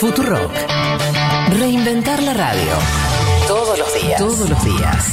Futurock. Reinventar la radio. Todos los días. Todos los días.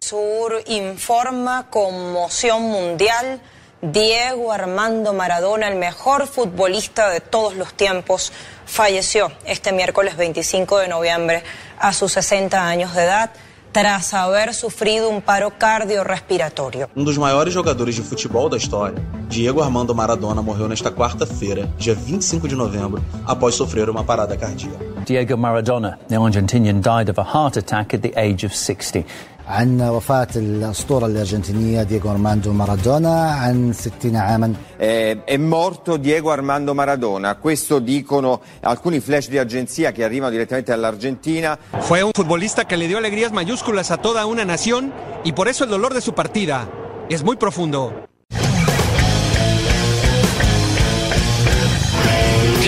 Sur informa conmoción mundial. Diego Armando Maradona, el mejor futbolista de todos los tiempos, falleció este miércoles 25 de noviembre a sus 60 años de edad tras haber sufrido um paro cardiorrespiratório. Um dos maiores jogadores de futebol da história, Diego Armando Maradona morreu nesta quarta-feira, dia 25 de novembro, após sofrer uma parada cardíaca. Diego Maradona, the Argentinian, died of a heart attack at the age of 60. عن وفاة الأسطورة الأرجنتينية دييغو أرماندو مارادونا عن 60 عاما Eh, è morto Diego Armando Maradona, questo dicono alcuni flash di agenzia che arrivano direttamente dall'Argentina. Fue un futbolista que le dio alegrías mayúsculas a toda una nación y por eso el dolor de su partida es muy profundo.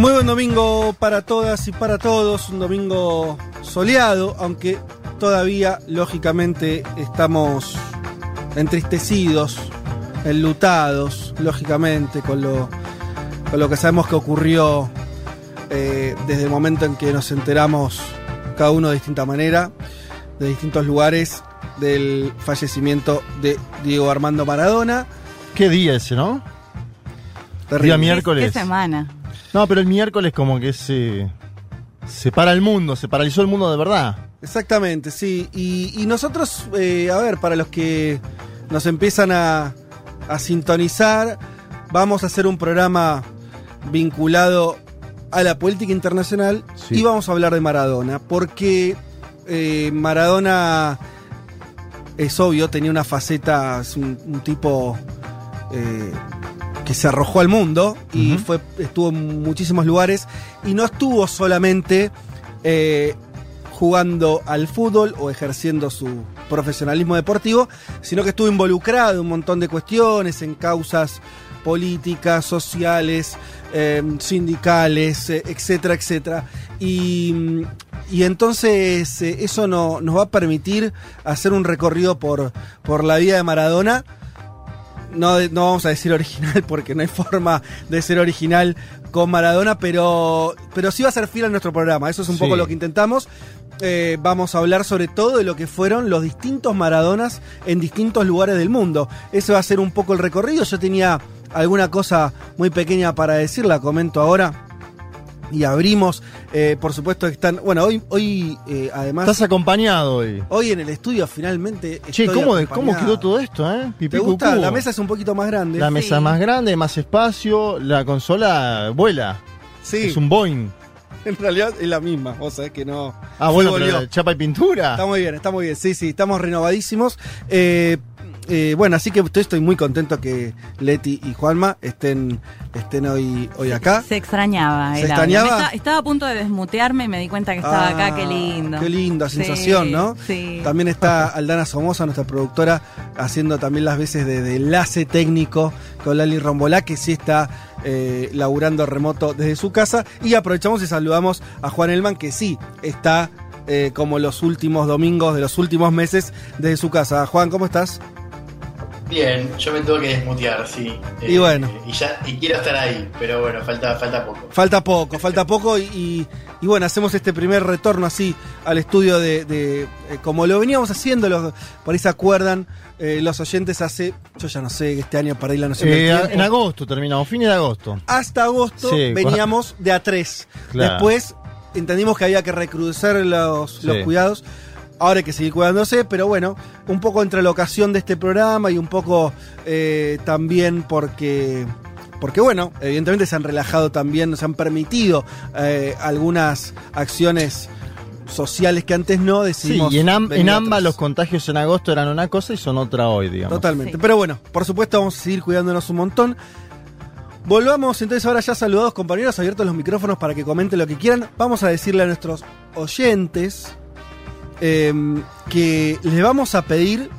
Muy buen domingo para todas y para todos, un domingo soleado, aunque todavía lógicamente estamos entristecidos, enlutados, lógicamente, con lo, con lo que sabemos que ocurrió eh, desde el momento en que nos enteramos cada uno de distinta manera, de distintos lugares, del fallecimiento de Diego Armando Maradona. ¿Qué día ese, no? Terrible. Día miércoles. ¿Qué semana? No, pero el miércoles como que se, se para el mundo, se paralizó el mundo de verdad. Exactamente, sí. Y, y nosotros, eh, a ver, para los que nos empiezan a, a, sintonizar, vamos a hacer un programa vinculado a la política internacional sí. y vamos a hablar de Maradona, porque eh, Maradona, es obvio, tenía una faceta, es un, un tipo... Eh, que se arrojó al mundo y uh -huh. fue, estuvo en muchísimos lugares y no estuvo solamente eh, jugando al fútbol o ejerciendo su profesionalismo deportivo, sino que estuvo involucrado en un montón de cuestiones, en causas políticas, sociales, eh, sindicales, eh, etcétera, etcétera. Y, y entonces eh, eso no, nos va a permitir hacer un recorrido por, por la vida de Maradona no, no, vamos a decir original porque no hay forma de ser original con Maradona, pero, pero sí va a ser fiel a nuestro programa. Eso es un sí. poco lo que intentamos. Eh, vamos a hablar sobre todo de lo que fueron los distintos Maradonas en distintos lugares del mundo. Ese va a ser un poco el recorrido. Yo tenía alguna cosa muy pequeña para decir, la comento ahora y abrimos. Eh, por supuesto que están. Bueno, hoy, hoy eh, además. Estás acompañado hoy. Hoy en el estudio finalmente. Che, ¿cómo, ¿cómo, quedó todo esto, eh? Pipí, ¿Te gusta? La mesa es un poquito más grande. La mesa sí. más grande, más espacio. La consola vuela. Sí. Es un Boeing. En realidad es la misma, vos sabés que no. Ah, bueno, pero chapa y pintura. Está muy bien, está muy bien. Sí, sí, estamos renovadísimos. Eh, eh, bueno, así que estoy muy contento que Leti y Juanma estén, estén hoy, hoy acá. Se extrañaba. Se extrañaba. Estaba, estaba, a punto de desmutearme y me di cuenta que estaba ah, acá, qué lindo. Qué linda sensación, ¿no? Sí. También está Aldana Somoza, nuestra productora, haciendo también las veces de, de enlace técnico con Lali Rombolá, que sí está eh, laburando remoto desde su casa. Y aprovechamos y saludamos a Juan Elman, que sí está eh, como los últimos domingos de los últimos meses desde su casa. Juan, ¿cómo estás? Bien, yo me tuve que desmutear, sí. Y eh, bueno. Y, ya, y quiero estar ahí, pero bueno, falta, falta poco. Falta poco, falta poco y, y, y, bueno, hacemos este primer retorno así al estudio de, de eh, como lo veníamos haciendo, los, por ahí se acuerdan eh, los oyentes hace, yo ya no sé, este año para ir la noción En agosto terminamos, fines de agosto. Hasta agosto sí, veníamos de a tres. Claro. Después entendimos que había que recrudecer los, sí. los cuidados ahora hay que seguir cuidándose, pero bueno, un poco entre la ocasión de este programa y un poco eh, también porque. Porque bueno, evidentemente se han relajado también, se han permitido eh, algunas acciones sociales que antes no decidimos. Sí, y en, am en ambas los contagios en agosto eran una cosa y son otra hoy, digamos. Totalmente. Sí. Pero bueno, por supuesto vamos a seguir cuidándonos un montón. Volvamos entonces ahora ya saludados compañeros, abiertos los micrófonos para que comenten lo que quieran. Vamos a decirle a nuestros oyentes eh, que les vamos a pedir.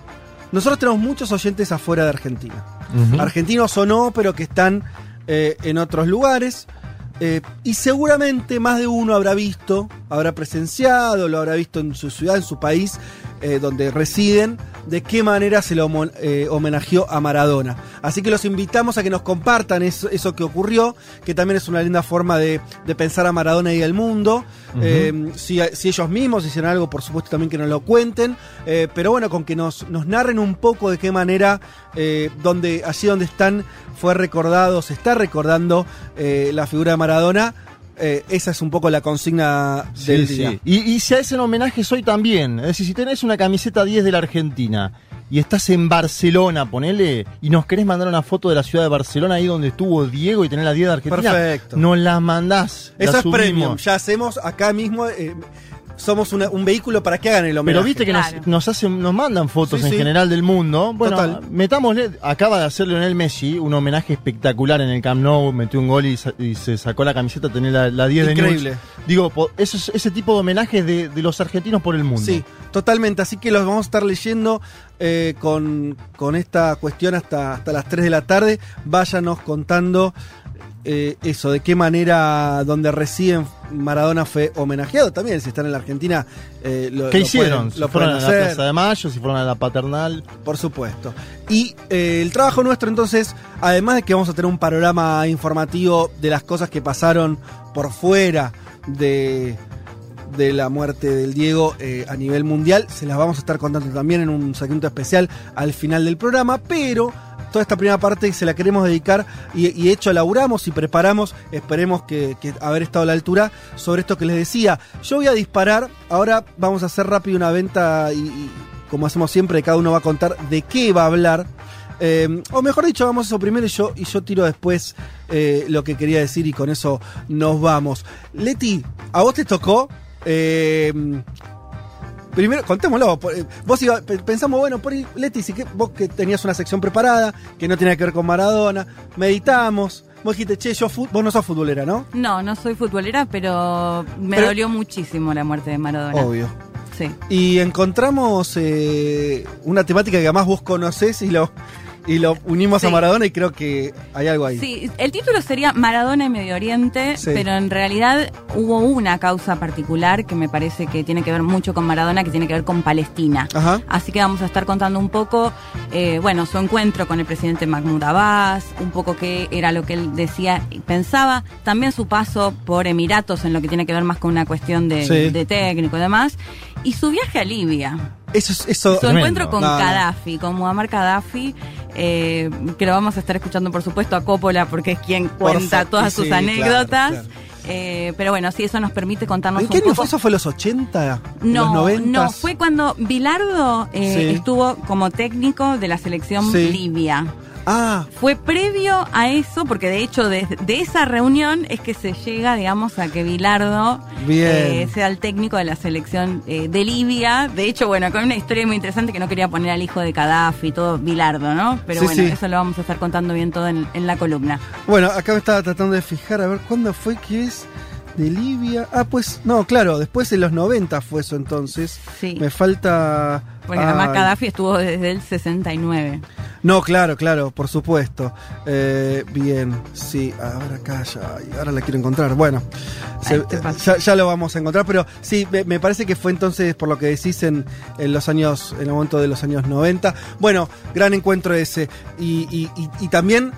Nosotros tenemos muchos oyentes afuera de Argentina. Argentinos o no, pero que están eh, en otros lugares. Eh, y seguramente más de uno habrá visto, habrá presenciado, lo habrá visto en su ciudad, en su país, eh, donde residen, de qué manera se lo eh, homenajeó a Maradona. Así que los invitamos a que nos compartan eso, eso que ocurrió, que también es una linda forma de, de pensar a Maradona y al mundo. Eh, si, si ellos mismos hicieron algo, por supuesto también que nos lo cuenten. Eh, pero bueno, con que nos, nos narren un poco de qué manera, donde, allí donde están, fue recordado, se está recordando la figura de Maradona. Eh, esa es un poco la consigna del día. sí. Y, y se hacen homenajes hoy también. Es decir, si tenés una camiseta 10 de la Argentina y estás en Barcelona, ponele, y nos querés mandar una foto de la ciudad de Barcelona, ahí donde estuvo Diego y tenés la 10 de Argentina, Perfecto. nos la mandás. la Eso es premium. Ya hacemos acá mismo. eh, somos una- un vehículo para que hagan el homenaje. Pero viste que nos- nos, hacen, nos mandan fotos Sí, en sí. general del mundo. Bueno, Total. metámosle, acaba de hacer Lionel Messi un homenaje espectacular en el Camp Nou, metió un gol y, sa- y se sacó la camiseta, tenés la, la 10 de Increíble. Digo, po- eso es- ese tipo de homenajes de, de los argentinos por el mundo. Sí, totalmente. Así que los vamos a estar leyendo eh, con, con esta cuestión hasta, hasta las 3 de la tarde. Váyanos contando eh, eso, de qué manera donde residen Maradona fue homenajeado también. Si están en la Argentina, eh, lo, ¿Qué lo hicieron? pueden- si lo fueron a la. Plaza de Mayo, si fueron a la Paternal. Por supuesto. Y eh, el trabajo nuestro entonces, además de que vamos a tener un panorama informativo de las cosas que pasaron por fuera de, de la muerte del Diego eh, a nivel mundial, se las vamos a estar contando también en un segmento especial al final del programa, pero toda esta primera parte se la queremos dedicar y, de hecho laburamos y preparamos, esperemos que, haber estado a la altura sobre esto que les decía. Yo voy a disparar, ahora vamos a hacer rápido una venta y, como hacemos siempre, cada uno va a contar de qué va a hablar. Eh, o mejor dicho, hagamos eso primero y yo, y yo tiro después eh, lo que quería decir y con eso nos vamos. Leti, ¿a vos te tocó? Eh, primero, contémoslo. eh, Vos iba- pe- pensamos, bueno, por ahí, Leti, si que, vos que tenías una sección preparada, que no tenía que ver con Maradona, meditamos. Vos dijiste, che, yo vos no sos futbolera, ¿no? No, no soy futbolera, pero me Pero- dolió muchísimo la muerte de Maradona. Obvio. Sí. Y encontramos eh, una temática que además vos conocés y lo, y lo unimos a. Maradona y creo que hay algo ahí. Sí, el título sería Maradona en Medio Oriente, Sí. pero en realidad hubo una causa particular que me parece que tiene que ver mucho con Maradona, que tiene que ver con Palestina. Ajá. Así que vamos a estar contando un poco, eh, bueno, su encuentro con el presidente Mahmoud Abbas, un poco qué era lo que él decía y pensaba, también su paso por Emiratos en lo que tiene que ver más con una cuestión de, Sí. de técnico y demás, y su viaje a Libia. Eso, es- eso, Su encuentro con No. Gaddafi, con Muammar Gaddafi, eh, que lo vamos a estar escuchando por supuesto a Coppola porque es quien cuenta todas sus sí, anécdotas. claro, claro. Eh, pero bueno, sí, eso nos permite contarnos ¿En un qué año poco. fue eso? ¿Fue los 80? No, ¿Los 90? no, fue cuando Bilardo eh, Sí. estuvo como técnico de la selección Sí. libia. Ah, Fue previo a eso, porque de hecho de, de esa reunión es que se llega, digamos, a que Bilardo eh, sea el técnico de la selección eh, de Libia. De hecho, bueno, con una historia muy interesante que no quería poner al hijo de Gaddafi y todo, Bilardo, ¿no? Pero Sí, bueno, sí. eso lo vamos a estar contando bien todo en, en la columna. bueno, acá me estaba tratando de fijar a ver cuándo fue que es de Libia. Ah, pues, no, claro, después de los 90 fue eso entonces. Sí. Me falta... Porque además ah, Gaddafi estuvo desde el 69. No, claro, claro, por supuesto. Eh, bien, sí, a ver acá ya, ahora la quiero encontrar. Bueno, se- ya, ya lo vamos a encontrar, pero sí, me, me parece que fue entonces, por lo que decís, en, en los años, en el momento de los años 90. Bueno, gran encuentro ese. Y, y- y- y también,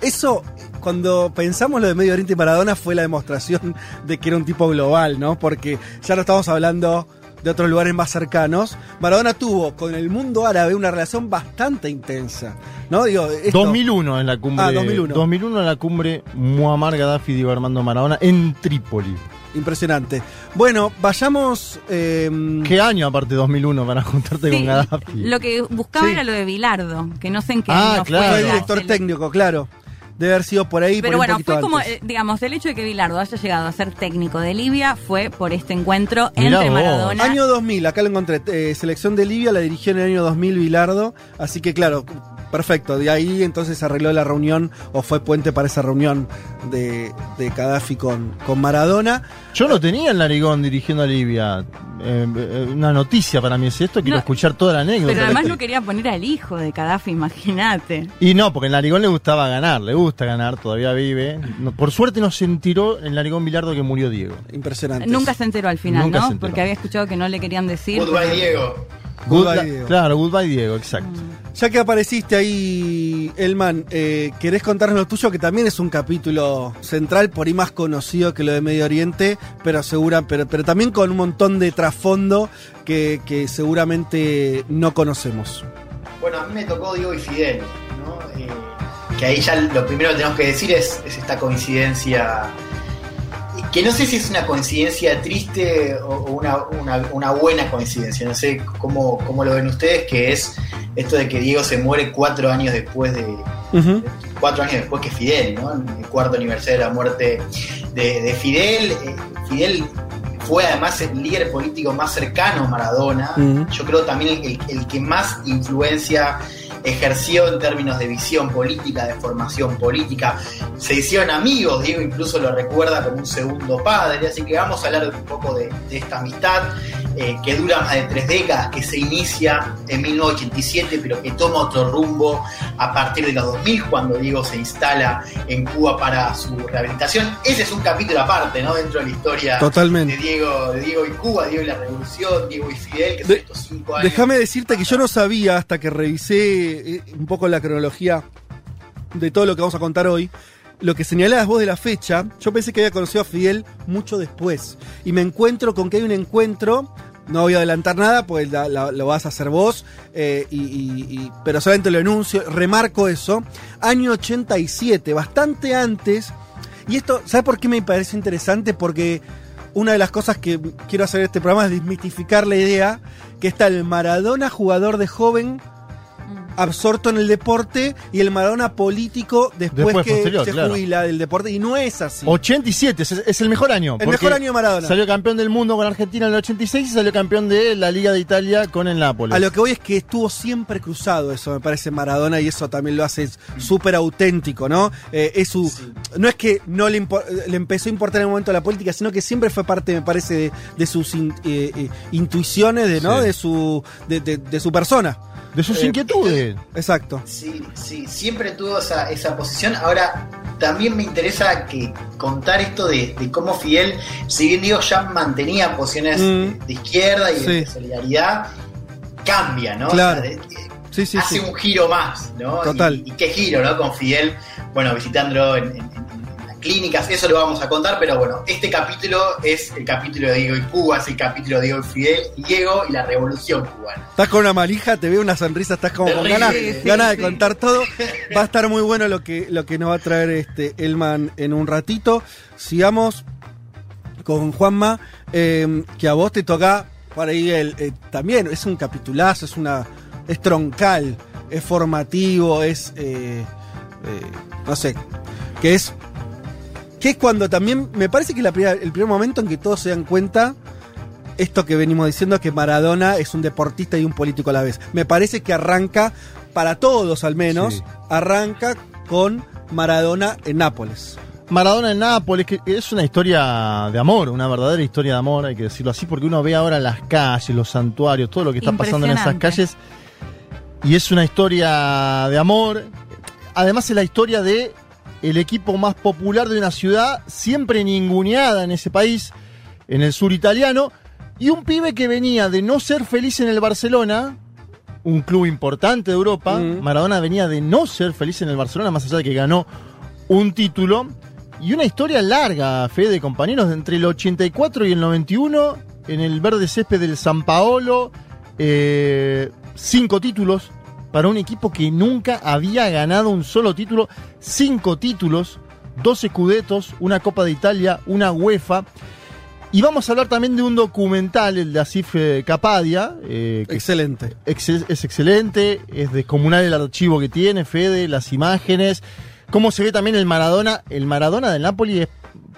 eso, cuando pensamos lo de Medio Oriente y Maradona, fue la demostración de que era un tipo global, ¿no? Porque ya no estamos hablando de otros lugares más cercanos. Maradona tuvo con el mundo árabe una relación bastante intensa, ¿no? Digo, esto- 2001 en la cumbre. Ah, 2001. 2001 en la cumbre Muammar Gaddafi Diego Armando Maradona en Trípoli. Impresionante. Bueno, vayamos. eh, ¿Qué año aparte 2001 para juntarte Sí, con Gaddafi? Lo que buscaba Sí. era lo de Bilardo, que no sé en qué Ah, año claro. fue. director técnico, claro. Debe haber sido por ahí, por Pero bueno, fue como, antes. eh, digamos, el hecho de que Bilardo haya llegado a ser técnico de Libia fue por este encuentro Mirá entre vos. Maradona. Año 2000, acá lo encontré. eh, selección de Libia la dirigió en el año 2000 Bilardo. Así que, claro, perfecto. De ahí entonces se arregló la reunión o fue puente para esa reunión de, de Gaddafi con, con Maradona. Yo no tenía el narigón dirigiendo a Libia. Eh, eh, una noticia para mí es esto, quiero No, escuchar toda la anécdota. Pero además no quería poner al hijo de Gaddafi, imagínate. Y no, porque el narigón le gustaba ganar, le gusta ganar, todavía vive. No, por suerte no se enteró el narigón Bilardo que murió Diego. Impresionante. Nunca se enteró al final, Nunca ¿no? enteró. Porque había escuchado que no le querían decir. Goodbye, Diego. Goodbye, Goodbye- Diego. Claro, goodbye Diego, exacto. Ya que apareciste ahí, Elman, eh, ¿querés contarnos lo tuyo? Que también es un capítulo central, por ahí más conocido que lo de Medio Oriente, pero segura, pero, pero también con un montón de trasfondo que, que seguramente no conocemos. Bueno, a mí me tocó Diego y Fidel, ¿no? Eh, que ahí ya lo primero que tenemos que decir es, es esta coincidencia, que no sé si es una coincidencia triste o, una, una- una buena coincidencia, no sé cómo, cómo lo ven ustedes, que es esto de que Diego se muere cuatro años después de, cuatro años después que Fidel, ¿no? En el cuarto aniversario de la muerte de, de Fidel. Eh, Fidel fue además el líder político más cercano a Maradona. Yo creo también el, el que más influencia ejerció en términos de visión política, de formación política. Se hicieron amigos, Diego incluso lo recuerda como un segundo padre, así que vamos a hablar un poco de, de esta amistad eh, que dura más de tres décadas, que se inicia en 1987, pero que toma otro rumbo a partir de los 2000, cuando Diego se instala en Cuba para su rehabilitación. Ese es un capítulo aparte, ¿no? Dentro de la historia Totalmente. de Diego, de Diego y Cuba, Diego y la Revolución, Diego y Fidel, que son De- estos cinco años. Déjame decirte que yo no sabía hasta que revisé eh, un poco la cronología de todo lo que vamos a contar hoy. Lo que señalabas vos de la fecha, yo pensé que había conocido a Fidel mucho después. Y me encuentro con que hay un encuentro. No voy a adelantar nada, pues lo vas a hacer vos, eh, pero solamente lo enuncio, remarco eso. Año 87, bastante antes. Y esto, ¿sabes por qué me parece interesante? Porque una de las cosas que quiero hacer en este programa es desmitificar la idea que está el Maradona jugador de joven absorto en el deporte y el Maradona político después, Después, que se claro. jubila del deporte. Y no es así. 87, es, es el mejor año. El mejor año de Maradona. Salió campeón del mundo con Argentina en el 86 y salió campeón de la Liga de Italia con el Nápoles. A lo que voy es que estuvo siempre cruzado, eso me parece Maradona, y eso también lo hace súper auténtico, ¿no? Eh, es su, No es que no le, le empezó a importar en el momento la política, sino que siempre fue parte, me parece, de, de sus in- eh, eh, intuiciones, de, ¿no? Sí. De, su, de, de- de su persona. De sus Eh, inquietudes. Exacto. Sí, sí, siempre tuvo esa, esa posición. Ahora, también me interesa que contar esto de, de cómo Fidel, si bien digo, ya mantenía posiciones Mm. de, izquierda y de- Sí. de solidaridad, cambia, ¿no? Claro. O sea, de- Sí, sí, hace sí. un giro más, ¿no? Total. Y, y qué giro, ¿no? Con Fidel, bueno, visitándolo en, clínicas, eso lo vamos a contar, pero bueno, este capítulo es el capítulo de Diego y Cuba, es el capítulo de Diego y Fidel, y Diego y la revolución cubana. Estás con una malija, te veo una sonrisa, estás como con ganas, Sí, ganas sí. de contar todo. Va a estar muy bueno lo que, lo que nos va a traer este Elman en un ratito. Sigamos con Juanma, eh, que a vos te toca ahí el, eh, también, es un capitulazo, es una. es troncal, es formativo, es. eh, eh, no sé. Que es. Que es cuando también. Me parece que la primera- el primer momento en que todos se dan cuenta esto que venimos diciendo, que Maradona es un deportista y un político a la vez. Me parece que arranca, para todos al menos, Sí. arranca con Maradona en Nápoles. Maradona en Nápoles, que es una historia de amor, una verdadera historia de amor, hay que decirlo así, porque uno ve ahora las calles, los santuarios, todo lo que está pasando en esas calles, y es una historia de amor. Además es la historia de el equipo más popular de una ciudad, siempre ninguneada en ese país, en el sur italiano, y un pibe que venía de no ser feliz en el Barcelona, un club importante de Europa. Mm. Maradona venía de no ser feliz en el Barcelona, más allá de que ganó un título. Y una historia larga, fe de compañeros, entre el 84 y el 91, en el verde césped del San Paolo, eh, cinco títulos para un equipo que nunca había ganado un solo título, cinco títulos, dos escudetos, una Copa de Italia, una UEFA. Y vamos a hablar también de un documental, el de Asif eh, Capadia, eh, Excelente. ex- es excelente, es descomunal el archivo que tiene, Fede, las imágenes, cómo se ve también el Maradona. El Maradona del Napoli es,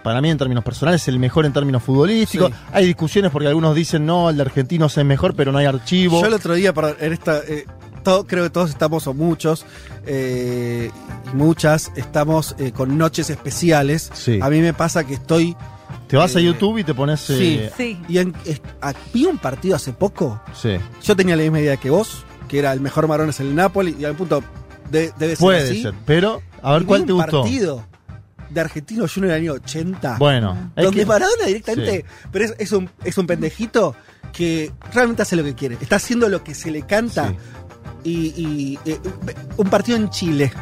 para mí en términos personales, el mejor en términos futbolísticos. Sí. Hay discusiones porque algunos dicen, no, el de argentinos es mejor, pero no hay archivo. Yo el otro día, perdón, en esta, eh, todo, creo que todos estamos, o muchos, eh, y muchas, estamos eh, con noches especiales. Sí. A mí me pasa que estoy. Te vas a eh, YouTube y te pones. Sí. eh, Sí. Y en- es- vi un partido hace poco. sí. Yo tenía la misma idea que vos, que era el mejor Marón es el Napoli, y al punto de- debe ser Puede así. ser. Pero, a ver Y vi cuál un te gustó. partido de Argentino Junior el año 80. Bueno, es donde que- Maradona directamente, pero es, es un, es un pendejito que realmente hace lo que quiere. Está haciendo lo que se le canta. Sí. Y, y, eh, un partido en Chile.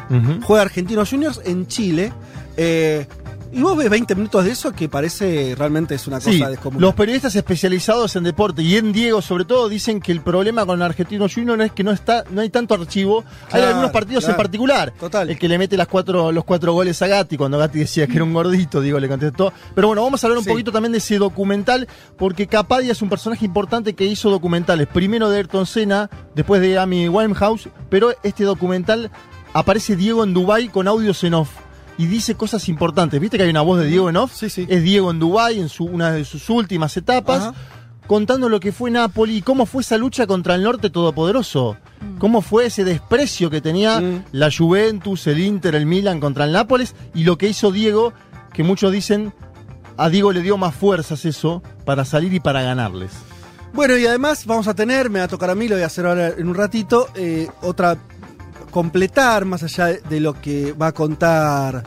Juega Argentinos Juniors en Chile. eh, y vos ves 20 minutos de eso que parece realmente es una cosa Sí, descomunal. los periodistas especializados en deporte y en Diego sobre todo dicen que el problema con Argentino Junior es que no está no hay tanto archivo. hay algunos partidos en particular. Total. El que le mete las cuatro, los cuatro goles a Gatti cuando Gatti decía que era un gordito, Diego le contestó. Pero bueno, vamos a hablar un Sí. poquito también de ese documental porque Capadia es un personaje importante que hizo documentales. Primero de Ayrton Senna, después de Amy Winehouse, pero este documental aparece Diego en Dubai con audios en off. Y dice cosas importantes. ¿Viste que hay una voz de Diego en off? Sí, sí. Es Diego en Dubái, en su, una de sus últimas etapas, Ajá. contando lo que fue Napoli y cómo fue esa lucha contra el norte todopoderoso. Cómo fue ese desprecio que tenía Mm. la Juventus, el Inter, el Milan contra el Nápoles y lo que hizo Diego, que muchos dicen a Diego le dio más fuerzas eso para salir y para ganarles. Bueno, y además vamos a tener, me va a tocar a mí, lo voy a hacer ahora en un ratito, eh, otra, completar más allá de, lo que va a contar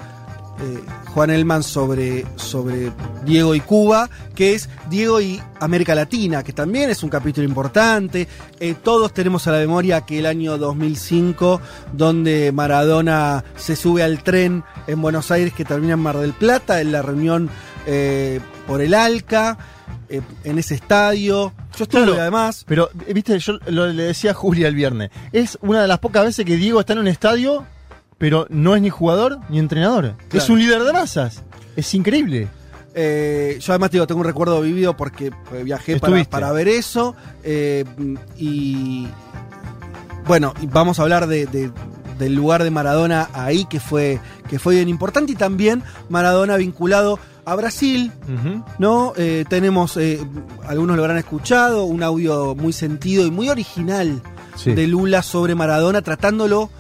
eh, Juan Elman sobre, sobre Diego y Cuba, que es Diego y América Latina, que también es un capítulo importante. Eh, todos tenemos a la memoria aquel año 2005, donde Maradona se sube al tren en Buenos Aires que termina en Mar del Plata, en la reunión eh, por el ALCA, en ese estadio. Yo estuve Claro. además. Pero, viste, yo lo, le decía a Julia el viernes, es una de las pocas veces que Diego está en un estadio, pero no es ni jugador ni entrenador. Es un líder de masas. Es increíble. Eh, yo además digo, tengo un recuerdo vivido porque eh, viajé para, para ver eso. eh, y bueno, vamos a hablar de, de- del lugar de Maradona ahí, que fue, que fue bien importante. Y también Maradona vinculado a Brasil. ¿no? Eh, tenemos, eh, algunos lo habrán escuchado, un audio muy sentido y muy original Sí. de Lula sobre Maradona, tratándolo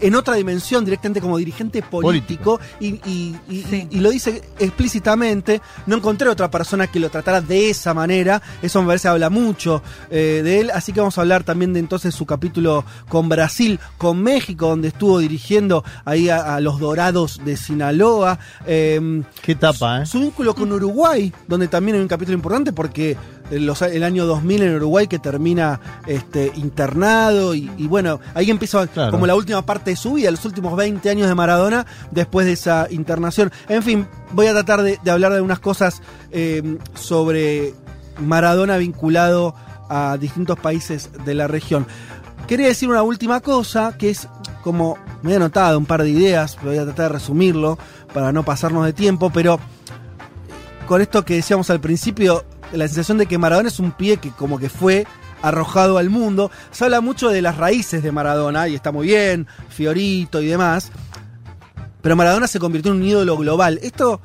en otra dimensión, directamente como dirigente político, Y, y- y- Sí. y lo dice explícitamente. No encontré otra persona que lo tratara de esa manera. Eso me parece habla mucho eh, de él. Así que vamos a hablar también de entonces su capítulo con Brasil, con México, donde estuvo dirigiendo ahí a, a los Dorados de Sinaloa. Eh, Qué etapa, ¿eh? su vínculo con Uruguay, donde también hay un capítulo importante porque los- el año 2000 en Uruguay que termina este, internado y, y bueno, ahí empieza Claro. como la última parte de su vida, los últimos 20 años de Maradona después de esa internación. En fin, voy a tratar de, de hablar de unas cosas eh, sobre Maradona vinculado a distintos países de la región. Quería decir una última cosa, que es como me he anotado un par de ideas, voy a tratar de resumirlo para no pasarnos de tiempo, pero con esto que decíamos al principio, la sensación de que Maradona es un pie que como que fue arrojado al mundo. Se habla mucho de las raíces de Maradona, y está muy bien, Fiorito y demás. Pero Maradona se convirtió en un ídolo global. Esto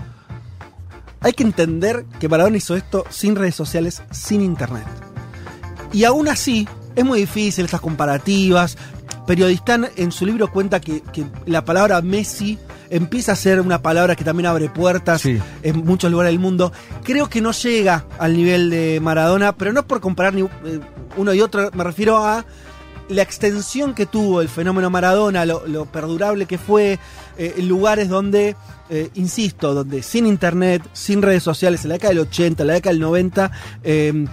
hay que entender que Maradona hizo esto sin redes sociales, sin internet. Y aún así, es muy difícil estas comparativas. Periodistán en su libro cuenta que, que la palabra Messi empieza a ser una palabra que también abre puertas Sí. en muchos lugares del mundo. Creo que no llega al nivel de Maradona, pero no por comparar ni, eh, uno y otro, me refiero a la extensión que tuvo el fenómeno Maradona, lo, lo perdurable que fue, eh, en lugares donde, eh, insisto, donde sin internet, sin redes sociales, en la década del 80, en la década del 90, eh,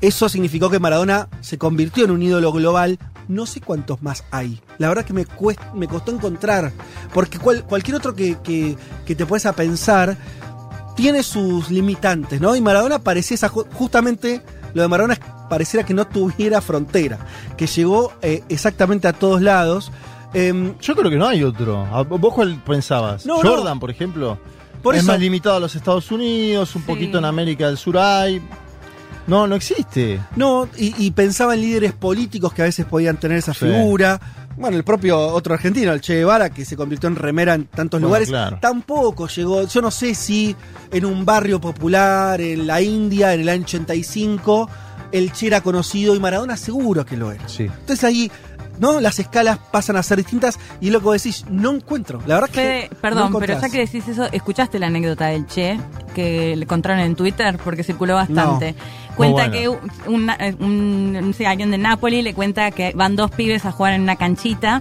eso significó que Maradona se convirtió en un ídolo global. No sé cuántos más hay. La verdad que me, cuest- me costó encontrar. Porque cual- cualquier otro que, que, que te puedes a pensar tiene sus limitantes, ¿no? Y Maradona parecía esa, justamente lo de Maradona es- pareciera que no tuviera frontera, que llegó eh, exactamente a todos lados. Em, Yo creo que no hay otro. ¿A- ¿Vos cuál pensabas? No, no. Jordan, por ejemplo. Por es eso- más limitado a los Estados Unidos, un Sí. poquito en América del Sur hay. No, no existe. No, y, y pensaba en líderes políticos que a veces podían tener esa Sí. figura. Bueno, el propio otro argentino, el Che Guevara, que se convirtió en remera en tantos Bueno, lugares, claro. tampoco llegó. Yo no sé si en un barrio popular, en la India, en el año 85, el Che era conocido y Maradona seguro que lo era. Sí. Entonces ahí, ¿no? Las escalas pasan a ser distintas y lo que decís, no encuentro. La verdad Fede, que. perdón, no pero ya que decís eso, ¿escuchaste la anécdota del Che que le encontraron en Twitter? Porque circuló bastante. Cuenta que un, un- no sé, alguien de Napoli le cuenta que van dos pibes a jugar en una canchita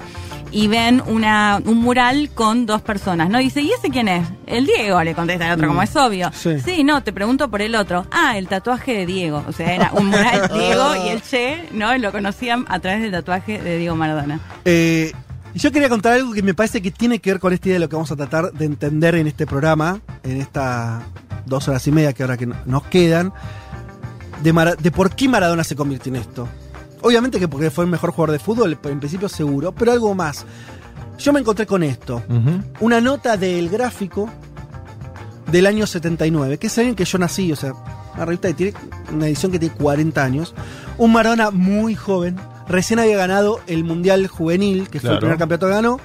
y ven una, un mural con dos personas, ¿no? Y dice, ¿y ese quién es? El Diego, le contesta el otro, Mm. como es obvio. Sí. no, te pregunto por el otro. Ah, el tatuaje de Diego. O sea, era un mural Diego y el Che, ¿no? Y lo conocían a través del tatuaje de Diego Maradona. Eh, y yo quería contar algo que me parece que tiene que ver con esta idea de lo que vamos a tratar de entender en este programa, en estas dos horas y media que ahora que no- nos quedan, de, Mara- de por qué Maradona se convirtió en esto. Obviamente que porque fue el mejor jugador de fútbol, en principio seguro, pero algo más. Yo me encontré con esto. Una nota del gráfico del año 79, que es alguien que yo nací, o sea, una revista que tiene una edición que tiene 40 años. Un Maradona muy joven, recién había ganado el Mundial Juvenil, que fue el primer campeonato que ganó.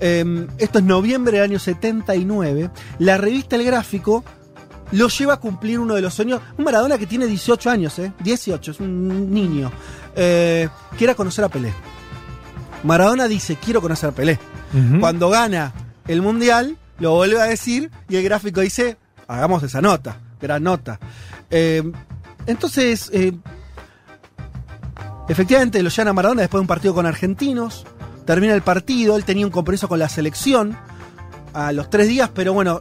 Eh, esto es noviembre del año 79. La revista El Gráfico lo lleva a cumplir uno de los sueños. Un Maradona que tiene 18 años, ¿eh? 18, es un niño. Eh, que era conocer a Pelé. Maradona dice, quiero conocer a Pelé. Cuando gana el Mundial, lo vuelve a decir y el gráfico dice, hagamos esa nota, gran nota. Eh, entonces, eh, efectivamente lo llaman a Maradona después de un partido con argentinos, termina el partido, él tenía un compromiso con la selección a los tres días, pero bueno,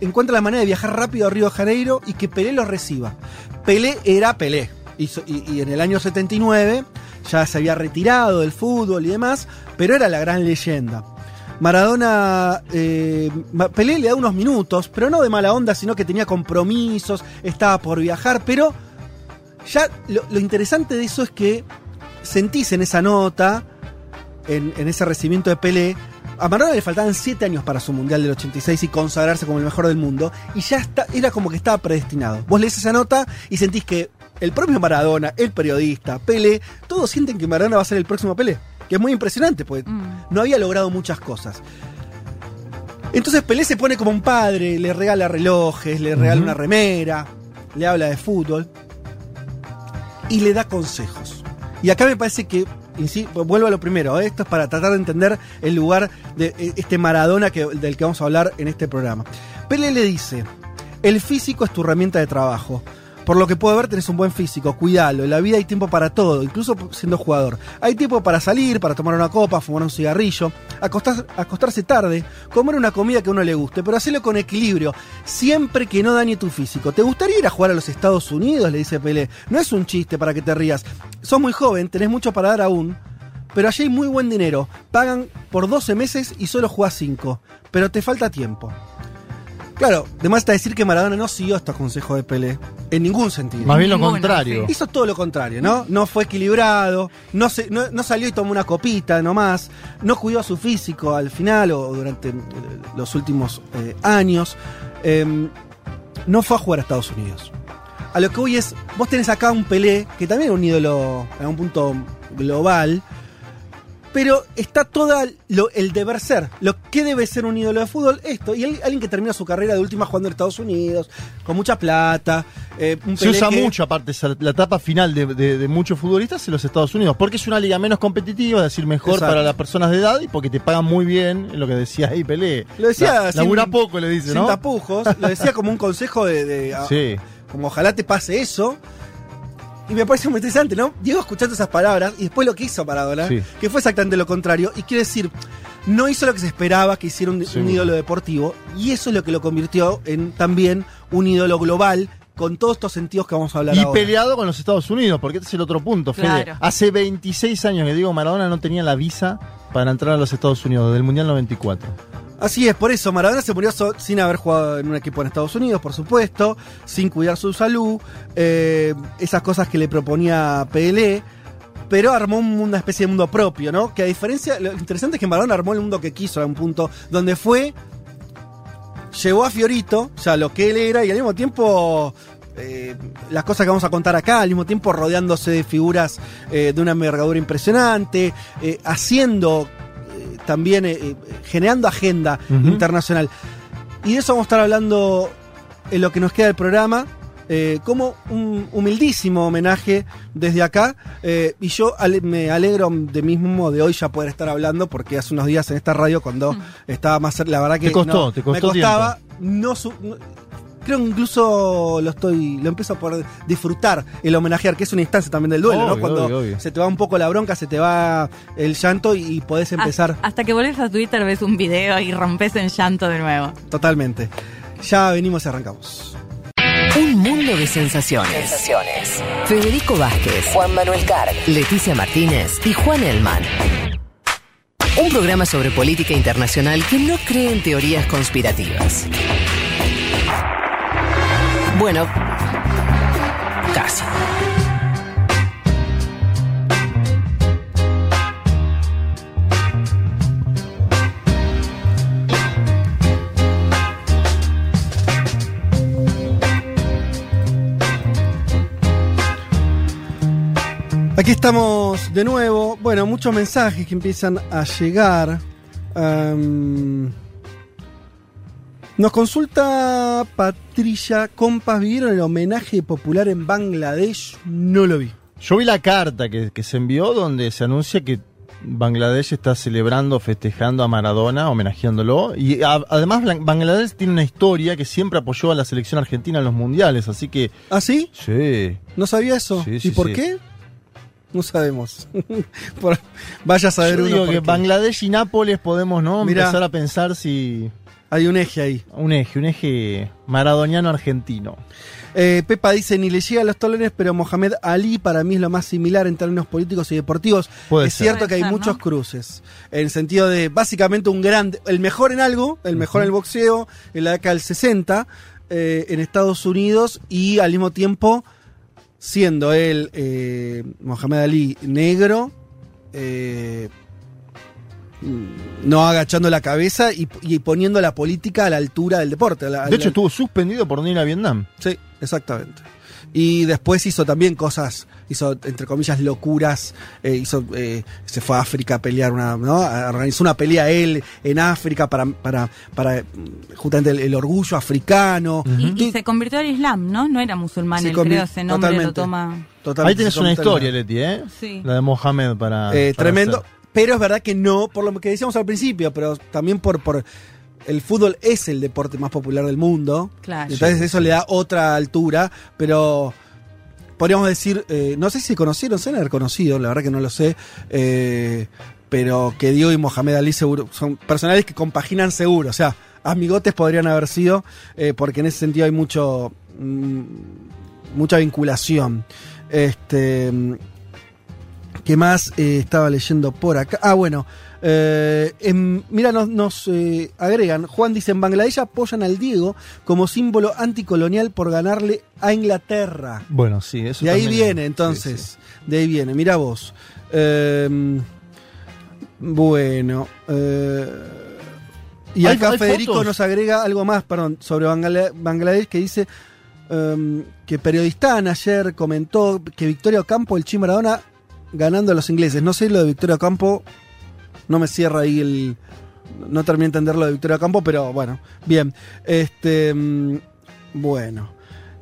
encuentra la manera de viajar rápido a Río de Janeiro y que Pelé lo reciba. Pelé era Pelé. Y, en el año 79 ya se había retirado del fútbol y demás, pero era la gran leyenda. Maradona, eh, Pelé le da unos minutos, pero no de mala onda, sino que tenía compromisos, estaba por viajar, pero ya lo, lo interesante de eso es que sentís en esa nota, en, en ese recibimiento de Pelé, a Maradona le faltaban 7 años para su Mundial del 86 y consagrarse como el mejor del mundo, y ya está, era como que estaba predestinado. Vos lees esa nota y sentís que el propio Maradona, el periodista, Pelé, todos sienten que Maradona va a ser el próximo Pelé, que es muy impresionante, porque no había logrado muchas cosas. Entonces Pelé se pone como un padre, le regala relojes, le regala una remera, le habla de fútbol y le da consejos. Y acá me parece que, vuelvo a lo primero, ¿eh? esto es para tratar de entender el lugar de eh, este Maradona que, del que vamos a hablar en este programa. Pelé le dice, el físico es tu herramienta de trabajo. Por lo que puedo ver, tenés un buen físico, cuidalo. En la vida hay tiempo para todo, incluso siendo jugador. Hay tiempo para salir, para tomar una copa, fumar un cigarrillo, acostar- acostarse tarde, comer una comida que a uno le guste, pero hacerlo con equilibrio, siempre que no dañe tu físico. ¿Te gustaría ir a jugar a los Estados Unidos? Le dice Pelé. No es un chiste para que te rías. Sos muy joven, tenés mucho para dar aún, pero allí hay muy buen dinero. Pagan por 12 meses y solo jugás 5, pero te falta tiempo. Claro, además está decir que Maradona no siguió estos consejos de Pelé. En ningún sentido. Más bien lo Ninguno, contrario. sí. Hizo todo lo contrario, ¿no? No fue equilibrado, no, se, no, no salió y tomó una copita nomás, no cuidó a su físico al final o durante eh, los últimos eh, años. Em, no fue a jugar a Estados Unidos. A lo que voy es, vos tenés acá un Pelé, que también era un ídolo en un punto global, pero está todo el deber ser. Lo que debe ser un ídolo de fútbol, esto. Y el- alguien que termina su carrera de última jugando en Estados Unidos, con mucha plata. eh, un Se usa que- mucho, aparte, la etapa final de, de- de muchos futbolistas en los Estados Unidos, porque es una liga menos competitiva, es decir, mejor Exacto. para las personas de edad y porque te pagan muy bien, lo que decía ahí Pelé. Lo decía La- sin- labura poco, le dice, sin ¿no? tapujos. Lo decía como un consejo de. de- a- Sí. Como ojalá te pase eso. Y me parece muy interesante, ¿no? Diego escuchando esas palabras y después lo que hizo Maradona, Sí. que fue exactamente lo contrario. Y quiere decir, no hizo lo que se esperaba que hiciera un, ídolo deportivo. Y eso es lo que lo convirtió en también un ídolo global con todos estos sentidos que vamos a hablar Y ahora. peleado con los Estados Unidos, porque este es el otro punto, Fede. Claro. Hace 26 años que Diego Maradona no tenía la visa para entrar a los Estados Unidos, desde el Mundial 94. Así es, por eso Maradona se murió sin haber jugado en un equipo en Estados Unidos, por supuesto, sin cuidar su salud, eh, esas cosas que le proponía Pelé, pero armó un- una especie de mundo propio, ¿no? Que a diferencia, lo interesante es que Maradona armó el mundo que quiso a un punto donde fue, llevó a Fiorito, o sea, lo que él era, y al mismo tiempo eh, las cosas que vamos a contar acá, al mismo tiempo rodeándose de figuras eh, de una envergadura impresionante, haciendo también, eh, eh, generando agenda internacional. Y de eso vamos a estar hablando en lo que nos queda del programa. eh, como un humildísimo homenaje desde acá. eh, y yo ale- me alegro de mismo de hoy ya poder estar hablando, porque hace unos días en esta radio, cuando estaba más cerca, la verdad que Te costó, no, te costó me costaba. No, su- no- creo que incluso lo estoy lo empiezo a poder disfrutar el homenajear que es una instancia también del duelo no cuando obvio, obvio. se te va un poco la bronca se te va el llanto y, y podés empezar Hasta, hasta que volvés a Twitter, ves un video y rompes en llanto de nuevo. totalmente ya venimos y arrancamos Un mundo de sensaciones. Sensaciones. Federico Vázquez, Juan Manuel Carg, Leticia Martínez y Juan Elman. Un programa sobre política internacional que no cree en teorías conspirativas. Bueno, casi. Aquí estamos de nuevo. Bueno, muchos mensajes que empiezan a llegar. Nos consulta Patricia Compas. ¿Vieron el homenaje popular en Bangladesh? No lo vi. Yo vi la carta que, que se envió donde se anuncia que Bangladesh está celebrando, festejando a Maradona, homenajeándolo. Y a- además Bangladesh tiene una historia que siempre apoyó a la selección argentina en los mundiales, así que... ¿Ah, sí? Sí. ¿No sabía eso? Sí, ¿Y sí, por sí. qué? No sabemos. Por- vaya a saber Yo uno digo que qué. Bangladesh y Nápoles podemos no Mirá. empezar a pensar si... Hay un eje ahí. Un eje, un eje maradoniano argentino. Eh, Pepa dice, ni le llega a los talones, pero Mohamed Ali para mí es lo más similar en términos políticos y deportivos. Puede es ser. cierto Puede que hay muchos ¿no? cruces. En el sentido de, básicamente, un grande, el mejor en algo, el mejor en el boxeo, en la década del 60, eh, en Estados Unidos, y al mismo tiempo, siendo él, eh, Mohamed Ali, negro, eh, no agachando la cabeza y, y poniendo la política a la altura del deporte. a la- a De la- hecho, estuvo suspendido por no ir a Vietnam. Sí, exactamente. Y después hizo también cosas, hizo entre comillas locuras, eh, hizo, eh, se fue a África a pelear una, ¿no? Organizó una pelea él en África para, para, para justamente el, el orgullo africano. Y, y se convirtió al Islam, ¿no? No era musulmán, Se él, creo, ese nombre lo totalmente. toma. Totalmente Ahí tenés se una historia, Leti, ¿eh? Sí. La de Mohamed para... Eh, para tremendo. hacer. Pero es verdad que no, por lo que decíamos al principio, pero también por, por el fútbol es el deporte más popular del mundo. Claro. Entonces eso le da otra altura, pero podríamos decir, eh, no sé si se conocieron, se han haber conocido, la verdad que no lo sé, eh, pero que Diego y Mohamed Ali seguro son personajes que compaginan seguro, o sea, amigotes podrían haber sido, eh, porque en ese sentido hay mucho mm, mucha vinculación. Este, ¿Qué más eh, estaba leyendo por acá? Ah, bueno. eh, en- mira, nos, nos, eh, agregan. Juan dice: En Bangladesh apoyan al Diego como símbolo anticolonial por ganarle a Inglaterra. Bueno, sí, eso De ahí viene, entonces. De ahí viene. Mira vos. Eh, bueno. eh, y ¿Hay- acá Federico fotos? nos agrega algo más, perdón, sobre Bangla- Bangladesh que dice em, que Periodistán ayer comentó que Victoria Ocampo, el Chi Maradona, ganando a los ingleses. No sé lo de Victoria Ocampo, no me cierra ahí el. No terminé de entender lo de Victoria Ocampo, pero bueno, bien. Este. mm, Bueno.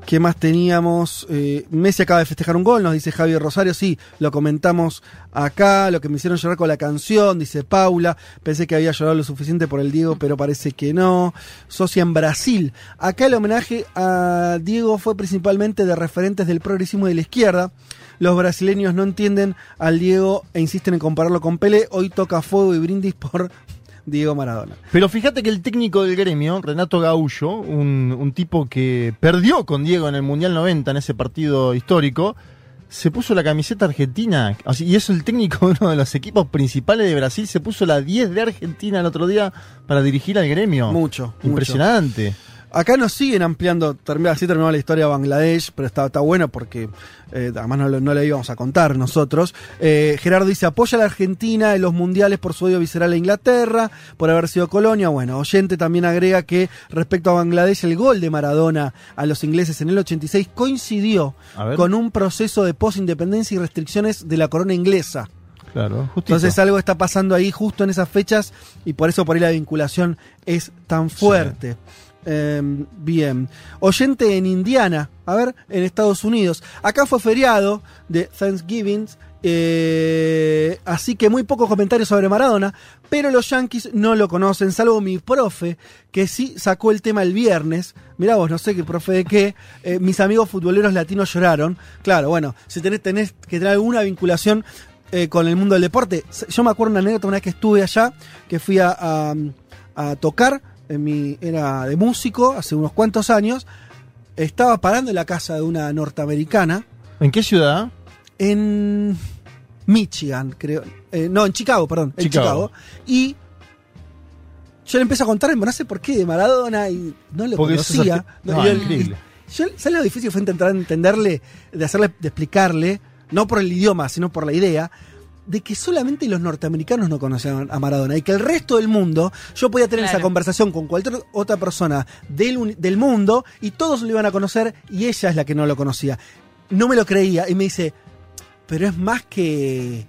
¿Qué más teníamos? Eh, Messi acaba de festejar un gol, nos dice Javier Rosario. Sí, lo comentamos acá. Lo que me hicieron llorar con la canción, dice Paula. Pensé que había llorado lo suficiente por el Diego, pero parece que no. Socia en Brasil. Acá el homenaje a Diego fue principalmente de referentes del progresismo de la izquierda. Los brasileños no entienden al Diego e insisten en compararlo con Pelé. Hoy toca fuego y brindis por Diego Maradona. Pero fíjate que el técnico del gremio, Renato Gaullo, un, un tipo que perdió con Diego en el Mundial 90, en ese partido histórico, se puso la camiseta argentina. Y es el técnico de uno de los equipos principales de Brasil. Se puso la 10 de Argentina el otro día para dirigir al gremio. Mucho, Impresionante. Acá nos siguen ampliando, termina, así terminó la historia de Bangladesh, pero está, está bueno porque eh, además no, lo- no la íbamos a contar nosotros. Eh, Gerardo dice, apoya a la Argentina en los mundiales por su odio visceral a Inglaterra, por haber sido colonia. Bueno, oyente también agrega que respecto a Bangladesh, el gol de Maradona a los ingleses en el 86 coincidió con un proceso de posindependencia y restricciones de la corona inglesa. Claro. Entonces algo está pasando ahí justo en esas fechas y por eso por ahí la vinculación es tan fuerte. Eh, bien. Oyente en Indiana, a ver, en Estados Unidos. Acá fue feriado de Thanksgiving, eh, así que muy pocos comentarios sobre Maradona, pero los Yankees no lo conocen, salvo mi profe, que sí sacó el tema el viernes. Mirá vos, no sé qué profe de qué. eh, mis amigos futboleros latinos lloraron. Claro, bueno, si tenés, tenés que tener alguna vinculación eh, con el mundo del deporte. Yo me acuerdo una anécdota una vez que estuve allá, que fui a- a tocar, en mi, era de músico, hace unos cuantos años. Estaba parando en la casa de una norteamericana. ¿En qué ciudad? En Michigan, creo. Eh, no, en Chicago, perdón. En Chicago. Y yo le empecé a contar, no sé por qué, de Maradona y no lo Porque conocía. arge- No, yo- increíble. yo, ¿Sabes lo difícil que fue intentar entenderle, de hacerle, de explicarle, no por el idioma, sino por la idea, de que solamente los norteamericanos no conocían a Maradona y que el resto del mundo, yo podía tener Claro. esa conversación con cualquier otra persona del, del mundo y todos lo iban a conocer y ella es la que no lo conocía. No me lo creía y me dice, pero es más que...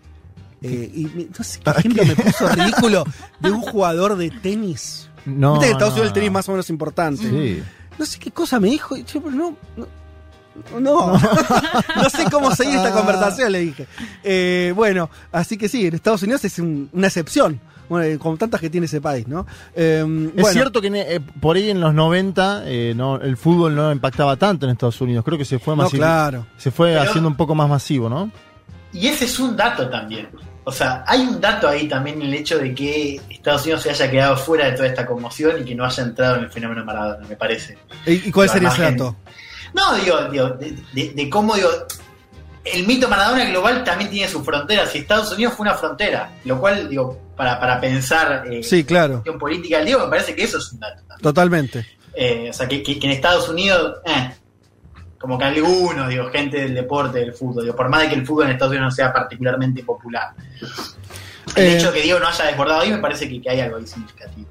eh, y me- no sé qué ejemplo me puso ridículo de un jugador de tenis. No, Viste que en Estados no, Unidos el tenis es no. más o menos importante. Sí. No sé qué cosa me dijo. y yo, pero no, no, no, no sé cómo seguir esta conversación, le dije. Eh, bueno, así que sí, en Estados Unidos es un- una excepción, bueno, eh, como tantas que tiene ese país, ¿no? Eh, Es bueno, cierto que eh, por ahí en los 90 eh, no, el fútbol no impactaba tanto en Estados Unidos. Creo que se fue No, masivo. claro. Se fue Pero- haciendo un poco más masivo, ¿no? Y ese es un dato también. O sea, hay un dato ahí también en el hecho de que Estados Unidos se haya quedado fuera de toda esta conmoción y que no haya entrado en el fenómeno Maradona, me parece. ¿Y cuál sería ese dato? No, digo, digo de, de- de cómo digo. El mito Maradona global también tiene sus fronteras y Estados Unidos fue una frontera, lo cual, digo, para, para pensar eh, Sí, claro, cuestión política del Diego, me parece que eso es un dato. totalmente. Eh, o sea, que, que- que en Estados Unidos, eh, como que algunos, digo, gente del deporte, del fútbol, digo, por más de que el fútbol en Estados Unidos no sea particularmente popular. El Eh, hecho de que Diego no haya desbordado ahí me parece que, que hay algo ahí significativo.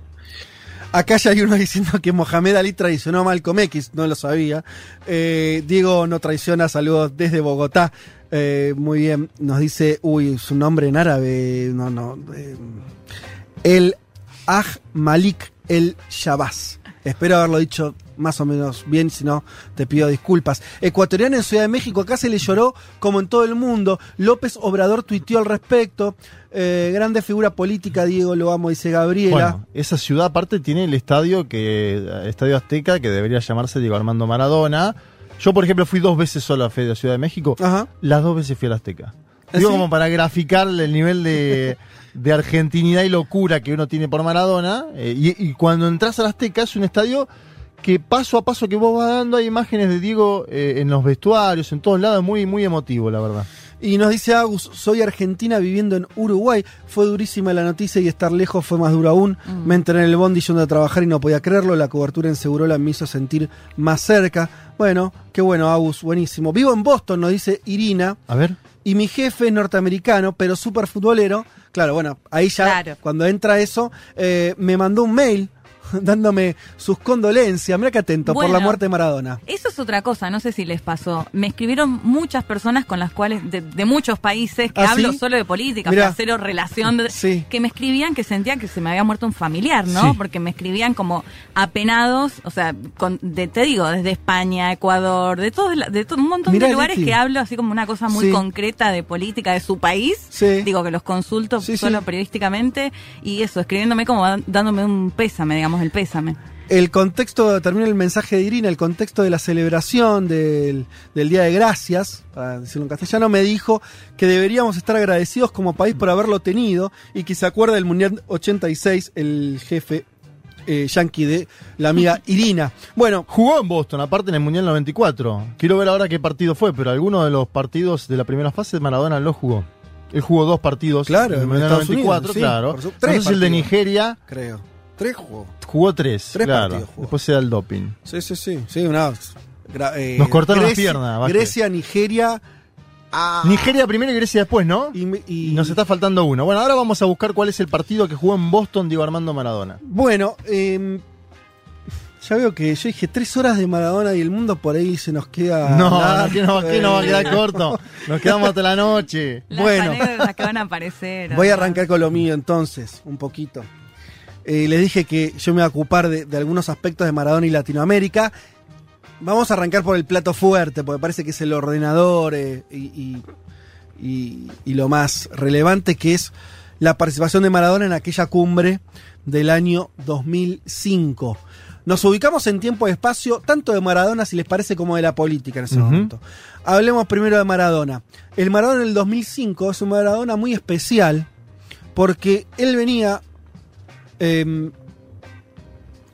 Acá ya hay uno diciendo que Mohamed Ali traicionó a Malcolm X, no lo sabía. Eh, Diego no traiciona, saludos desde Bogotá. Eh, muy bien, nos dice, uy, su nombre en árabe, no, no. eh, el Aj Malik El Shabazz. Espero haberlo dicho más o menos bien, si no, te pido disculpas. Ecuatoriano en Ciudad de México, acá se le lloró como en todo el mundo. López Obrador tuiteó al respecto. Eh, grande figura política, Diego, lo amo, dice Gabriela. Bueno, esa ciudad aparte tiene el estadio que Estadio Azteca, que debería llamarse Diego Armando Maradona. Yo, por ejemplo, fui dos veces solo a Fe de Ciudad de México. Ajá. Las dos veces fui al Azteca. ¿Ah, Digo, sí? como para graficar el nivel de, de argentinidad y locura que uno tiene por Maradona. eh, y, y cuando entras al Azteca es un estadio que paso a paso que vos vas dando hay imágenes de Diego eh, en los vestuarios, en todos lados, muy, muy emotivo, la verdad. Y nos dice Agus, soy argentina viviendo en Uruguay. Fue durísima la noticia y estar lejos fue más duro aún. Me entré en el bondi yendo a trabajar y no podía creerlo. La cobertura en Segurola me hizo sentir más cerca. Bueno, qué bueno, Agus, buenísimo. Vivo en Boston, nos dice Irina. A ver. Y mi jefe es norteamericano, pero súper futbolero. Claro, bueno, ahí ya, Claro. cuando entra eso, eh, me mandó un mail dándome sus condolencias. Mira qué atento por la muerte de Maradona. Eso es otra cosa, no sé si les pasó. Me escribieron muchas personas con las cuales, de, de muchos países, que ¿Ah, hablo sí? solo de política, Mirá. cero relación, de- Sí. que me escribían que sentían que se me había muerto un familiar, ¿no? Sí. Porque me escribían como apenados, o sea, con- de, te digo, desde España, Ecuador, de todo, de todo un montón Mirá, de lugares que hablo así como una cosa muy concreta de política de su país. Digo que los consulto solo periodísticamente y eso, escribiéndome como dándome un pésame, digamos, el pésame. El contexto, termina el mensaje de Irina, el contexto de la celebración del, del Día de Gracias, para decirlo en castellano, me dijo que deberíamos estar agradecidos como país por haberlo tenido y que se acuerda del Mundial 86, el jefe eh, yanqui de la amiga Irina. Bueno, Jugó en Boston, aparte en el Mundial 94. Quiero ver ahora qué partido fue, pero alguno de los partidos de la primera fase Maradona lo jugó. Él jugó dos partidos Claro, en el Mundial Estados 94, Unidos, sí, claro. No sé tres si el de. Nigeria creo. Tres jugó. jugó tres, Tres claro. partidos jugó. Después se da el doping. Sí, sí, sí. sí una, gra- eh, Nos cortaron las piernas, Vázquez. Grecia, Nigeria. ah, Nigeria primero y Grecia después, ¿no? y, nos está faltando uno. Bueno, ahora vamos a buscar cuál es el partido que jugó en Boston Diego Armando Maradona. Bueno, eh, ya veo que yo dije tres horas de Maradona y el mundo por ahí se nos queda. no, largo. aquí no, aquí no va a quedar Eh, corto. Nos quedamos hasta la noche. Las Bueno. que van a aparecer. Voy a arrancar con lo mío entonces, un poquito. Eh, les dije que yo me voy a ocupar de, de algunos aspectos de Maradona y Latinoamérica. Vamos a arrancar por el plato fuerte, porque parece que es el ordenador eh, y, y- y- y lo más relevante, que es la participación de Maradona en aquella cumbre del año 2005. Nos ubicamos en tiempo y espacio, tanto de Maradona, si les parece, como de la política en ese momento. Hablemos primero de Maradona. El Maradona del 2005 es un Maradona muy especial, porque él venía... em,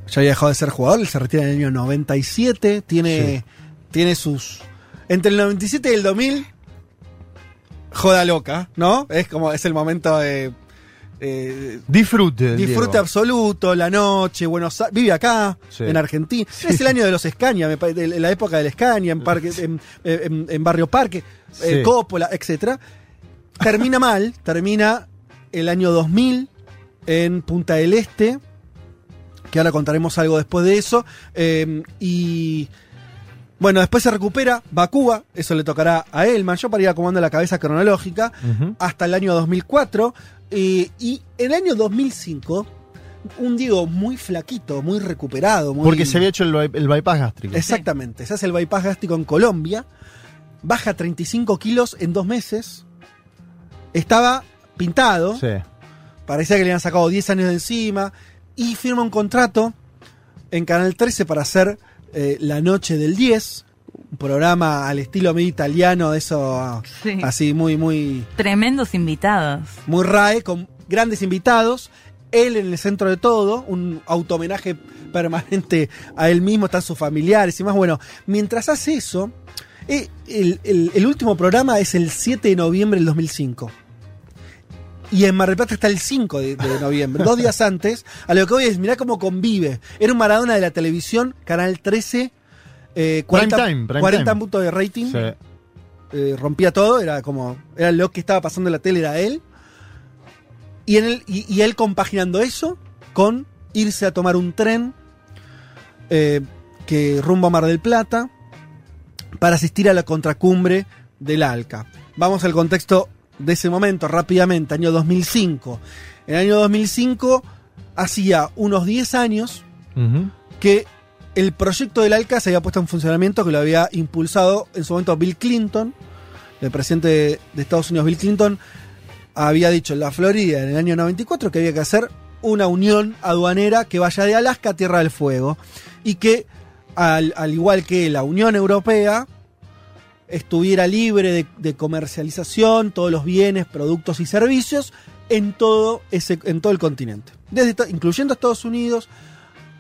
ya había dejado de ser jugador, él se retira en el año 97, tiene, Sí. tiene sus... Entre el 97 y el 2000, joda loca, ¿no? Es como, es el momento de... eh, Disfrute. disfrute Diego. absoluto, la noche, Buenos Aires, vive acá, Sí. en Argentina. Es el año de los Escaña, la época del Escaña, en, parque, en, en- en Barrio Parque, eh, Sí. Coppola, etc. Termina mal, termina el año 2000 en Punta del Este, que ahora contaremos algo después de eso. eh, y bueno, después se recupera, va a Cuba, eso le tocará a Elman, yo para ir acomodando la cabeza cronológica, hasta el año 2004. eh, y en el año 2005, un Diego muy flaquito, muy recuperado. Muy, Porque se había hecho el bypass gástrico. Exactamente, se hace el bypass gástrico en Colombia, baja 35 kilos en dos meses, estaba pintado, Sí. Parecía que le habían sacado 10 años de encima, y firma un contrato en Canal 13 para hacer eh, La Noche del 10, un programa al estilo medio italiano, de eso Sí. así muy, muy, Tremendos invitados. muy RAE, con grandes invitados. Él en el centro de todo, un automenaje permanente a él mismo, están sus familiares y más. Bueno, mientras hace eso, eh, el, el- el último programa es el 7 de noviembre del 2005. Y en Mar del Plata está el 5 de, de noviembre, dos días antes. A lo que voy es, mirá cómo convive. Era un Maradona de la televisión, Canal 13, eh, 40, Prime time, prime 40 time. puntos de rating Sí. eh, rompía todo, era como, era lo que estaba pasando en la tele, era él. Y, en el, y, y él compaginando eso con irse a tomar un tren eh, que rumbo a Mar del Plata para asistir a la contracumbre del ALCA. Vamos al contexto de ese momento rápidamente, año 2005. En el año 2005 hacía unos 10 años que el proyecto del ALCA se había puesto en funcionamiento, que lo había impulsado en su momento Bill Clinton, el presidente de, de Estados Unidos, Bill Clinton, había dicho en la Florida en el año 94 que había que hacer una unión aduanera que vaya de Alaska a Tierra del Fuego y que, al, al igual que la Unión Europea, estuviera libre de, comercialización, todos los bienes, productos y servicios en todo, ese, en todo el continente, desde, incluyendo a Estados Unidos,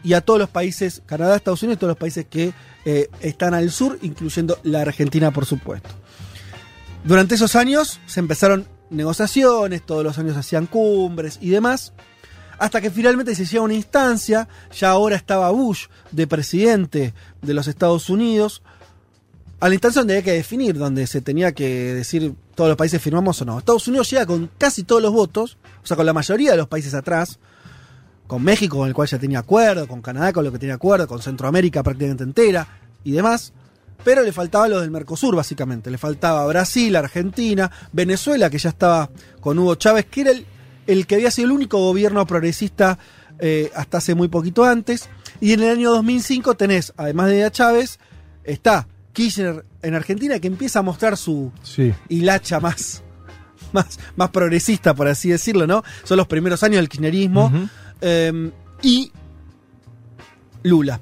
y a todos los países, Canadá, Estados Unidos, todos los países que eh, están al sur, incluyendo la Argentina, por supuesto. Durante esos años se empezaron negociaciones, todos los años hacían cumbres y demás, hasta que finalmente se llega a una instancia, ya ahora estaba Bush de presidente de los Estados Unidos, a la instancia donde había que definir, donde se tenía que decir todos los países firmamos o no. Estados Unidos llega con casi todos los votos, o sea, con la mayoría de los países atrás, con México, con el cual ya tenía acuerdo, con Canadá, con lo que tenía acuerdo, con Centroamérica prácticamente entera y demás. Pero le faltaba lo del Mercosur, básicamente. Le faltaba Brasil, Argentina, Venezuela, que ya estaba con Hugo Chávez, que era el, que había sido el único gobierno progresista eh, hasta hace muy poquito antes. Y en el año 2005 tenés, además de Chávez, está Kirchner en Argentina, que empieza a mostrar su Sí. hilacha más, más, más progresista, por así decirlo, ¿no? Son los primeros años del kirchnerismo. Eh, y Lula,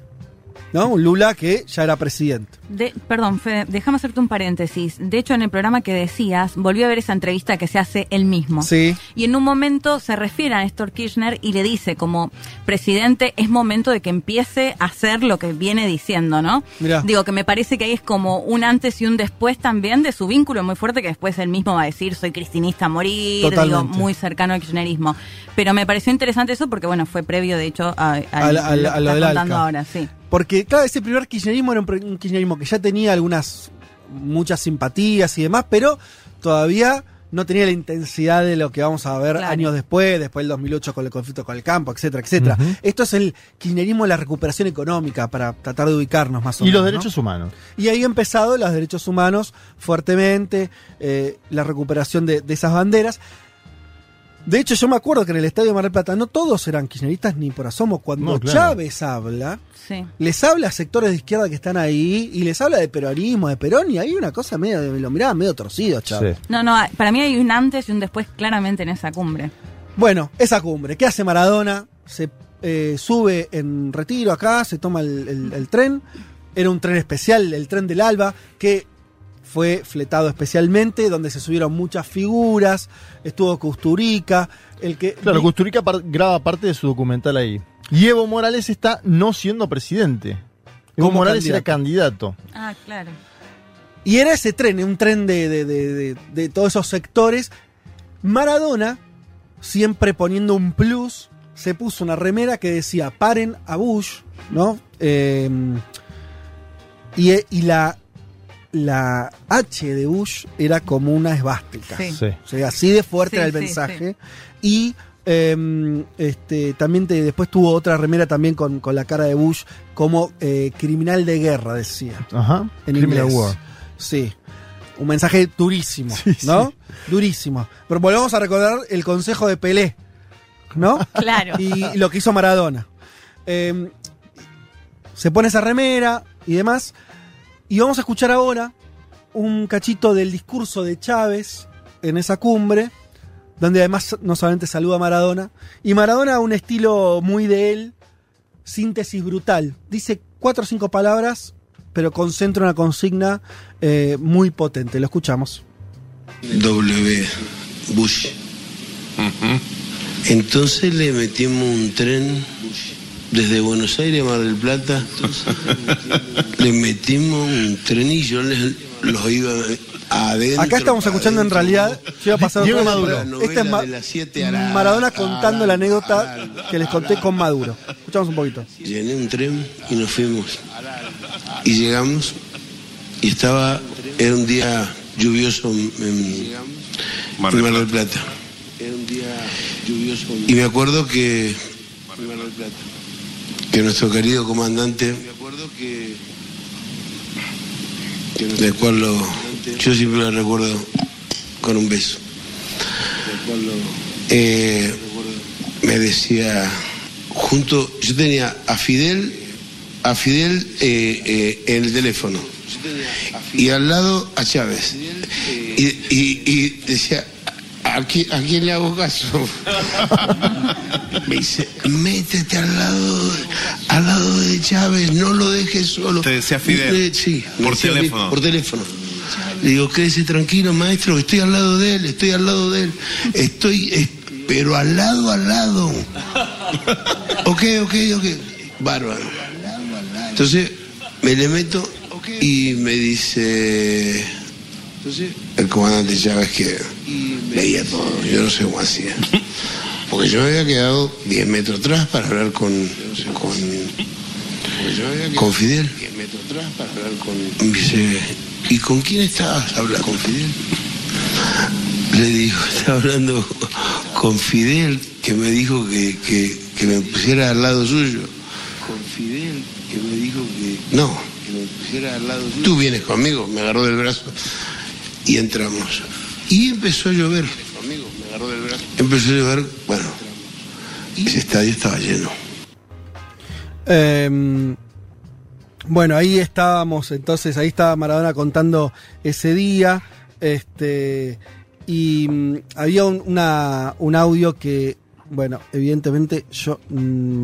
¿no? Un Lula que ya era presidente. De- perdón, Fede, déjame hacerte un paréntesis. De hecho, en el programa que decías, volví a ver esa entrevista que se hace él mismo. Sí. Y en un momento se refiere a Néstor Kirchner y le dice como, presidente, es momento de que empiece a hacer lo que viene diciendo, ¿no? Mirá. Digo que me parece que ahí es como un antes y un después también de su vínculo muy fuerte que después él mismo va a decir, soy cristinista a morir, digo, muy cercano al kirchnerismo. Pero me pareció interesante eso porque, bueno, fue previo, de hecho, a, lo que del contando ahora, sí. Porque, claro, ese primer kirchnerismo era un kirchnerismo que ya tenía algunas, muchas simpatías y demás, pero todavía no tenía la intensidad de lo que vamos a ver Claro. años después, después del 2008 con el conflicto con el campo, etcétera, etcétera. Esto es el kirchnerismo de la recuperación económica, para tratar de ubicarnos más o Y menos. los ¿no? derechos humanos. Y ahí ha empezado los derechos humanos fuertemente, eh, la recuperación de, de esas banderas. De hecho, yo me acuerdo que en el estadio de Mar del Plata no todos eran kirchneristas ni por asomo. Cuando No, claro. Chávez habla, Sí. les habla a sectores de izquierda que están ahí y les habla de peronismo, de Perón, y hay una cosa medio, de- lo miraba medio torcido, Chávez. No, no, para mí hay un antes y un después claramente en esa cumbre. Bueno, esa cumbre. ¿Qué hace Maradona? Se eh, sube en retiro acá, se toma el, el- el tren. Era un tren especial, el tren del Alba, que fue fletado especialmente, donde se subieron muchas figuras. Estuvo Custurica, el que. Claro, Custurica par- graba parte de su documental ahí. Y Evo Morales está no siendo presidente. Evo Como Morales era candidato. Ah, claro. Y era ese tren, un tren de, de- de- de- de todos esos sectores. Maradona, siempre poniendo un plus, se puso una remera que decía paren a Bush, ¿no? Eh, y, y la, la H de Bush era como una esvástica. Sí. Sí. O sea, así de fuerte Sí, era el sí, mensaje. Y eh, este, también te- después tuvo otra remera también con, con la cara de Bush como eh, criminal de guerra, decía. Ajá. En Criminal inglés. War. Sí. Un mensaje durísimo, ¿no? Durísimo. Pero volvemos a recordar el consejo de Pelé, ¿no? Claro. Y lo que hizo Maradona. Eh, se pone esa remera y demás. Y vamos a escuchar ahora un cachito del discurso de Chávez en esa cumbre, donde además no solamente saluda a Maradona, y Maradona un estilo muy de él, síntesis brutal. Dice cuatro o cinco palabras, pero concentra una consigna eh, muy potente. Lo escuchamos. W. Bush. Entonces le metimos un tren desde Buenos Aires a Mar del Plata. le metimos un tren y yo les, los iba adentro. Acá estamos escuchando en realidad. Yo iba a pasar Diego Maduro. Esta es Ma- de las siete a la- Maradona contando la anécdota que les conté con Maduro. Escuchamos un poquito. Llené un tren y nos fuimos. Y llegamos y estaba, era un día lluvioso en, en Mar del Plata. Era un día lluvioso. Y me acuerdo que, que nuestro querido comandante, del cual lo, yo siempre lo recuerdo con un beso, eh, me decía, junto, yo tenía a Fidel, a Fidel eh, eh, en el teléfono. Y al lado a Chávez. Y, y- y decía, ¿a quién, a quién le hago caso? Me dice, métete al lado, al lado de Chávez, no lo dejes solo. Te decía Fidel. Sí, Por decía teléfono. Por teléfono. Le digo, quédese tranquilo, maestro, que estoy al lado de él, estoy al lado de él. Estoy, pero al lado, al lado. Ok, ok, ok. Bárbaro. Entonces me le meto y me dice el comandante Chávez que veía todo, yo no sé cómo hacía. Porque yo me había quedado 10 metros atrás para hablar con, con, con Fidel. Y me dice, ¿y con quién estabas hablando? ¿Con Fidel? Le digo, estaba hablando con Fidel, que me dijo que, que- que me pusiera al lado suyo. Con Fidel, que me dijo que... No, que me pusiera al lado suyo. Tú vienes conmigo, me agarró del brazo y entramos. Y empezó a llover. Empezó a llover, bueno, ese estadio estaba lleno. Eh, bueno, ahí estábamos, entonces ahí estaba Maradona contando ese día. Este. Y mm, había un, una- un audio que, bueno, evidentemente yo mm,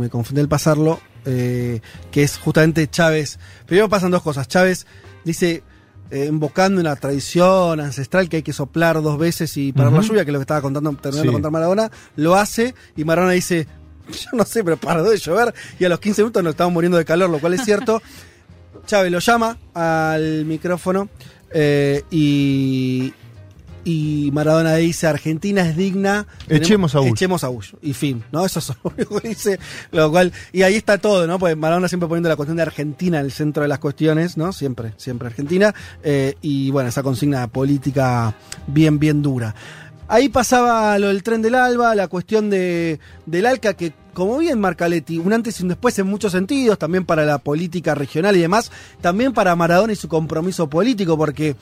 me confundí al pasarlo, eh, que es justamente Chávez. Primero pasan dos cosas. Chávez dice, invocando una tradición ancestral que hay que soplar dos veces y parar la lluvia, que es lo que estaba contando, terminando de Sí. contar Maradona, lo hace y Maradona dice, yo no sé, pero paró de llover y a los 15 minutos nos estábamos muriendo de calor, lo cual es cierto. Chávez lo llama al micrófono eh, y, y Maradona dice Argentina es digna. Echemos a Bush. Echemos a Bush. Y fin, ¿no? Eso es lo único que dice. Lo cual, y ahí está todo, ¿no? Porque Maradona siempre poniendo la cuestión de Argentina en el centro de las cuestiones, ¿no? Siempre, siempre Argentina. Eh, y bueno, esa consigna política bien, bien dura. Ahí pasaba lo del tren del Alba, la cuestión de, del ALCA, que como bien Marcaletti, un antes y un después en muchos sentidos, también para la política regional y demás, también para Maradona y su compromiso político, porque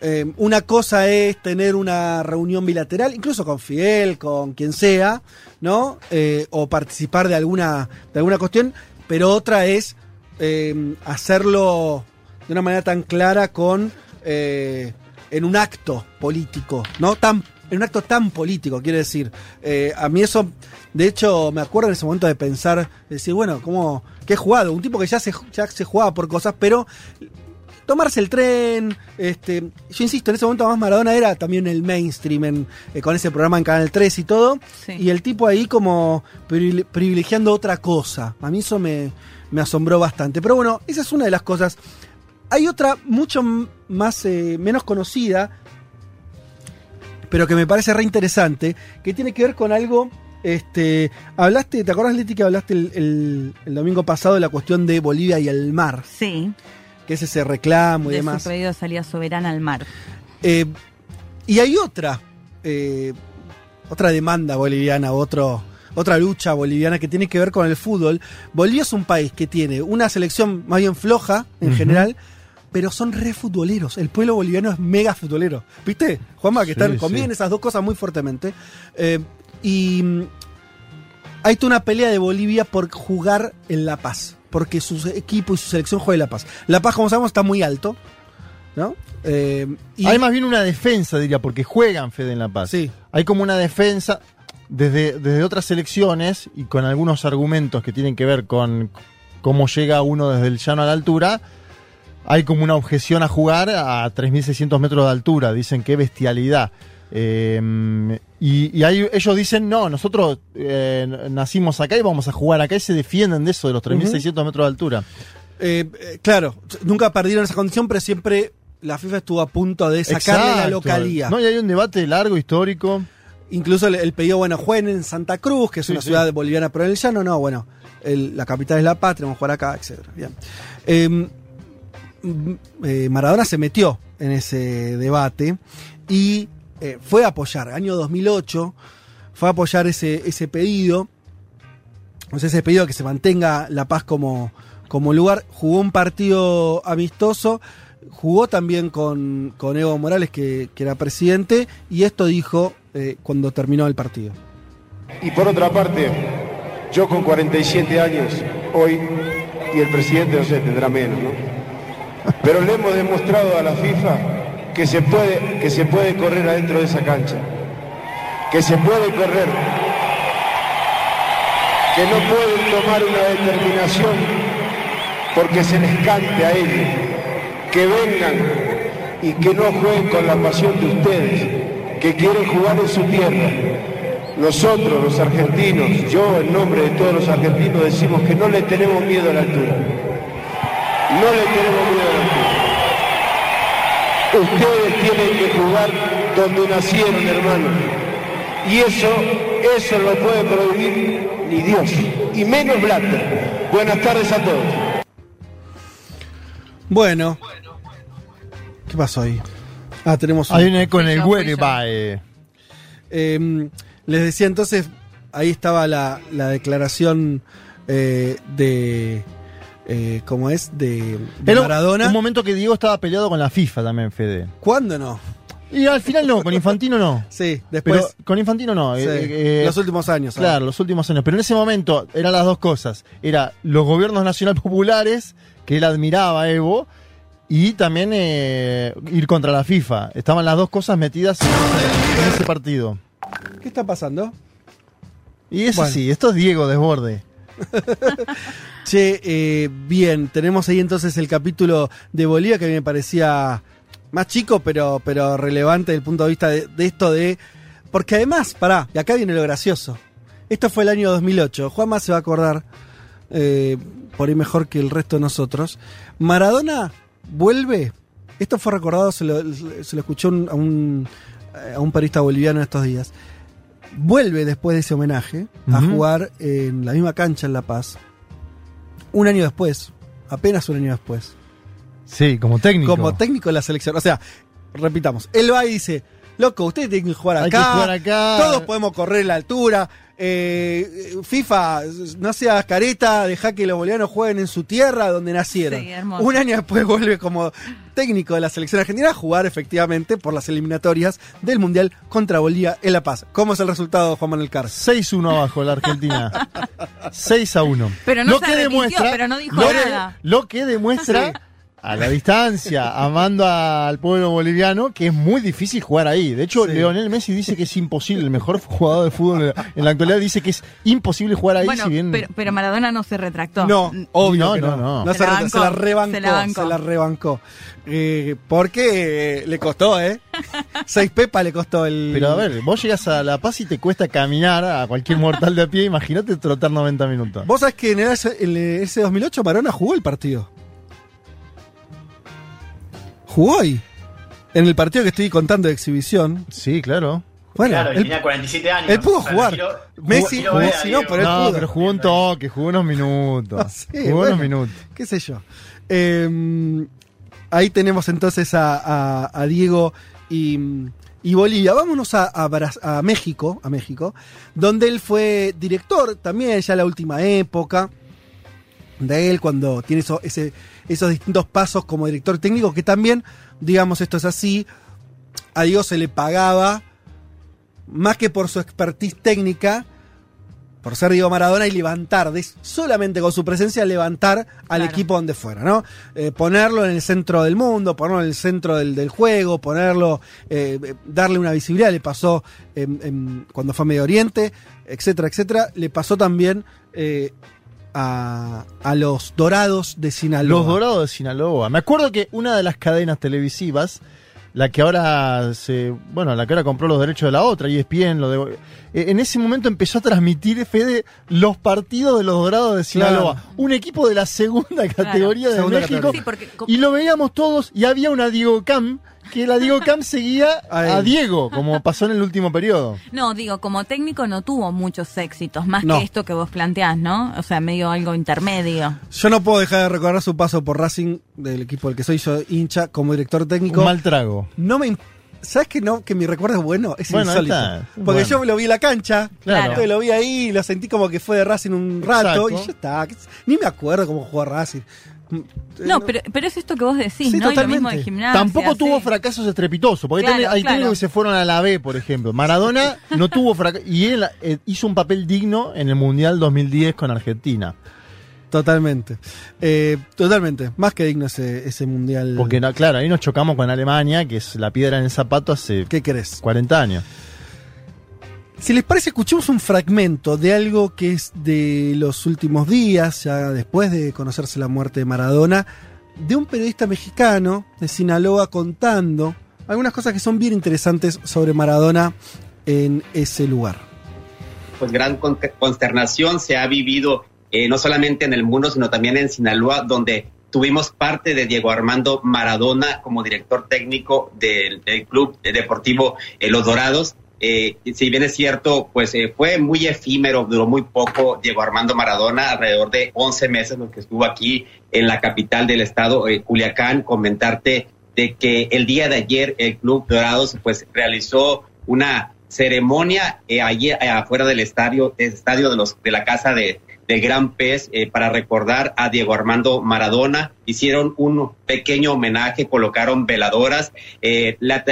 eh, una cosa es tener una reunión bilateral, incluso con Fidel, con quien sea, ¿no? Eh, o participar de alguna, de alguna cuestión, pero otra es eh, hacerlo de una manera tan clara con en un acto político, ¿no? Tan, en un acto tan político, quiero decir. A mí eso, de hecho, me acuerdo en ese momento de pensar, decir, bueno, ¿cómo, ¿qué jugado? Un tipo que ya se, ya se jugaba por cosas, pero tomarse el tren, este, yo insisto, en ese momento más Maradona era también el mainstream en, eh, con ese programa en Canal 3 y todo, Sí. y el tipo ahí como privile- privilegiando otra cosa. A mí eso me, me asombró bastante. Pero bueno, esa es una de las cosas. Hay otra mucho más, eh, menos conocida, pero que me parece re interesante, que tiene que ver con algo. Este, hablaste, ¿te acuerdas, Leti, que hablaste el, el- el domingo pasado de la cuestión de Bolivia y el mar? Sí. Que es ese reclamo y De demás. su pedido de salida soberana al mar. Eh, y hay otra, eh, otra demanda boliviana, otro, otra lucha boliviana que tiene que ver con el fútbol. Bolivia es un país que tiene una selección más bien floja en general, pero son re futboleros. El pueblo boliviano es mega futbolero. ¿Viste, Juanma? Que Sí, están, sí. conviven esas dos cosas muy fuertemente. Eh, y hay toda una pelea de Bolivia por jugar en La Paz. Porque su equipo y su selección juega La Paz. La Paz, como sabemos, está muy alto. ¿No? Eh, y- Hay más bien una defensa, diría, porque juegan Fede en La Paz. Sí. Hay como una defensa desde, desde otras selecciones y con algunos argumentos que tienen que ver con cómo llega uno desde el llano a la altura. Hay como una objeción a jugar a 3.600 metros de altura. Dicen qué bestialidad. Eh, y ellos dicen, no, nosotros eh, nacimos acá y vamos a jugar acá y se defienden de eso, de los 3.600 metros de altura. Eh, eh, claro, nunca perdieron esa condición, pero siempre la FIFA estuvo a punto de sacarle la Exacto. localía. No, y hay un debate largo, histórico. Incluso el, el pedido, bueno, jueguen en Santa Cruz, que es Sí, una sí. ciudad boliviana, pero en el llano no, bueno, el- la capital es La Paz, tenemos que jugar acá, etc. Bien. Eh, Maradona se metió en ese debate y eh, fue a apoyar, año 2008, fue a apoyar ese, ese pedido, o ese pedido que se mantenga La Paz como, como lugar, jugó un partido amistoso, jugó también con, con Evo Morales, que, que era presidente, y esto dijo eh, cuando terminó el partido. Y por otra parte, yo con 47 años hoy, y el presidente no sé, tendrá menos, ¿no? Pero le hemos demostrado a la FIFA que se puede, que se puede correr adentro de esa cancha, que se puede correr, que no pueden tomar una determinación porque se les cante a ellos, que vengan y que no jueguen con la pasión de ustedes, que quieren jugar en su tierra. Nosotros, los argentinos, yo en nombre de todos los argentinos decimos que no le tenemos miedo a la altura. No le tenemos miedo a la altura. Ustedes tienen que jugar donde nacieron, hermanos. Y eso, eso no lo puede prohibir ni Dios, y menos Blatter. Buenas tardes a todos. Bueno. ¿Qué pasó ahí? Ah, tenemos Hay un eco en el Whereby. Eh, les decía entonces, ahí estaba la, la declaración eh, de. Eh, ¿Cómo es? De, de Era Maradona. un momento que Diego estaba peleado con la FIFA también, Fede. ¿Cuándo no? Y al final no, con Infantino no. Sí, después. Pero con Infantino no. Sí, eh, eh, los últimos años. ¿sabes? Claro, los últimos años. Pero en ese momento eran las dos cosas. Era los gobiernos nacional populares, que él admiraba a Evo, y también eh, ir contra la FIFA. Estaban las dos cosas metidas en ese, en ese partido. ¿Qué está pasando? Y eso Bueno. sí, esto es Diego Desborde. Che, eh, bien, tenemos ahí entonces el capítulo de Bolivia que a mí me parecía más chico, pero, pero relevante desde el punto de vista de, de esto de... Porque además, pará, y acá viene lo gracioso. Esto fue el año 2008. Juanma se va a acordar, eh, por ahí mejor que el resto de nosotros. Maradona vuelve. Esto fue recordado, se lo, se lo escuchó un- a, un, a un periodista boliviano estos días. Vuelve después de ese homenaje a jugar en la misma cancha en La Paz. Un año después, apenas un año después, Sí, como técnico. como técnico de la selección. O sea, repitamos, él va y dice, loco, ustedes tienen que jugar acá, Hay que jugar acá. todos podemos correr la altura, eh, FIFA, no seas careta, deja que los bolivianos jueguen en su tierra donde nacieron. Sí. Un año después vuelve como técnico de la selección argentina a jugar efectivamente por las eliminatorias del Mundial contra Bolivia en La Paz. ¿Cómo es el resultado, Juan Manuel Carr? 6-1 abajo la Argentina. 6 a 1. Pero no lo se que demuestra, pero no dijo lo, nada. lo que demuestra a la distancia, amando al pueblo boliviano, que es muy difícil jugar ahí. De hecho, Leonel Messi dice que es imposible, el mejor jugador de fútbol en la actualidad dice que es imposible jugar ahí Bueno, si bien... pero, pero Maradona no se retractó. No, obvio No, que no, no. no. No Se se, la bancó, se la rebancó. se la bancó. se la rebancó. Eh, porque eh, le costó, ¿eh? Seis pepas le costó el. Pero a ver, vos llegas a La Paz y te cuesta caminar a cualquier mortal de a pie, imagínate trotar 90 minutos. Vos sabés que en el, en ese 2008 Marona jugó el partido. Jugó ahí. En el partido que estoy contando de exhibición. Sí, claro. Bueno, claro, él, tenía 47 años. él pudo jugar. Messi jugó, ver a si no, pero él No, pudo. pero jugó un toque, jugó unos minutos. No sé, jugó bueno, unos minutos. qué sé yo. Eh, ahí tenemos entonces a, a- a Diego y, y Bolivia. Vámonos a, a México, a México, donde él fue director también ya en la última época de él cuando tiene eso- ese- esos distintos pasos como director técnico que también, digamos, esto es así, a Diego se le pagaba más que por su expertise técnica, por ser Diego Maradona y levantar, solamente con su presencia, levantar al Claro. equipo donde fuera, ¿no? Eh, ponerlo en el centro del mundo, ponerlo en el centro del, del juego, ponerlo, eh, darle una visibilidad, le pasó en- cuando fue a Medio Oriente, etcétera, etcétera, le pasó también eh, a, a los Dorados de Sinaloa. Los Dorados de Sinaloa. Me acuerdo que una de las cadenas televisivas, la que ahora se, bueno, la que ahora compró los derechos de la otra, ESPN, lo de, eh, en ese momento empezó a transmitir Fede los partidos de los Dorados de Sinaloa, Claro. un equipo de la segunda categoría de Segunda México, categoría. Sí, porque co- y lo veíamos todos y había una Diego Cam que la Diego Cam seguía A. Diego, como pasó en el último periodo. No, digo, como técnico no tuvo muchos éxitos, más No. que esto que vos planteás, ¿no? O sea, medio algo intermedio. Yo no puedo dejar de recordar su paso por Racing, del equipo del que soy yo hincha, como director técnico. Un mal trago. No me. ¿Sabes que no? Que mi recuerdo es bueno, es Bueno, insólito. está, Porque bueno. yo lo vi en la cancha, Claro. entonces lo vi ahí y lo sentí como que fue de Racing un rato Exacto. y ya está. Ni me acuerdo cómo jugó a Racing. Mm, No, pero, pero es esto que vos decís, Sí, ¿no? Y lo mismo totalmente. de gimnasia. Tampoco tuvo sí. fracasos estrepitosos, porque Claro, hay- claro. técnicos que se fueron a la B, por ejemplo. Maradona no tuvo fracasos, y él eh, hizo un papel digno en el Mundial 2010 con Argentina. Totalmente. Eh, totalmente. Más que digno ese, ese mundial. Porque, no, claro, ahí nos chocamos con Alemania, que es la piedra en el zapato hace ¿Qué querés? 40 años. Si les parece, escuchemos un fragmento de algo que es de los últimos días, ya después de conocerse la muerte de Maradona, de un periodista mexicano de Sinaloa contando algunas cosas que son bien interesantes sobre Maradona en ese lugar. pues gran con- consternación se ha vivido eh, no solamente en el mundo, sino también en Sinaloa, donde tuvimos parte de Diego Armando Maradona como director técnico del, del club deportivo eh, Los Dorados. Eh, si bien es cierto, pues eh, fue muy efímero, duró muy poco Diego Armando Maradona, alrededor de 11 meses lo que estuvo aquí en la capital del estado, eh, Culiacán, comentarte de que el día de ayer el Club Dorados pues realizó una ceremonia eh, allí afuera del estadio, estadio de los de la casa de, Gran Pez eh, para recordar a Diego Armando Maradona. Hicieron un pequeño homenaje, colocaron veladoras. Eh, la,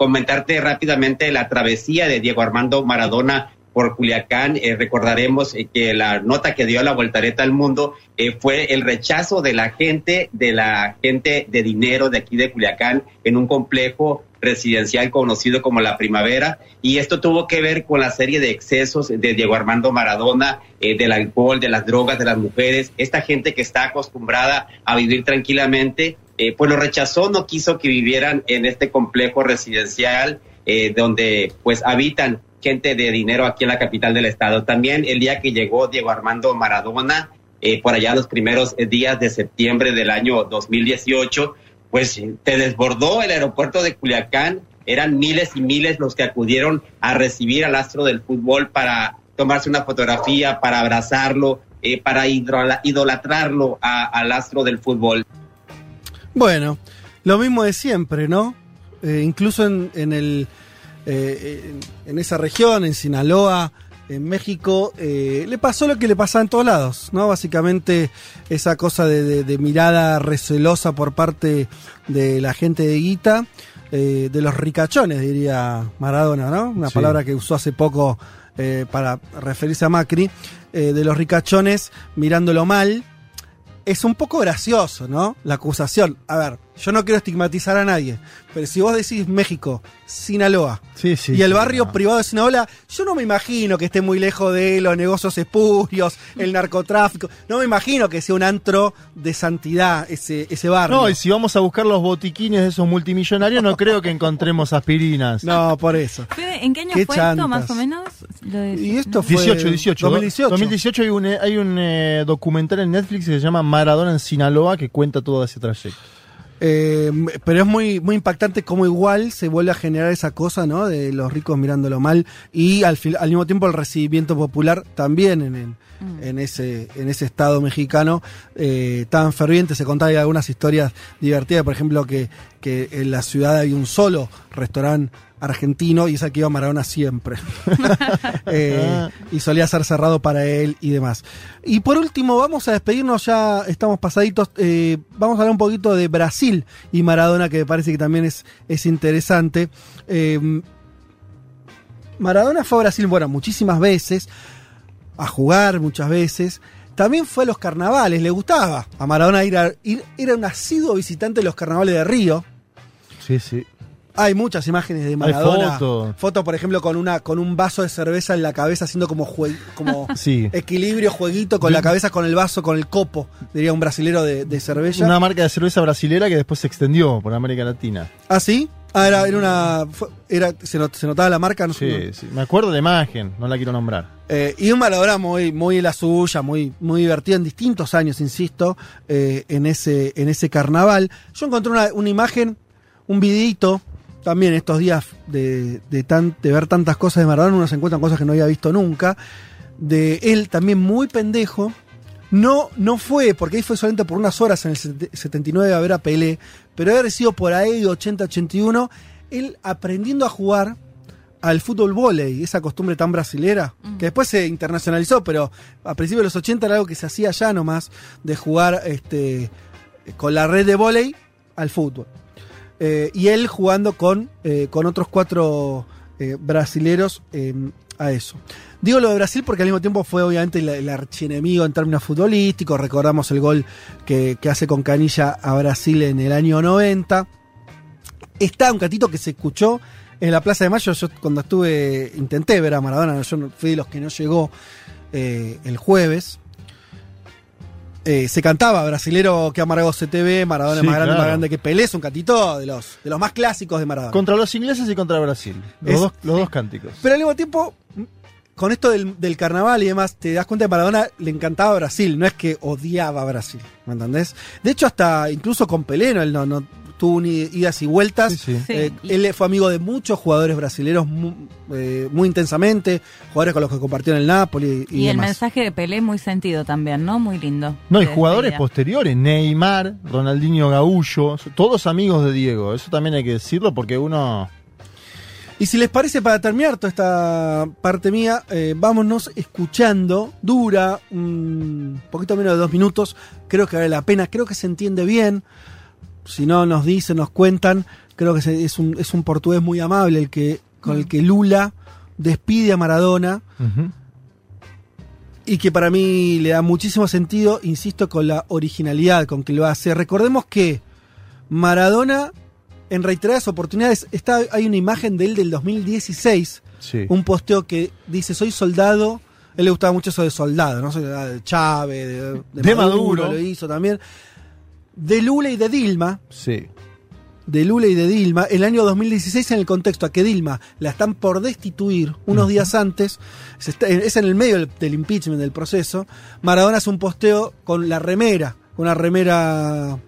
comentarte rápidamente la travesía de Diego Armando Maradona por Culiacán. Eh, recordaremos eh, que la nota que dio la voltareta al mundo eh, fue el rechazo de la gente, de la gente de dinero de aquí de Culiacán en un complejo residencial conocido como la Primavera y esto tuvo que ver con la serie de excesos de Diego Armando Maradona, eh, del alcohol, de las drogas, de las mujeres, esta gente que está acostumbrada a vivir tranquilamente, eh, pues lo rechazó, no quiso que vivieran en este complejo residencial eh, donde pues habitan gente de dinero aquí en la capital del estado. También el día que llegó Diego Armando Maradona, eh, por allá los primeros eh, días de septiembre del año 2018, pues te desbordó el aeropuerto de Culiacán. Eran miles y miles los que acudieron a recibir al astro del fútbol para tomarse una fotografía, para abrazarlo, eh, para idolatrarlo al astro del fútbol. Bueno, lo mismo de siempre, ¿no? Eh, incluso en, en el, eh, en, en esa región, en Sinaloa, en México, eh, le pasó lo que le pasa en todos lados, ¿no? Básicamente esa cosa de, de- de mirada recelosa por parte de la gente de Guita, eh, de los ricachones, diría Maradona, ¿no? Una Sí. palabra que usó hace poco eh, para referirse a Macri, de los ricachones mirándolo mal. Es un poco gracioso, ¿no? La acusación. A ver, yo no quiero estigmatizar a nadie, pero si vos decís México, Sinaloa, Sí, sí. y el sí, barrio no. privado de Sinaloa, yo no me imagino que esté muy lejos de los negocios espurios, el narcotráfico. No me imagino que sea un antro de santidad ese, ese barrio. No, y si vamos a buscar los botiquines de esos multimillonarios, no creo que encontremos aspirinas. No, por eso. ¿En qué año Qué fue chantas. esto, más o menos? Lo de- Y esto fue 18, 18. 2018. 2018 hay un, eh, hay un eh, documental en Netflix que se llama Maradona en Sinaloa que cuenta todo ese trayecto. Eh, pero es muy, muy impactante cómo igual se vuelve a generar esa cosa, ¿no? De los ricos mirándolo mal y al, al mismo tiempo el recibimiento popular también en, en, en ese, en ese estado mexicano eh, tan ferviente. Se contaban algunas historias divertidas, por ejemplo, que, que en la ciudad hay un solo restaurante argentino y es al que iba Maradona siempre. Eh, y solía ser cerrado para él y demás. Y por último, vamos a despedirnos, ya estamos pasaditos. eh, vamos a hablar un poquito de Brasil y Maradona, que me parece que también es, es interesante. Eh, Maradona fue a Brasil, bueno, muchísimas veces, a jugar muchas veces. También fue a los carnavales, le gustaba a Maradona ir a, ir, era un asiduo visitante de los carnavales de Río. Sí, sí. Hay muchas imágenes de Maradona. fotos. Foto, por ejemplo, con una con un vaso de cerveza en la cabeza haciendo como jue- como Sí. equilibrio, jueguito con la cabeza, con el vaso, con el copo, diría un brasilero de, de cerveza. Una marca de cerveza brasilera que después se extendió por América Latina. ¿Ah, sí? Ah, era, era una. fue- era, se, not- se notaba la marca, no sé. Sí, sí. Me acuerdo de la imagen, no la quiero nombrar. Eh, y un Maradona muy, muy la suya, muy, muy divertido en distintos años, insisto, eh, en, ese, en ese carnaval. Yo encontré una, una imagen, un videito, también estos días de, de, tan- de ver tantas cosas de Maradona, uno se encuentran cosas que no había visto nunca, de él también muy pendejo. No, no fue, porque ahí fue solamente por unas horas en el set- 79 a ver a Pelé, pero haber sido por ahí 80-81, él aprendiendo a jugar al fútbol volei, esa costumbre tan brasilera, que después se internacionalizó, pero a principios de los 80 era algo que se hacía ya nomás, de jugar este, con la red de volei al fútbol. Eh, y él jugando con, eh, con otros cuatro eh, brasileros eh, a eso. Digo lo de Brasil porque al mismo tiempo fue obviamente el, el archienemigo en términos futbolísticos. Recordamos el gol que, que hace con Canilla a Brasil en el año 90. Está un catito que se escuchó en la Plaza de Mayo. Yo cuando estuve, intenté ver a Maradona, yo fui de los que no llegó el jueves. Eh, se cantaba brasilero que amargo CTV, Maradona Sí, es más grande, claro. más grande que Pelé, es un catito de los, de los más clásicos de Maradona. Contra los ingleses y contra Brasil. Los, Es- dos, los dos cánticos. Pero al mismo tiempo, con esto del, del carnaval y demás, te das cuenta que Maradona le encantaba Brasil, no es que odiaba a Brasil, ¿me entendés? De hecho, hasta incluso con Pelé, ¿no? él no, no tuvo ni idas y vueltas. Sí, sí. Eh, Sí. él fue amigo de muchos jugadores brasileños muy, eh, muy intensamente, jugadores con los que compartió en el Napoli y, Y, el demás. mensaje de Pelé muy sentido también, ¿no? Muy lindo. No, y jugadores despedida. posteriores, Neymar, Ronaldinho Gaullo, todos amigos de Diego. Eso también hay que decirlo porque uno... Y si les parece, para terminar toda esta parte mía, eh, vámonos escuchando. Dura un poquito menos de dos minutos. Creo que vale la pena. Creo que se entiende bien. Si no nos dicen, nos cuentan. Creo que es un, es un portugués muy amable el que, con el que Lula despide a Maradona. Y que para mí le da muchísimo sentido, insisto, con la originalidad con que lo hace. Recordemos que Maradona, en reiteradas oportunidades, está, hay una imagen de él del 2016, Sí. un posteo que dice, soy soldado. A él le gustaba mucho eso de soldado, ¿no? Soy de Chávez, de, De Maduro. lo hizo también. De Lula y de Dilma, Sí. de Lula y de Dilma, el año 2016 en el contexto a que Dilma la están por destituir unos días antes, está- es en el medio del, del impeachment del proceso, Maradona hace un posteo con la remera, una remera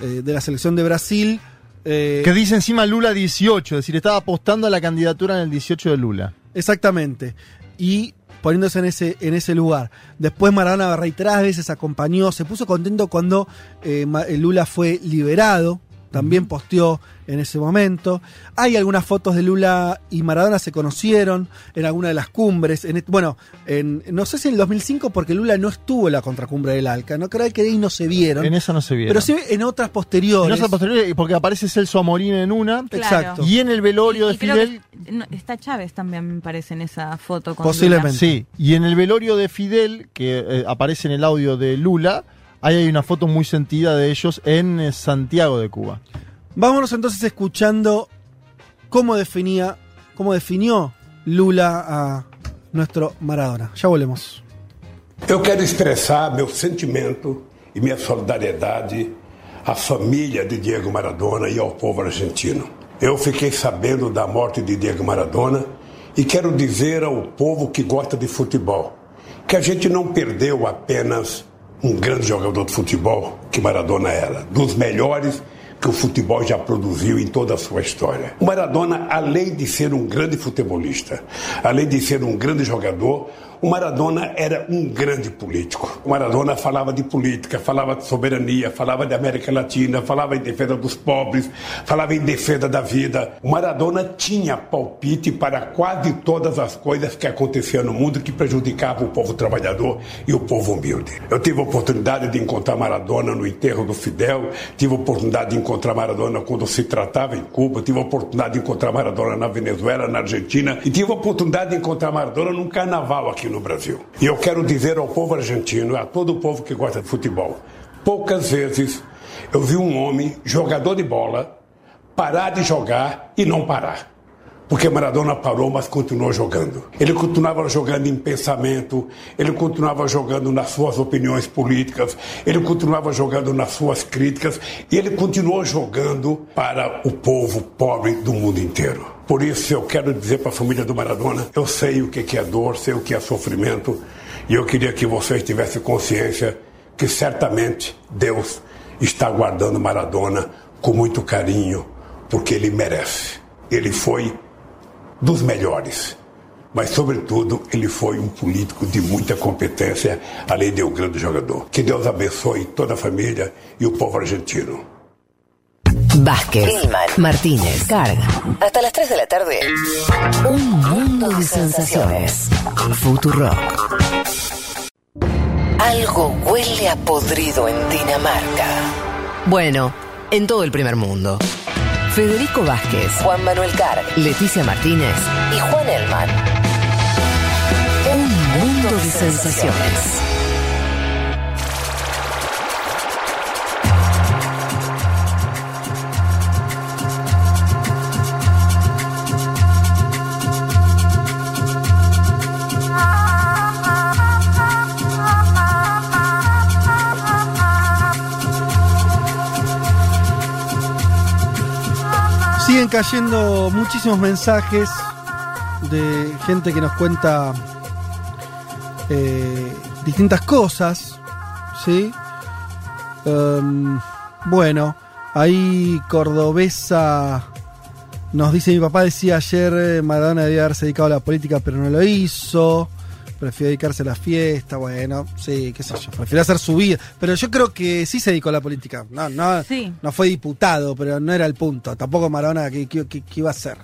eh, de la selección de Brasil. eh, Que dice encima Lula 18, es decir, estaba apostando a la candidatura en el 18 de Lula. Exactamente. Y poniéndose en ese, en ese lugar. Después Maradona reiteradas veces acompañó, se puso contento cuando eh, Ma- Lula fue liberado también posteó en ese momento. Hay algunas fotos de Lula y Maradona se conocieron en alguna de las cumbres. En, bueno, en, no sé si en el 2005 porque Lula no estuvo en la contracumbre del Alca, no creo que ahí no se vieron. En esa no se vieron. Pero sí en otras posteriores. En otras posteriores, porque aparece Celso Amorín en una. Exacto. Y en el velorio Y- de y creo Fidel. que- no, está Chávez también me parece en esa foto con Posiblemente. Sí, y en el velorio de Fidel, que eh, aparece en el audio de Lula, ahí hay una foto muy sentida de ellos en eh, Santiago de Cuba. Vámonos entonces escuchando cómo definía, cómo definió Lula a nuestro Maradona. Ya volvemos. Eu quero expressar meu sentimento e minha solidariedade à família de Diego Maradona e ao povo argentino. Eu fiquei sabendo da morte de Diego Maradona e quero dizer ao povo que gosta de futebol que a gente não perdeu apenas um grande jogador de futebol, que Maradona era, dos melhores que o futebol já produziu em toda a sua história. O Maradona, além de ser um grande futebolista, além de ser um grande jogador, o Maradona era um grande político. O Maradona falava de política, falava de soberania, falava de América Latina, falava em defesa dos pobres, falava em defesa da vida. O Maradona tinha palpite para quase todas as coisas que aconteciam no mundo que prejudicavam o povo trabalhador e o povo humilde. Eu tive a oportunidade de encontrar Maradona no enterro do Fidel, tive a oportunidade de encontrar Maradona quando se tratava em Cuba, tive a oportunidade de encontrar Maradona na Venezuela, na Argentina e tive a oportunidade de encontrar Maradona num carnaval aqui no Brasil. E eu quero dizer ao povo argentino, a todo o povo que gosta de futebol, poucas vezes eu vi um homem, jogador de bola, parar de jogar e não parar. Porque Maradona parou, mas continuou jogando. Ele continuava jogando em pensamento, ele continuava jogando nas suas opiniões políticas, ele continuava jogando nas suas críticas e ele continuou jogando para o povo pobre do mundo inteiro. Por isso eu quero dizer para a família do Maradona, eu sei o que é dor, sei o que é sofrimento e eu queria que vocês tivessem consciência que certamente Deus está guardando Maradona com muito carinho, porque ele merece. Ele foi dos melhores. Mas, sobretudo, ele foi um político de muita competência, além de um grande jogador. Que Deus abençoe toda a família e o povo argentino. Vázquez, Martínez, Carga. Hasta las 3 de la tarde. Un mundo de sensaciones. Futurock. Algo huele a podrido en Dinamarca. Bueno, en todo el primer mundo. Federico Vázquez, Juan Manuel Carg, Leticia Martínez y Juan Elman. Un mundo de sensaciones. Siguen cayendo muchísimos mensajes de gente que nos cuenta eh, distintas cosas, ¿sí? Em, bueno, ahí Cordobesa nos dice, mi papá decía ayer, eh, Maradona debía haberse dedicado a la política, pero no lo hizo. Prefirió dedicarse a la fiesta, bueno, sí, qué sé yo, prefirió hacer su vida. Pero yo creo que sí se dedicó a la política. No, no, Sí. no fue diputado, pero no era el punto. Tampoco Maradona, ¿qué, qué- qué- qué iba a hacer?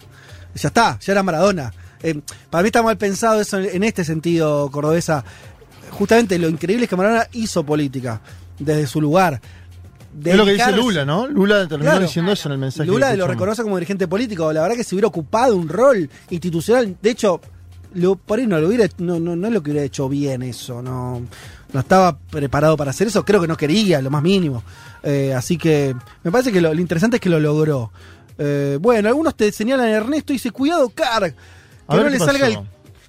Ya está, ya era Maradona. Eh, para mí está mal pensado eso en este sentido, Cordobesa. Justamente lo increíble es que Maradona hizo política desde su lugar. Es lo que dice Lula, ¿no? Lula terminó Claro. diciendo eso en el mensaje. Lula lo reconoce como dirigente político. La verdad que se hubiera ocupado un rol institucional. De hecho, lo, por ahí no lo hubiera, no, no, no es lo que hubiera hecho bien eso. No, no estaba preparado para hacer eso. Creo que no quería, lo más mínimo. Eh, así que me parece que lo, lo interesante es que lo logró. Eh, bueno, algunos te señalan Ernesto y dice, cuidado, Carg. Que A no le salga el.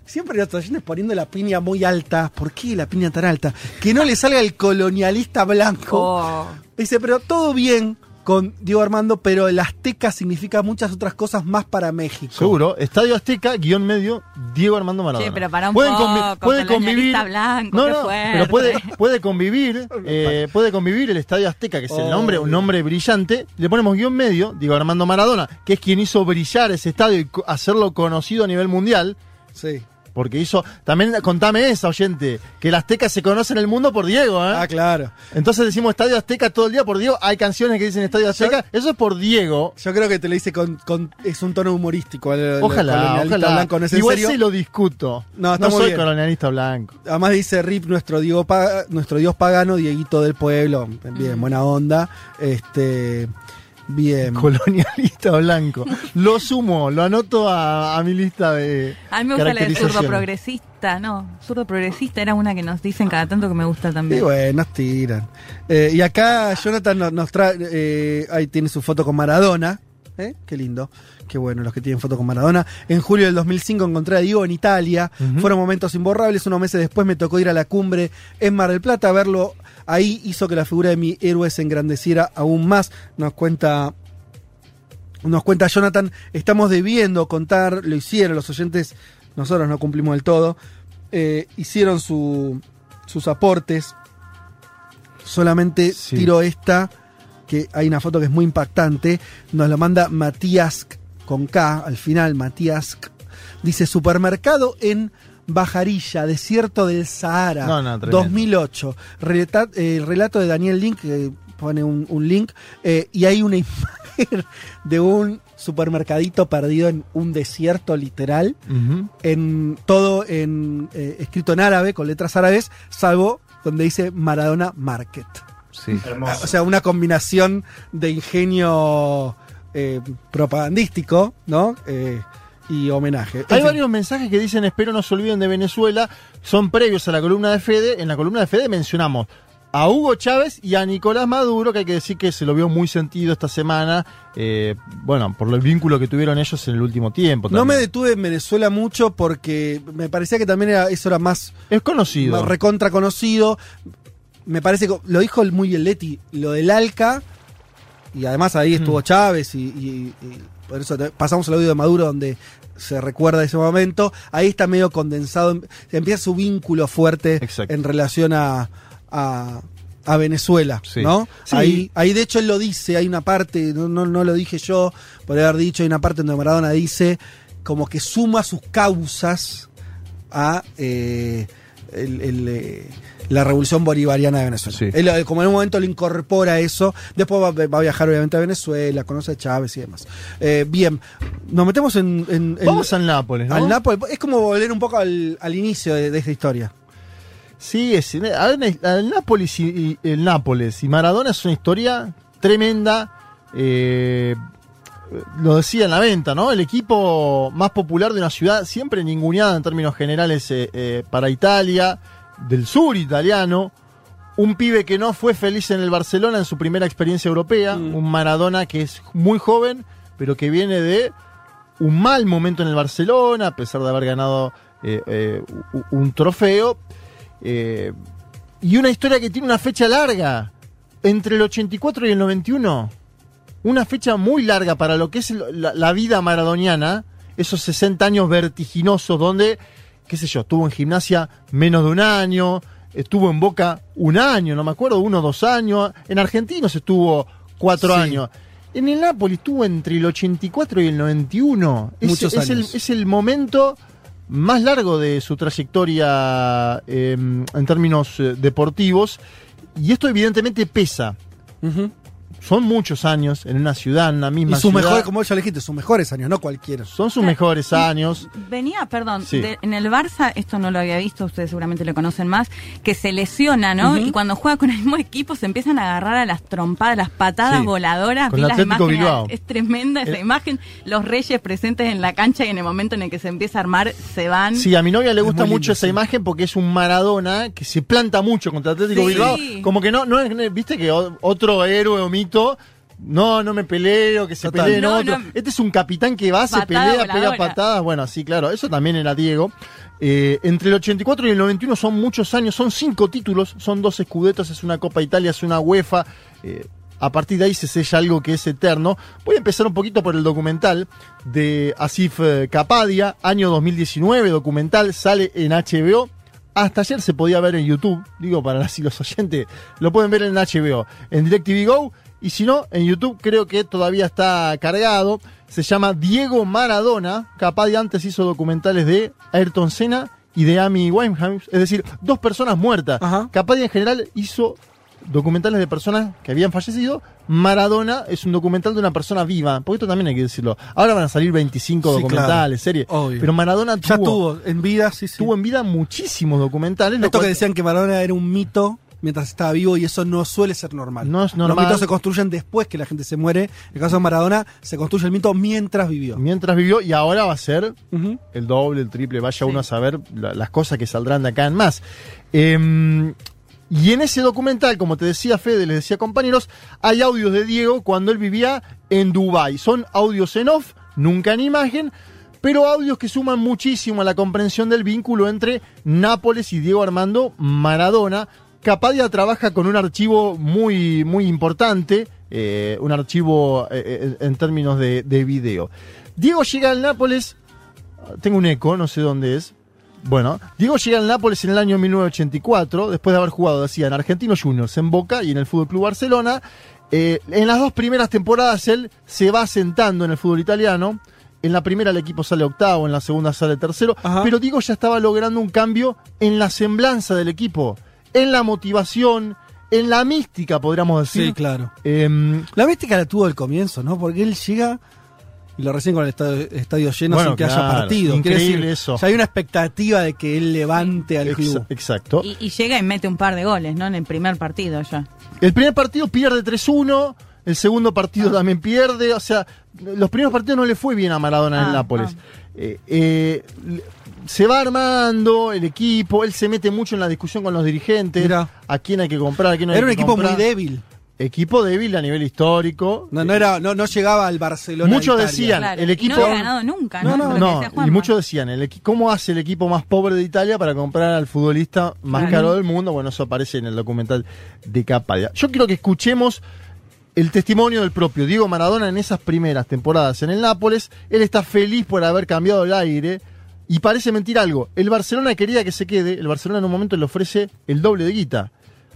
Siempre los oyentes poniendo la piña muy alta. ¿Por qué la piña tan alta? Que no le salga el colonialista blanco. Oh. Dice, pero todo bien con Diego Armando, pero el Azteca significa muchas otras cosas más para México. Seguro. Estadio Azteca, guion medio, Diego Armando Maradona. Sí, pero para un Pueden poco, convi- puede convivir. blanco, no, no, pero puede, puede convivir, eh, puede convivir el Estadio Azteca, que es el Oh. nombre, un nombre brillante. Le ponemos guion medio, Diego Armando Maradona, que es quien hizo brillar ese estadio y hacerlo conocido a nivel mundial. Sí. Porque hizo. También contame esa, oyente, que el Azteca se conoce en el mundo por Diego, ¿eh? Ah, claro. Entonces decimos Estadio Azteca todo el día por Diego. Hay canciones que dicen Estadio Azteca. Eso es por Diego. Yo creo que te lo hice con, con- es un tono humorístico. el- Ojalá, ojalá. blanco, no es en Igual serio. sí lo discuto. No, está muy soy bien. colonialista blanco. Además dice Rip, nuestro, Diego pa- nuestro dios pagano, Dieguito del pueblo. Bien, buena onda. Este. Bien. Colonialista blanco. Lo sumo, lo anoto a, a mi lista de. A mí me gusta la de zurdo progresista, no, zurdo progresista era una que nos dicen cada tanto que me gusta Y también. bueno, nos tiran. Eh, y acá Jonathan nos, nos trae. eh, ahí tiene su foto con Maradona. ¿eh? Qué lindo. Qué bueno los que tienen foto con Maradona. En julio del 2005 encontré a Diego en Italia. Fueron momentos imborrables. Unos meses después me tocó ir a la cumbre en Mar del Plata. Verlo ahí hizo que la figura de mi héroe se engrandeciera aún más. Nos cuenta. Nos cuenta Jonathan, estamos debiendo contar, lo hicieron los oyentes, nosotros no cumplimos del todo, eh, hicieron su- sus aportes, solamente tiro esta, que hay una foto que es muy impactante, nos la manda Matías con K, al final Matías, dice supermercado en Bajarilla, desierto del Sahara, No, no, tremendo. 2008, Relata- eh, el relato de Daniel Link, que pone un, un link, eh, y hay una imagen de un supermercadito perdido en un desierto literal, en todo en eh, escrito en árabe, con letras árabes, salvo donde dice Maradona Market. Sí. Hermoso. O sea, una combinación de ingenio eh, propagandístico, ¿no? Y homenaje. En Hay fin. varios mensajes que dicen espero no se olviden de Venezuela, son previos a la columna de Fede. En la columna de Fede mencionamos a Hugo Chávez y a Nicolás Maduro, que hay que decir que se lo vio muy sentido esta semana, eh, bueno, por el vínculo que tuvieron ellos en el último tiempo. No me detuve en Venezuela mucho porque me parecía que también era, eso era más, Es conocido. más recontra conocido. Me parece que lo dijo muy bien Leti, lo del Alca, y además ahí Mm. estuvo Chávez, y, y- y por eso pasamos el audio de Maduro donde se recuerda ese momento. Ahí está medio condensado, em- empieza su vínculo fuerte Exacto. en relación a, a, a Venezuela, Sí. ¿no? Sí. Ahí, ahí de hecho él lo dice, hay una parte, no, no, no lo dije yo, por haber dicho, hay una parte donde Maradona dice como que suma sus causas a eh, el- el, eh, la revolución bolivariana de Venezuela. Sí. Él, como en un momento lo incorpora eso, después va, va a viajar obviamente a Venezuela, conoce a Chávez y demás. Eh, bien, nos metemos en... en- en- Vamos al Nápoles, ¿no? al Nápoles. Es como volver un poco al, al inicio de, de esta historia. Sí, es, ver, el Nápoles y, y- el Nápoles y Maradona es una historia tremenda. eh, lo decía en la venta, ¿no? El equipo más popular de una ciudad, siempre ninguneada en términos generales eh, eh, para Italia, del sur italiano. Un pibe que no fue feliz en el Barcelona en su primera experiencia europea. Un Maradona que es muy joven, pero que viene de un mal momento en el Barcelona, a pesar de haber ganado eh, eh, un trofeo. Eh, y una historia que tiene una fecha larga. Entre el 84 y el 91. Una fecha muy larga para lo que es la, la vida maradoniana. Esos 60 años vertiginosos donde, qué sé yo, estuvo en gimnasia menos de un año. Estuvo en Boca un año, no me acuerdo, uno o dos años. En Argentinos estuvo cuatro Sí. años. En el Napoli estuvo entre el 84 y el 91. Es- Muchos es el- años. es el momento más largo de su trayectoria eh, en términos eh, deportivos. Y esto evidentemente pesa. Son muchos años en una ciudad, en una Y misma sus ciudad. mejores, como ya le dijiste, sus mejores años, no cualquiera. Son sus mejores años. Venía, perdón, Sí. de- en el Barça, esto no lo había visto, ustedes seguramente lo conocen más, que se lesiona, ¿no? Y cuando juega con el mismo equipo se empiezan a agarrar a las trompadas, las patadas Sí. voladoras. Con el las Atlético imágenes, Bilbao. Es tremenda esa Eh. imagen. Los reyes presentes en la cancha y en el momento en el que se empieza a armar se van. Sí, a mi novia le gusta mucho lindo, esa sí. imagen porque es un Maradona que se planta mucho contra Atlético Sí. Bilbao. Como que no, no es, viste que otro héroe o mito, no, no me peleo, que se Total. peleen No, otro. no. Este es un capitán que va, se Patada pelea, pega patadas. Bueno, sí, claro, eso también era Diego. Eh, entre el 84 y el 91 son muchos años, son cinco títulos, son dos escudetos, es una Copa Italia, es una UEFA. eh, a partir de ahí se sella algo que es eterno. Voy a empezar un poquito por el documental de Asif eh, Kapadia, año 2019, documental, sale en HBO. Hasta ayer se podía ver en YouTube, digo para así los oyentes, lo pueden ver en HBO, en DirecTV Go, y si no, en YouTube creo que todavía está cargado. se llama Diego Maradona. Capadia antes hizo documentales de Ayrton Senna y de Amy Winehouse, es decir, dos personas muertas. Capadia en general hizo documentales de personas que habían fallecido. Maradona es un documental de una persona viva, porque esto también hay que decirlo. Ahora van a salir 25 Sí, documentales, series. Obvio. Pero Maradona Ya tuvo, tuvo en vida, sí, sí. tuvo en vida muchísimos documentales. Esto que decían que Maradona era un mito mientras estaba vivo y eso no suele ser normal. No es Los normal. mitos se construyen después que la gente se muere. En el caso de Maradona, se construye el mito mientras vivió. mientras vivió y ahora va a ser el doble, el triple, vaya uno a saber la- las cosas que saldrán de acá en más. Em, y en ese documental, como te decía Fede, les decía compañeros, hay audios de Diego cuando él vivía en Dubái. Son audios en off, nunca en imagen, pero audios que suman muchísimo a la comprensión del vínculo entre Nápoles y Diego Armando Maradona. Capadia trabaja con un archivo muy, muy importante, eh, un archivo eh, eh, en términos de, de video. Diego llega al Nápoles, tengo un eco, no sé dónde es. Bueno, Diego llega al Nápoles en el año 1984, después de haber jugado, decía, en Argentinos Juniors, en Boca y en el Fútbol Club Barcelona. Eh, en las dos primeras temporadas él se va sentando en el fútbol italiano. En la primera el equipo sale octavo, en la segunda sale tercero. Pero Diego ya estaba logrando un cambio en la semblanza del equipo, en la motivación, en la mística, podríamos decir. Sí, claro. Em, La mística la tuvo al comienzo, ¿no? Porque él llega y lo recién con el estadio, estadio lleno Bueno, sin que haya partido. Increíble decir, eso. Ya hay una expectativa de que él levante al club. exacto. Y, y llega y mete un par de goles, ¿no? En el primer partido ya. El primer partido pierde 3-1, el segundo partido también pierde, o sea, los primeros partidos no le fue bien a Maradona en Ah, Nápoles. Eh, eh, l- se va armando el equipo, él se mete mucho en la discusión con los dirigentes, Mirá. a quién hay que comprar, a quién no hay Era un que equipo comprar. muy débil. Equipo débil a nivel histórico. No, no, era, no, no llegaba al Barcelona. Muchos de decían, Claro, el y equipo... no había ganado nunca, ¿no? Y muchos decían, el ¿cómo hace el equipo más pobre de Italia para comprar al futbolista más Claro. caro del mundo? Bueno, eso aparece en el documental de Capadia. Yo quiero que escuchemos el testimonio del propio Diego Maradona en esas primeras temporadas en el Nápoles. Él está feliz por haber cambiado el aire y parece mentir algo. El Barcelona quería que se quede, el Barcelona en un momento le ofrece el doble de guita,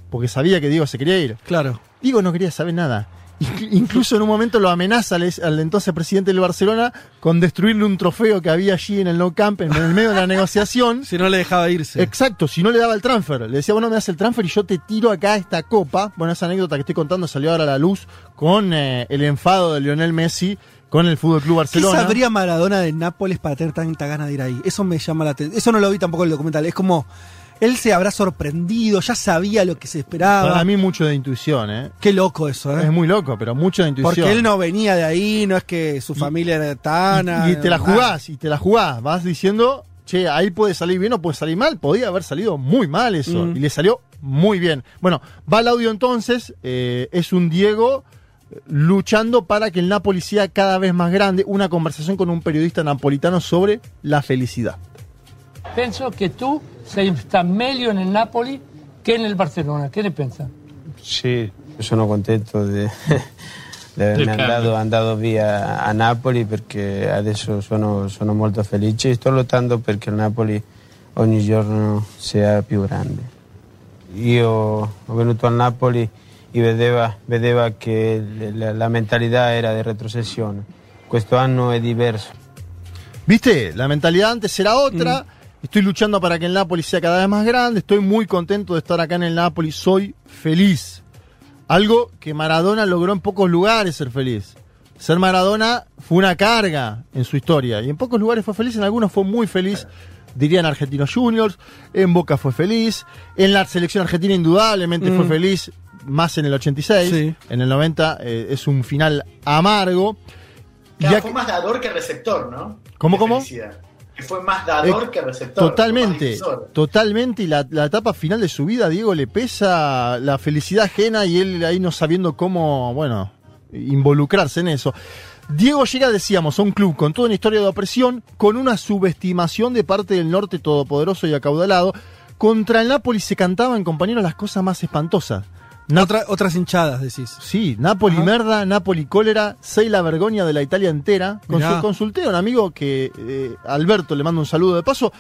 porque sabía que Diego se quería ir. Claro. Diego no quería saber nada. Inc- Incluso en un momento lo amenaza al, al entonces presidente del Barcelona con destruirle un trofeo que había allí en el No Camp, en el medio de la negociación. Si no le dejaba irse. Exacto, si no le daba el transfer. Le decía, bueno, me das el transfer y yo te tiro acá esta copa. Bueno, esa anécdota que estoy contando salió ahora a la luz con eh, el enfado de Lionel Messi con el Fútbol Club ¿Qué Barcelona. sabría Maradona de Nápoles para tener tanta ganas de ir ahí? Eso me llama la atención. Eso no lo vi tampoco en el documental. Es como, él se habrá sorprendido, ya sabía lo que se esperaba. Para mí mucho de intuición, ¿eh? Qué loco eso, ¿eh? Es muy loco, pero mucho de intuición. Porque él no venía de ahí, no es que su familia era tana. Y, y te la jugás, y te la jugás. Vas diciendo, che, ahí puede salir bien o puede salir mal. Podía haber salido muy mal eso. Mm. Y le salió muy bien. Bueno, va el audio entonces. eh, es un Diego luchando para que el Napoli sea cada vez más grande. Una conversación con un periodista napolitano sobre la felicidad. Penso che tu sei, sta meglio nel Napoli che nel Barcellona. Che ne pensa? Sì, sono contento di avermi Del andato, andato via a Napoli perché adesso sono, sono molto felice e sto lottando perché il Napoli ogni giorno sia più grande. Io ho venuto a Napoli e vedeva, vedeva che la, la mentalità era di retrocessione. Questo anno è diverso. ¿Viste? La mentalidad antes era otra. Estoy luchando para que el Napoli sea cada vez más grande. Estoy muy contento de estar acá en el Napoli. Soy feliz. Algo que Maradona logró en pocos lugares ser feliz. Ser Maradona fue una carga en su historia. Y en pocos lugares fue feliz, en algunos fue muy feliz. Dirían Argentinos Juniors, en Boca fue feliz, en la selección argentina indudablemente Mm. fue feliz, más en el 86, Sí. en el 90 eh, es un final amargo. Claro, Ya fue que- más dador que receptor, ¿no? ¿Cómo, De cómo? felicidad. Que fue más dador Eh, que receptor. Totalmente, totalmente. Y la, la etapa final de su vida, Diego, le pesa la felicidad ajena y él ahí no sabiendo cómo, bueno, involucrarse en eso. Diego llega, decíamos, a un club con toda una historia de opresión, con una subestimación de parte del norte todopoderoso y acaudalado. Contra el Napoli se cantaban, compañeros, las cosas más espantosas. Na- Otra- otras hinchadas, decís. Sí, Napoli Ajá. merda, Napoli cólera, sei la vergoña de la Italia entera. Mirá. Consulté a un amigo que, eh, Alberto, le mando un saludo de paso,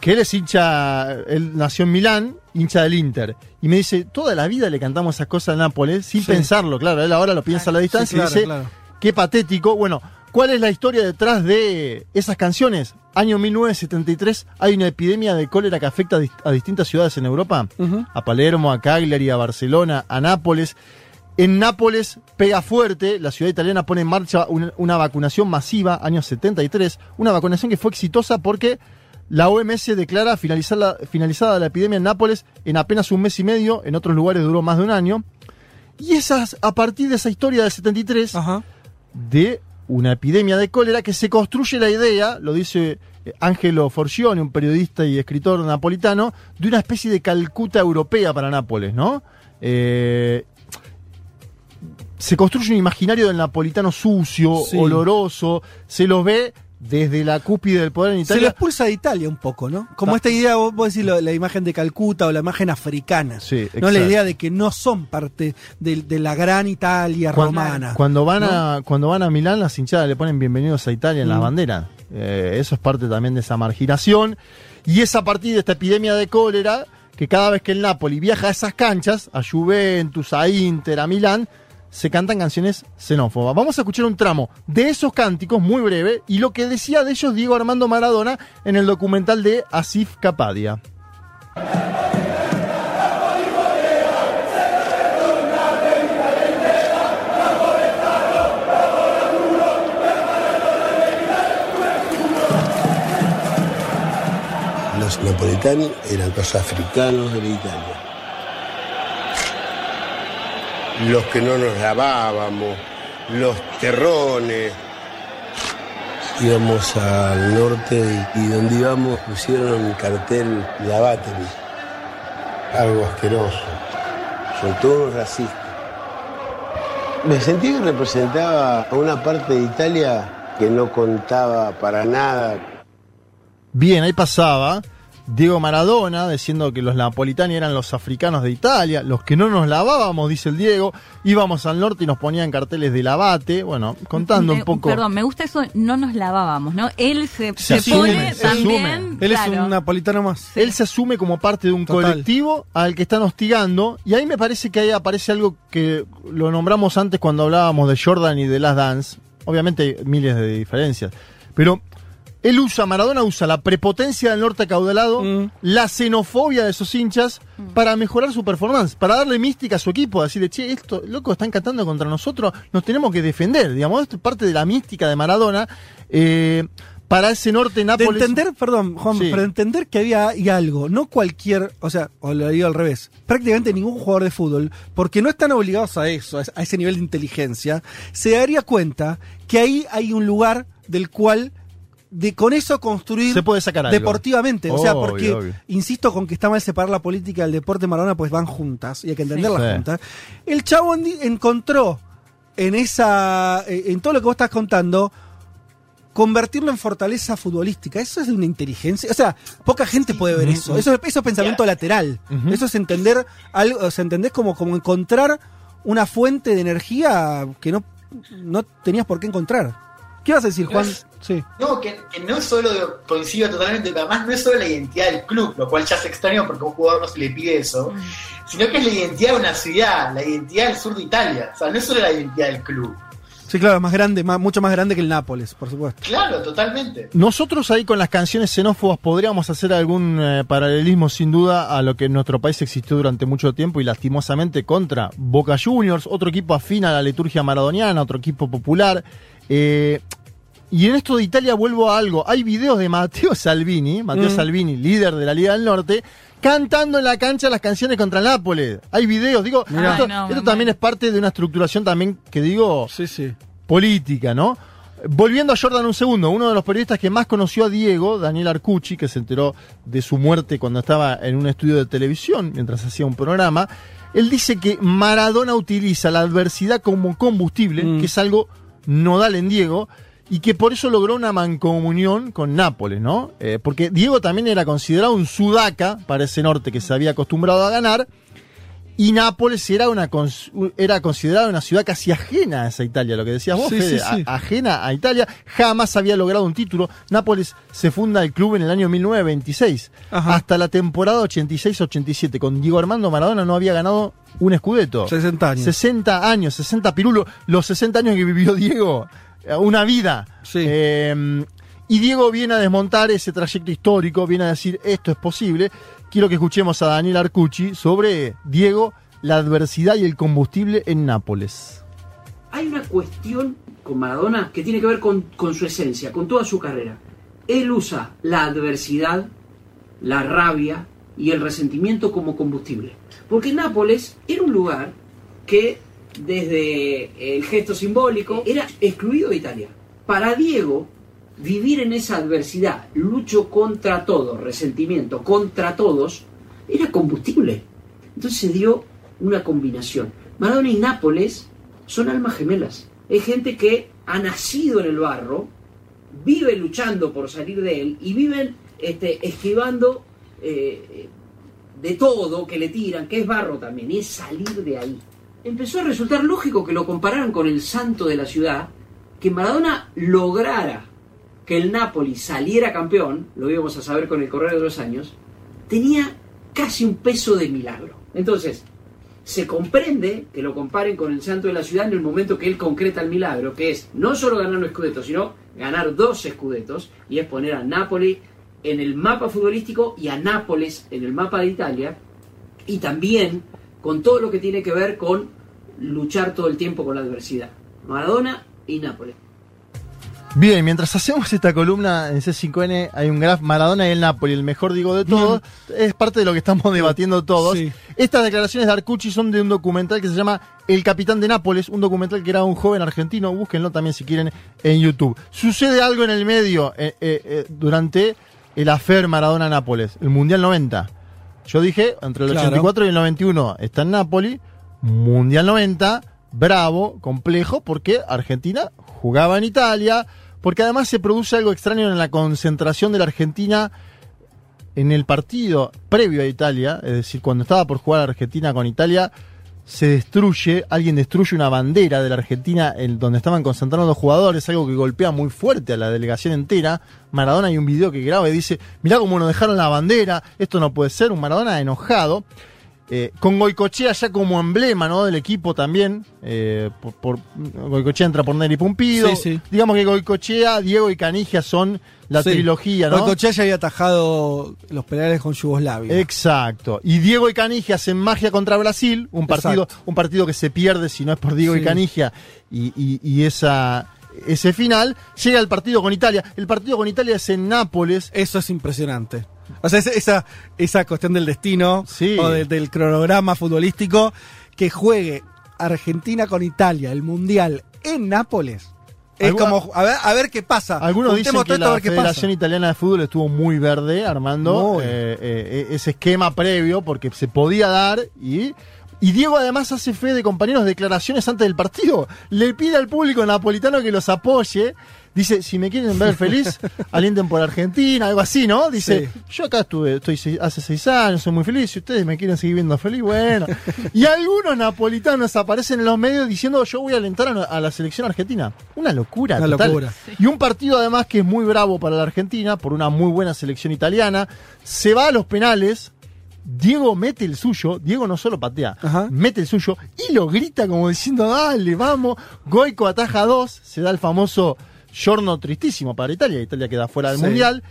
que él es hincha, él nació en Milán, hincha del Inter. Y me dice, toda la vida le cantamos esas cosas a Nápoles, sin Sí. pensarlo, claro, él ahora lo piensa a la distancia Sí, claro, y dice, claro. qué patético. Bueno, ¿Cuál es la historia detrás de esas canciones? Año 1973 hay una epidemia de cólera que afecta a, dist- a distintas ciudades en Europa. A Palermo, a Cagliari, a Barcelona, a Nápoles. En Nápoles pega fuerte, la ciudad italiana pone en marcha una, una vacunación masiva, año 73, una vacunación que fue exitosa porque la OMS declara finalizada la epidemia en Nápoles en apenas un mes y medio, en otros lugares duró más de un año. Y esas, a partir de esa historia del 73, de una epidemia de cólera que se construye la idea, lo dice eh, Angelo Forgione, un periodista y escritor napolitano, de una especie de Calcuta europea para Nápoles, ¿no? Eh, se construye un imaginario del napolitano sucio, Sí. oloroso, se lo ve desde la cúspide del poder en Se lo Italia. expulsa de Italia un poco, ¿no? Como Ah. esta idea, vos, vos decís la imagen de Calcuta o la imagen africana. Sí, no la exacto. idea de que no son parte de, de la gran Italia Cuando- romana. Cuando van, ¿no? a, cuando van a Milán, las hinchadas le ponen bienvenidos a Italia en las Mm. banderas. Eh, eso es parte también de esa marginación. Y es a partir de esta epidemia de cólera que cada vez que el Napoli viaja a esas canchas, a Juventus, a Inter, a Milán, se cantan canciones xenófobas. Vamos a escuchar un tramo de esos cánticos muy breve y lo que decía de ellos Diego Armando Maradona en el documental de Asif Kapadia. Los napolitanos eran los africanos de la Italia. Los que no nos lavábamos, los terrones. Íbamos al norte y, donde íbamos pusieron un cartel Lavatemi. Algo asqueroso. Son todos racistas. Me sentí que representaba a una parte de Italia que no contaba para nada Bien, ahí pasaba Diego Maradona diciendo que los napolitani eran los africanos de Italia, los que no nos lavábamos, dice el Diego, íbamos al norte y nos ponían carteles de lavate, bueno, contando un poco. Perdón, me gusta eso, no nos lavábamos, ¿no? Él se, Se se asume, pone se también. asume. Él claro. es un napolitano más. Él se asume como parte de un Total. colectivo al que están hostigando. Y ahí me parece que ahí aparece algo que lo nombramos antes cuando hablábamos de Jordan y de Last Dance. Obviamente hay miles de diferencias. Pero él usa, Maradona usa la prepotencia del norte acaudalado, Mm. la xenofobia de esos hinchas para mejorar su performance, para darle mística a su equipo, decirle, che, esto, loco, están cantando contra nosotros, nos tenemos que defender. Digamos, esto es parte de la mística de Maradona. eh, para ese norte De Nápoles. entender, perdón, Juan, Sí. pero de entender que había hay algo, no cualquier, o sea, o lo digo al revés, prácticamente ningún jugador de fútbol, porque no están obligados a eso, a ese- a ese nivel de inteligencia, se daría cuenta que ahí hay un lugar del cual de con eso construir Se puede sacar algo. deportivamente, o sea, porque obvio. insisto con que está mal separar la política del deporte Maradona, pues van juntas y hay que entenderlas Sí. juntas. El chavo en- encontró en esa eh, en todo lo que vos estás contando convertirlo en fortaleza futbolística. Eso es de una inteligencia. O sea, poca gente puede ver eso. Eso, eso es pensamiento lateral. Eso es entender algo, o sea, entendés como, como encontrar una fuente de energía que no, no tenías por qué encontrar. ¿Qué vas a decir, Juan? Sí. No, que, que no es solo, coincido totalmente, además no es solo la identidad del club, lo cual ya es extraño porque a un jugador no se le pide eso, sino que es la identidad de una ciudad, la identidad del sur de Italia. O sea, no es solo la identidad del club. Sí, claro, es más grande, más, mucho más grande que el Nápoles, por supuesto. Claro, totalmente. Nosotros ahí con las canciones xenófobas podríamos hacer algún eh, paralelismo sin duda a lo que en nuestro país existió durante mucho tiempo y lastimosamente contra Boca Juniors, otro equipo afín a la liturgia maradoniana, otro equipo popular. Eh, y en esto de Italia vuelvo a algo. Hay videos de Matteo Salvini, Matteo Mm. Salvini, líder de la Liga del Norte, cantando en la cancha las canciones contra Nápoles. Hay videos, digo, Mirá. esto, Ay, no, esto me también es parte de una estructuración también que digo Sí, sí. política, ¿no? Volviendo a Jordan un segundo, uno de los periodistas que más conoció a Diego, Daniel Arcucci, que se enteró de su muerte cuando estaba en un estudio de televisión, mientras hacía un programa, él dice que Maradona utiliza la adversidad como combustible, Mm. que es algo nodal en Diego, y que por eso logró una mancomunión con Nápoles, ¿no? Eh, porque Diego también era considerado un sudaca para ese norte que se había acostumbrado a ganar, y Nápoles era una era considerada una ciudad casi ajena a esa Italia, lo que decías vos, Sí, Fede, sí, sí. a- ajena a Italia, jamás había logrado un título. Nápoles se funda el club en el año 1926. Ajá. Hasta la temporada 86-87, con Diego Armando Maradona no había ganado un escudeto. 60 años. 60 años, 60 pirulos. Los 60 años que vivió Diego una vida. Eh, y Diego viene a desmontar ese trayecto histórico, viene a decir esto es posible. Quiero que escuchemos a Daniel Arcucci sobre Diego, la adversidad y el combustible en Nápoles. Hay una cuestión con Maradona que tiene que ver con, con su esencia, con toda su carrera. Él usa la adversidad, la rabia y el resentimiento como combustible. Porque Nápoles era un lugar que desde el gesto simbólico era excluido de Italia. Para Diego, vivir en esa adversidad, lucho contra todo, resentimiento contra todos, era combustible. Entonces se dio una combinación. Maradona y Nápoles son almas gemelas. Es gente que ha nacido en el barro, vive luchando por salir de él y viven este, esquivando eh, de todo que le tiran, que es barro también, es salir de ahí. Empezó a resultar lógico que lo compararan con el santo de la ciudad, que Maradona lograra que el Napoli saliera campeón, lo íbamos a saber con el correr de los años, tenía casi un peso de milagro. Entonces, se comprende que lo comparen con el santo de la ciudad en el momento que él concreta el milagro, que es no solo ganar un escudeto, sino ganar dos escudetos, y es poner a Napoli en el mapa futbolístico y a Nápoles en el mapa de Italia, y también con todo lo que tiene que ver con luchar todo el tiempo con la adversidad. Maradona y Nápoles. Bien, mientras hacemos esta columna en C5N hay un graf Maradona y el Napoli, el mejor digo de todos. Es parte de lo que estamos debatiendo todos. Estas declaraciones de Arcucci son de un documental que se llama El Capitán de Nápoles, un documental que era un joven argentino. Búsquenlo también si quieren en YouTube. Sucede algo en el medio eh, eh, eh, durante el afer Maradona-Nápoles, el Mundial 90. Yo dije, entre el 84 y el 91 está en Nápoles, Mundial 90, bravo, complejo, porque Argentina jugaba en Italia, porque además se produce algo extraño en la concentración de la Argentina en el partido previo a Italia, es decir, cuando estaba por jugar Argentina con Italia, se destruye, alguien destruye una bandera de la Argentina en donde estaban concentrando los jugadores, algo que golpea muy fuerte a la delegación entera. Maradona hay un video que graba y dice, mirá cómo nos dejaron la bandera, esto no puede ser, un Maradona enojado. Eh, con Goicochea ya como emblema ¿no? del equipo también. Eh, por, Goicochea entra por Neri Pumpido. Digamos que Goicochea, Diego y Canigia son la trilogía, ¿no? Goicochea ya había atajado los penales con Yugoslavia. Exacto. Y Diego y Canigia hacen magia contra Brasil, un partido, un partido que se pierde si no es por Diego y Canigia y, y esa ese final, llega el partido con Italia. El partido con Italia es en Nápoles. Eso es impresionante. O sea, esa, esa cuestión del destino o del cronograma futbolístico que juegue Argentina con Italia, el Mundial en Nápoles. Es como, a ver, a ver qué pasa. Algunos dicen que la Federación Italiana de Fútbol estuvo muy verde armando eh, eh, ese esquema previo porque se podía dar y y Diego además hace fe de compañeros declaraciones antes del partido. Le pide al público napolitano que los apoye. Dice, si me quieren ver feliz, alienten por Argentina, algo así, ¿no? Dice, yo acá estuve, estoy hace seis años, soy muy feliz, si ustedes me quieren seguir viendo feliz, bueno. y algunos napolitanos aparecen en los medios diciendo, yo voy a alentar a, la selección argentina. Una locura, Una locura. Y un partido además que es muy bravo para la Argentina, por una muy buena selección italiana. Se va a los penales, Diego mete el suyo, Diego no solo patea, mete el suyo y lo grita como diciendo, dale, vamos. Goico ataja dos, se da el famoso giorno tristísimo para Italia, Italia queda fuera del Mundial.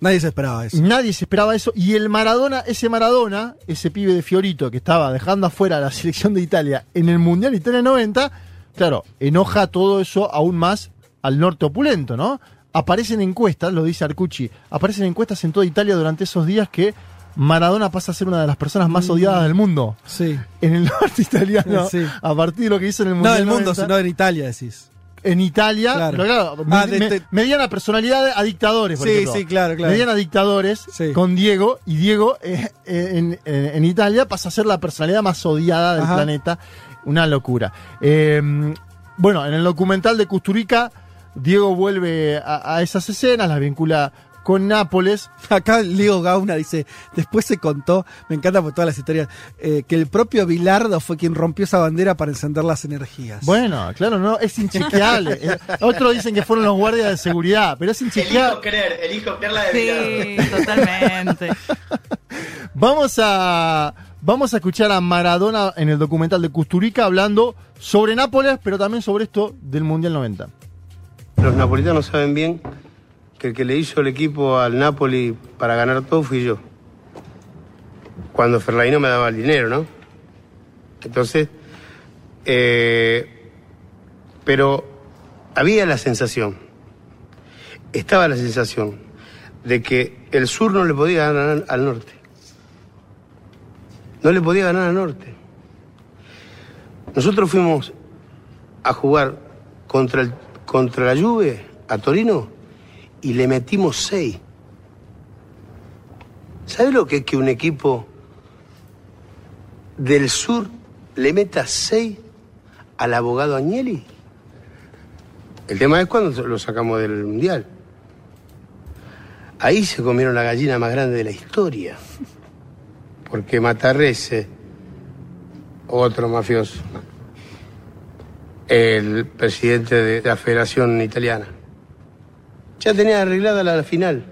Nadie se esperaba eso. Nadie se esperaba eso. Y el Maradona, ese Maradona, ese pibe de Fiorito que estaba dejando afuera a la selección de Italia en el Mundial Italia 90, claro, enoja todo eso aún más al norte opulento, ¿no? Aparecen encuestas, lo dice Arcucci, aparecen encuestas en toda Italia durante esos días que Maradona pasa a ser una de las personas más mm. odiadas del mundo. Sí. En el norte italiano, a partir de lo que hizo en el mundo. No del mundo, sino en Italia, decís. En Italia, claro. pero claro, ah, mediana personalidad a dictadores, por sí, ejemplo. Sí, claro, claro. Mediana dictadores con Diego, y Diego eh, eh, en, Italia pasa a ser la personalidad más odiada del planeta. Una locura. Eh, bueno, en el documental de Custurica, Diego vuelve a, a esas escenas, las vincula con Nápoles. Acá Leo Gauna dice, después se contó, me encanta por todas las historias, eh, que el propio Bilardo fue quien rompió esa bandera para encender las energías. Bueno, claro, no, es inchequeable. Eh, otros dicen que fueron los guardias de seguridad, pero es inchequeable. Elijo creer, elijo creer la de Sí, totalmente. Vamos a... Vamos a escuchar a Maradona en el documental de Custurica hablando sobre Nápoles, pero también sobre esto del Mundial 90. los napolitanos saben bien que el que le hizo el equipo al Napoli para ganar todo fui yo. Cuando Ferlaino me daba el dinero, ¿no? Entonces, eh, pero había la sensación, estaba la sensación de que el sur no le podía ganar al norte. No le podía ganar al norte. Nosotros fuimos a jugar contra, el, contra la Juve a Torino y le metimos seis. ¿Sabe lo que es que un equipo del sur le meta seis al abogado Agnelli? El tema es cuando lo sacamos del Mundial. Ahí se comieron la gallina más grande de la historia. Porque Matarrese, otro mafioso, el presidente de la Federación Italiana, ya tenía arreglada la final.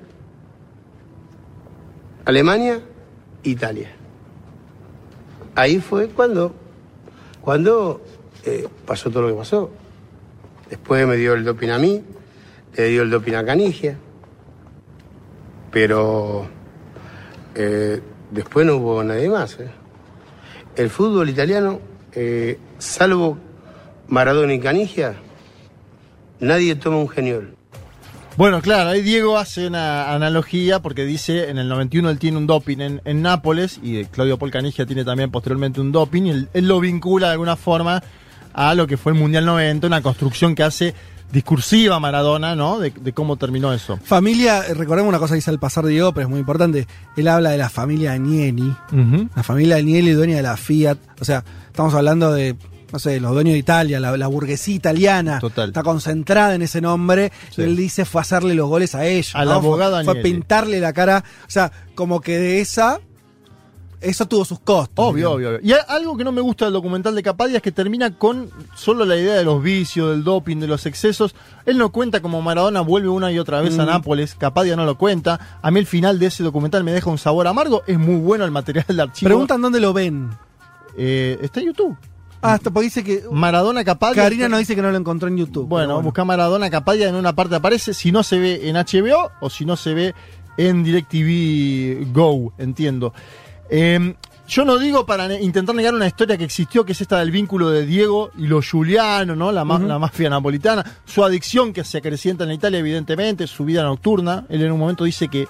Alemania, Italia. Ahí fue cuando, cuando eh, pasó todo lo que pasó. Después me dio el doping a mí, le dio el doping a Canigia, pero eh, después no hubo nadie más. ¿eh? El fútbol italiano, salvo Maradona y Canigia, nadie toma un geniol. Bueno, claro, ahí Diego hace una analogía porque dice en el 91 él tiene un doping en, en Nápoles y Claudio Polcanigia tiene también posteriormente un doping y él, él, lo vincula de alguna forma a lo que fue el Mundial 90, una construcción que hace discursiva Maradona, ¿no? De, de cómo terminó eso. Familia, recordemos una cosa que dice al pasar Diego, pero es muy importante. Él habla de la familia Agnelli, uh -huh. la familia Agnelli, dueña de la Fiat. O sea, estamos hablando de no sé, los dueños de Italia, la, la burguesía italiana, Total. está concentrada en ese nombre. Sí. Y él dice fue hacerle los goles a ellos. Al ¿no? abogado fue, fue Agnelli. pintarle la cara. O sea, como que de esa. Eso tuvo sus costos. Obvio, obvio, obvio. Y algo que no me gusta del documental de Capadia es que termina con solo la idea de los vicios, del doping, de los excesos. Él no cuenta como Maradona vuelve una y otra vez Mm. a Nápoles. Capadia no lo cuenta. A mí el final de ese documental me deja un sabor amargo. Es muy bueno el material de archivo. Preguntan dónde lo ven. Eh, está en YouTube. Ah, hasta porque dice que. Maradona Capadia. Karina nos dice que no lo encontró en YouTube. Bueno, bueno. busca Maradona Capadia en una parte aparece. Si no se ve en HBO o si no se ve en DirecTV Go, entiendo. Eh, yo no digo para ne- intentar negar una historia que existió, que es esta del vínculo de Diego y los Giuliano, ¿no? La, ma- Ujú. la mafia napolitana, su adicción que se acrecienta en Italia, evidentemente, su vida nocturna. Él en un momento dice que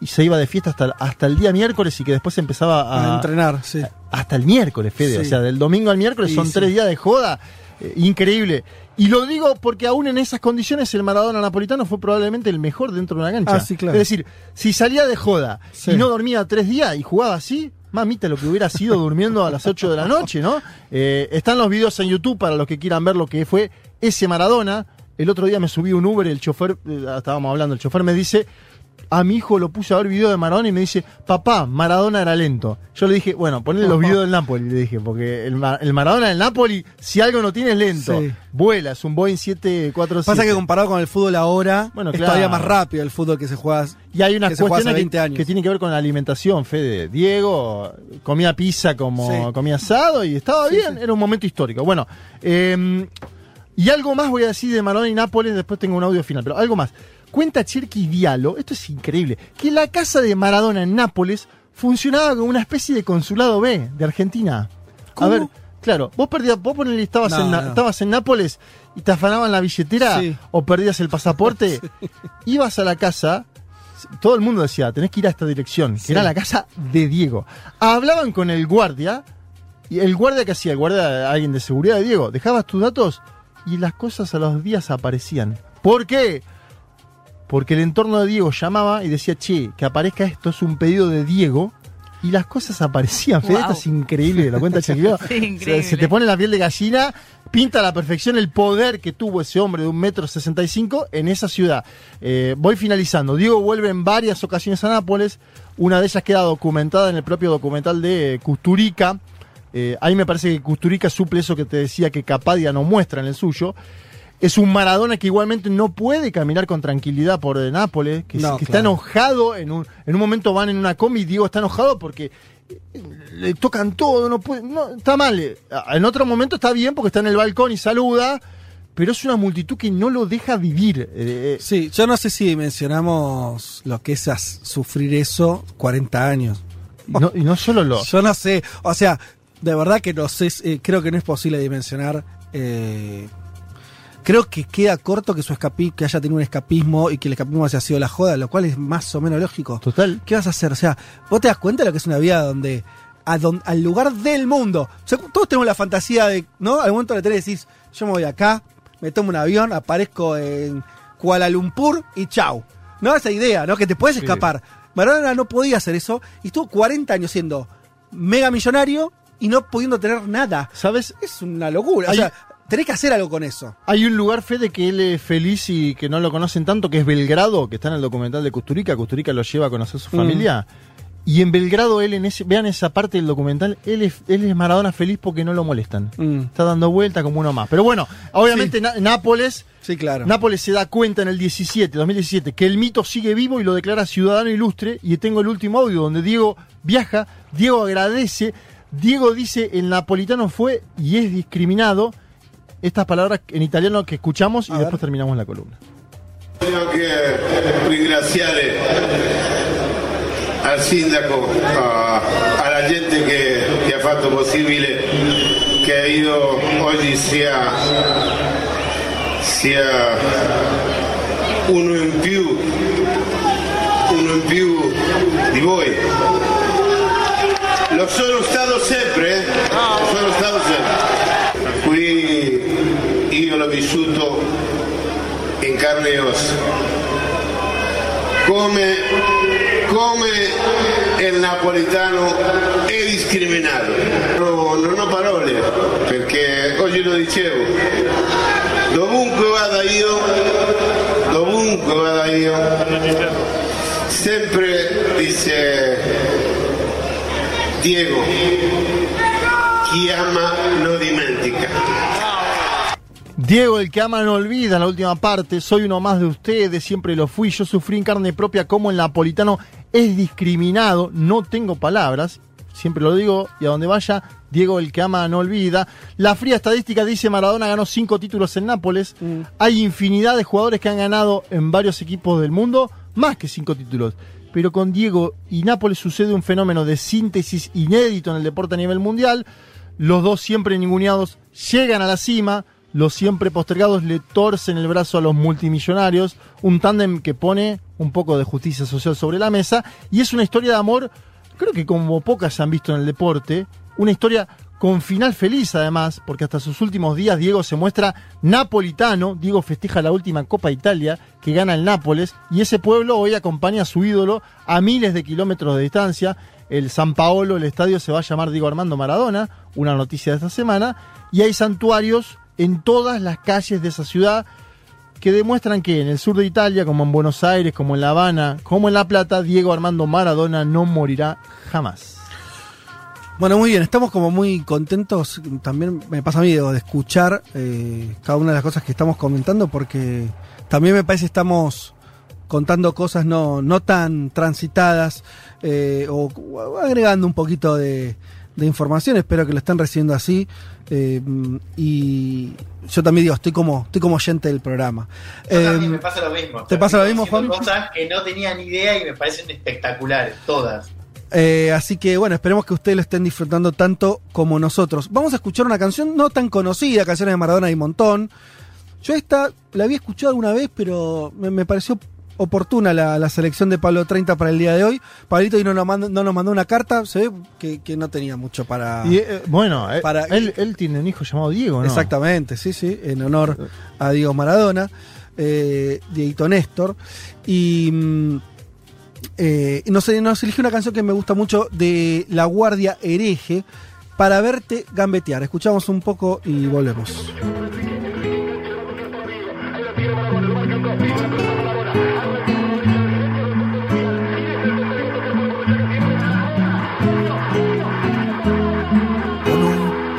y se iba de fiesta hasta, hasta el día miércoles y que después empezaba a, A entrenar, sí. Hasta el miércoles, Fede. Sí. O sea, del domingo al miércoles Sí, son sí. tres días de joda. Eh, increíble. Y lo digo porque aún en esas condiciones el Maradona napolitano fue probablemente el mejor dentro de una cancha. Ah, sí, claro. Es decir, si salía de joda y no dormía tres días y jugaba así, mamita, lo que hubiera sido durmiendo a las 8 de la noche, ¿no? Eh, están los videos en YouTube para los que quieran ver lo que fue ese Maradona. El otro día me subí un Uber el chofer, eh, estábamos hablando, el chofer me dice, a mi hijo lo puse a ver video de Maradona y me dice, papá, Maradona era lento. Yo le dije, bueno, ponle los videos del Napoli, le dije, porque el, Ma- el Maradona del Napoli, si algo no tiene es lento. Sí. Vuela, es un Boeing 747. Pasa que comparado con el fútbol ahora, Bueno, es claro. todavía más rápido el fútbol que se juega. Y hay una que se juega cuestión hace que, 20 años. que tiene que ver con la alimentación, Fede. Diego comía pizza como Sí. comía asado y estaba Sí, bien, era un momento histórico. Bueno, eh, y algo más voy a decir de Maradona y Nápoles, después tengo un audio final, pero algo más. Cuenta Cherky Diallo, esto es increíble, que la casa de Maradona en Nápoles funcionaba como una especie de consulado B de Argentina. ¿Cómo? A ver, claro, vos perdías, vos ponele, estabas, No, en, no. estabas en Nápoles y te afanaban la billetera Sí. o perdías el pasaporte, ibas a la casa, todo el mundo decía, tenés que ir a esta dirección, que era la casa de Diego. Hablaban con el guardia, y el guardia que hacía, el guardia, alguien de seguridad de Diego, dejabas tus datos y las cosas a los días aparecían. ¿Por qué? Porque el entorno de Diego llamaba y decía, che, que aparezca esto es un pedido de Diego. Y las cosas aparecían, Fede, Wow. esto es increíble, lo cuenta Chequileo. Sí, increíble. Se, se te pone la piel de gallina, pinta a la perfección el poder que tuvo ese hombre de un metro sesenta y cinco en esa ciudad. Eh, voy finalizando. Diego vuelve en varias ocasiones a Nápoles. Una de ellas queda documentada en el propio documental de Custurica. Eh, ahí me parece que Custurica suple eso que te decía que Capadia no muestra en el suyo. Es un Maradona que igualmente no puede caminar con tranquilidad por eh, Nápoles, que, No, que está enojado. En un, en un momento van en una combi y Diego está enojado porque eh, le tocan todo, no puede, no, está mal. Eh, En otro momento está bien porque está en el balcón y saluda, pero es una multitud que no lo deja vivir. Eh, sí, yo no sé si mencionamos lo que es sufrir eso 40 años. No, y no solo lo. Yo no sé, o sea, de verdad que no sé, eh, creo que no es posible dimensionar. eh, creo que queda corto que su escapi, que haya tenido un escapismo y que el escapismo haya sido la joda, lo cual es más o menos lógico. Total. ¿Qué vas a hacer? O sea, vos te das cuenta de lo que es una vida donde, a don- al lugar del mundo. O sea, todos tenemos la fantasía de, ¿no? Al momento de tele decís, yo me voy acá, me tomo un avión, aparezco en Kuala Lumpur y chau. No esa idea, ¿no? Que te puedes Sí. escapar. Maradona no podía hacer eso y estuvo 40 años siendo mega millonario y no pudiendo tener nada. ¿Sabes? Es una locura. O sea, tenés que hacer algo con eso. Hay un lugar, Fede, que él es feliz y que no lo conocen tanto, que es Belgrado, que está en el documental de Custurica. Custurica lo lleva a conocer su Mm. familia. Y en Belgrado, él en ese, vean esa parte del documental, él es, él es Maradona feliz porque no lo molestan. Mm. Está dando vuelta como uno más. Pero bueno, obviamente Na- Nápoles, Sí, claro. Nápoles se da cuenta en el 17, 2017, que el mito sigue vivo y lo declara ciudadano ilustre. Y tengo el último audio donde Diego viaja, Diego agradece, Diego dice el napolitano fue y es discriminado. Estas palabras en italiano que escuchamos y después terminamos la columna. Voglio anche ringraziare al sindaco, a- alla gente che, che ha fatto possibile che io oggi sia, sia uno in più, uno in più di voi. Lo sono stato sempre, eh? lo sono stato sempre. Qui io l'ho vissuto in carne e ossa. Come, come il napolitano è discriminato. No, non ho parole perché oggi lo dicevo. Dovunque vada io, dovunque vada io, sempre dice Diego, chi ama non dimentica. Diego, el que ama no olvida, la última parte, soy uno más de ustedes, siempre lo fui, yo sufrí en carne propia como el napolitano es discriminado, no tengo palabras, siempre lo digo, y a donde vaya, Diego, el que ama no olvida. La fría estadística dice Maradona ganó cinco títulos en Nápoles, hay infinidad de jugadores que han ganado en varios equipos del mundo, más que cinco títulos. Pero con Diego y Nápoles sucede un fenómeno de síntesis inédito en el deporte a nivel mundial. Los dos siempre ninguneados llegan a la cima, los siempre postergados le torcen el brazo a los multimillonarios, un tándem que pone un poco de justicia social sobre la mesa y es una historia de amor, creo que como pocas se han visto en el deporte, una historia con final feliz además, porque hasta sus últimos días Diego se muestra napolitano, Diego festeja la última Copa Italia que gana el Nápoles y ese pueblo hoy acompaña a su ídolo a miles de kilómetros de distancia. El San Paolo, el estadio se va a llamar Diego Armando Maradona, una noticia de esta semana, y hay santuarios en todas las calles de esa ciudad que demuestran que en el sur de Italia, como en Buenos Aires, como en La Habana, como en La Plata, Diego Armando Maradona no morirá jamás. Bueno, muy bien, estamos como muy contentos. También me pasa a mí de escuchar eh, cada una de las cosas que estamos comentando, porque también me parece estamos contando cosas no, no tan transitadas eh, o agregando un poquito de, de información. Espero que lo estén recibiendo así. eh, y yo también digo, estoy como, estoy como oyente del programa. Yo también Eh, me pasa lo mismo. ¿Te pasa lo mismo, Juan? cosas que no tenía ni idea y me parecen espectaculares, todas. Eh, así que bueno, esperemos que ustedes lo estén disfrutando tanto como nosotros. Vamos a escuchar una canción no tan conocida, canciones de Maradona hay un montón. Yo esta la había escuchado alguna vez, pero me, me pareció oportuna la, la selección de Pablo 30 para el día de hoy. Pablito hoy no nos mandó, no nos mandó una carta, se ve que, que no tenía mucho para... Y, eh, bueno, eh, Para- él, él tiene un hijo llamado Diego, ¿no? Exactamente, sí, sí, en honor a Diego Maradona, eh, Dieguito Néstor. Y mm, eh, nos, nos eligió una canción que me gusta mucho de La Guardia Hereje, para verte gambetear. Escuchamos un poco y volvemos.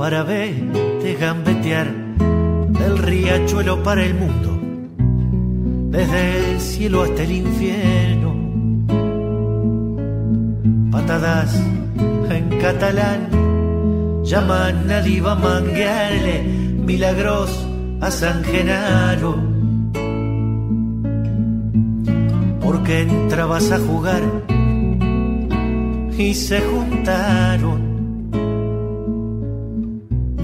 para verte gambetear del riachuelo para el mundo, desde el cielo hasta el infierno. Patadas en catalán llaman a diva manguearle milagros a San Genaro. Porque entrabas a jugar y se juntaron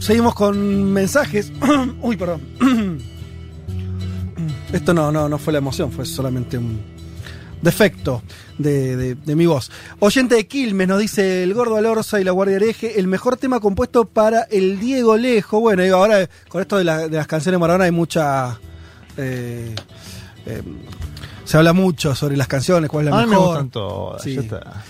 seguimos con mensajes. Uy, perdón. Esto no, no, no fue la emoción, fue solamente un defecto de, de- de mi voz. Oyente de Quilmes nos dice el Gordo Alorza y la Guardia Hereje, el mejor tema compuesto para el Diego Lejo. Bueno, digo, ahora con esto de, la- de las canciones Maradona hay mucha... eh, eh, se habla mucho sobre las canciones, cuál es la A mí me mejor. gustan todas. Sí. ya está.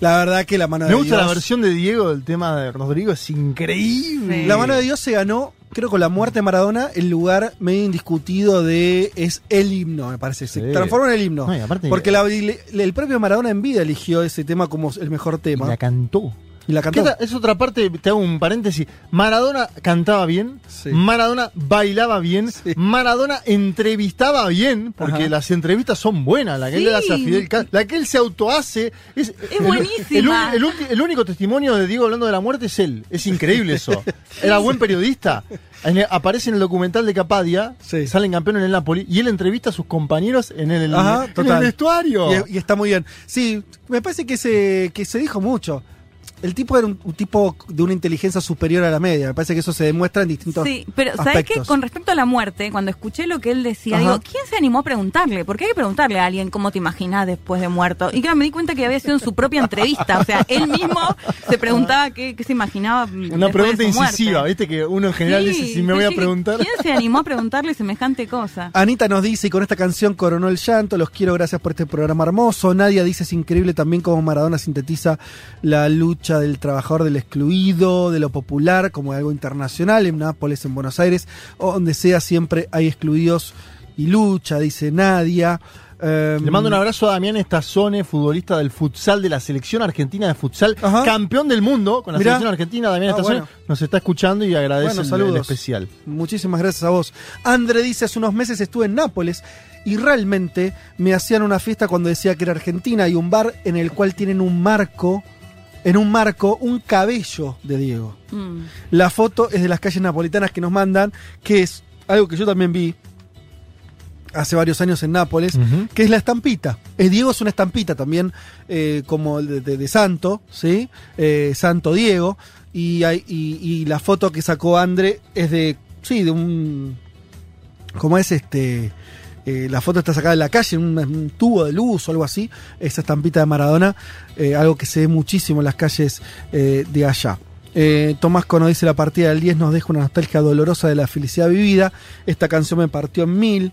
La verdad que la mano Me de gusta la Dios- versión de Diego del tema de Rodrigo, es increíble. La mano de Dios se ganó, creo con la muerte de Maradona, el lugar medio indiscutido de es el himno, me parece. Se Sí. transformó en el himno. No, y aparte- porque la- le- el propio Maradona en vida eligió ese tema como el mejor tema. Y la cantó. Y la esta es otra parte, te hago un paréntesis. Maradona cantaba bien, Maradona bailaba bien, Maradona entrevistaba bien, porque Ajá. las entrevistas son buenas. La que él le hace a Fidel Castro, la que él se autohace. Es, el- buenísima. El, único testimonio de Diego hablando de la muerte es él. Es increíble eso. Era buen periodista. Aparece en el documental de Capadia, salen campeones en el Napoli, y él entrevista a sus compañeros en el, Ajá, en total. el vestuario. Y, y está muy bien. Sí, me parece que se, que se dijo mucho. El tipo era un, un tipo de una inteligencia superior a la media. Me parece que eso se demuestra en distintos Sí, pero ¿sabes qué? aspectos. Con respecto a la muerte, cuando escuché lo que él decía, Ajá. digo, ¿quién se animó a preguntarle? Porque hay que preguntarle a alguien cómo te imaginas después de muerto. Y claro, me di cuenta que había sido en su propia entrevista. O sea, él mismo se preguntaba qué, qué se imaginaba. Una pregunta incisiva, viste que uno en general Sí, dice si me voy a preguntar. ¿Quién se animó a preguntarle semejante cosa? Anita nos dice, y con esta canción coronó el llanto, los quiero, gracias por este programa hermoso. Nadia dice, es increíble también cómo Maradona sintetiza la lucha del trabajador, del excluido, de lo popular, como algo internacional, en Nápoles, en Buenos Aires, o donde sea, siempre hay excluidos y lucha, dice Nadia. Em, Le mando un abrazo a Damián Estazone, futbolista del futsal de la selección argentina de futsal, campeón del mundo con la Mirá. selección argentina. Damián Ah, Estazone bueno. nos está escuchando y agradece Bueno, saludos. el especial. Muchísimas gracias a vos. Andre dice, hace unos meses estuve en Nápoles y realmente me hacían una fiesta cuando decía que era Argentina y un bar en el cual tienen un marco, en un marco, un cabello de Diego. Mm. La foto es de las calles napolitanas que nos mandan, que es algo que yo también vi hace varios años en Nápoles, que es la estampita. Es Diego es una estampita también, eh, como el de, de- de Santo, ¿sí? Eh, Santo Diego. Y, hay, y, y la foto que sacó Andre es de, sí, de un... ¿Cómo es este? Eh, la foto está sacada en la calle, en un, tubo de luz o algo así. Esa estampita de Maradona, eh, algo que se ve muchísimo en las calles eh, de allá. Tomás Cono dice la partida del 10 nos deja una nostalgia dolorosa de la felicidad vivida. Esta canción me partió en mil.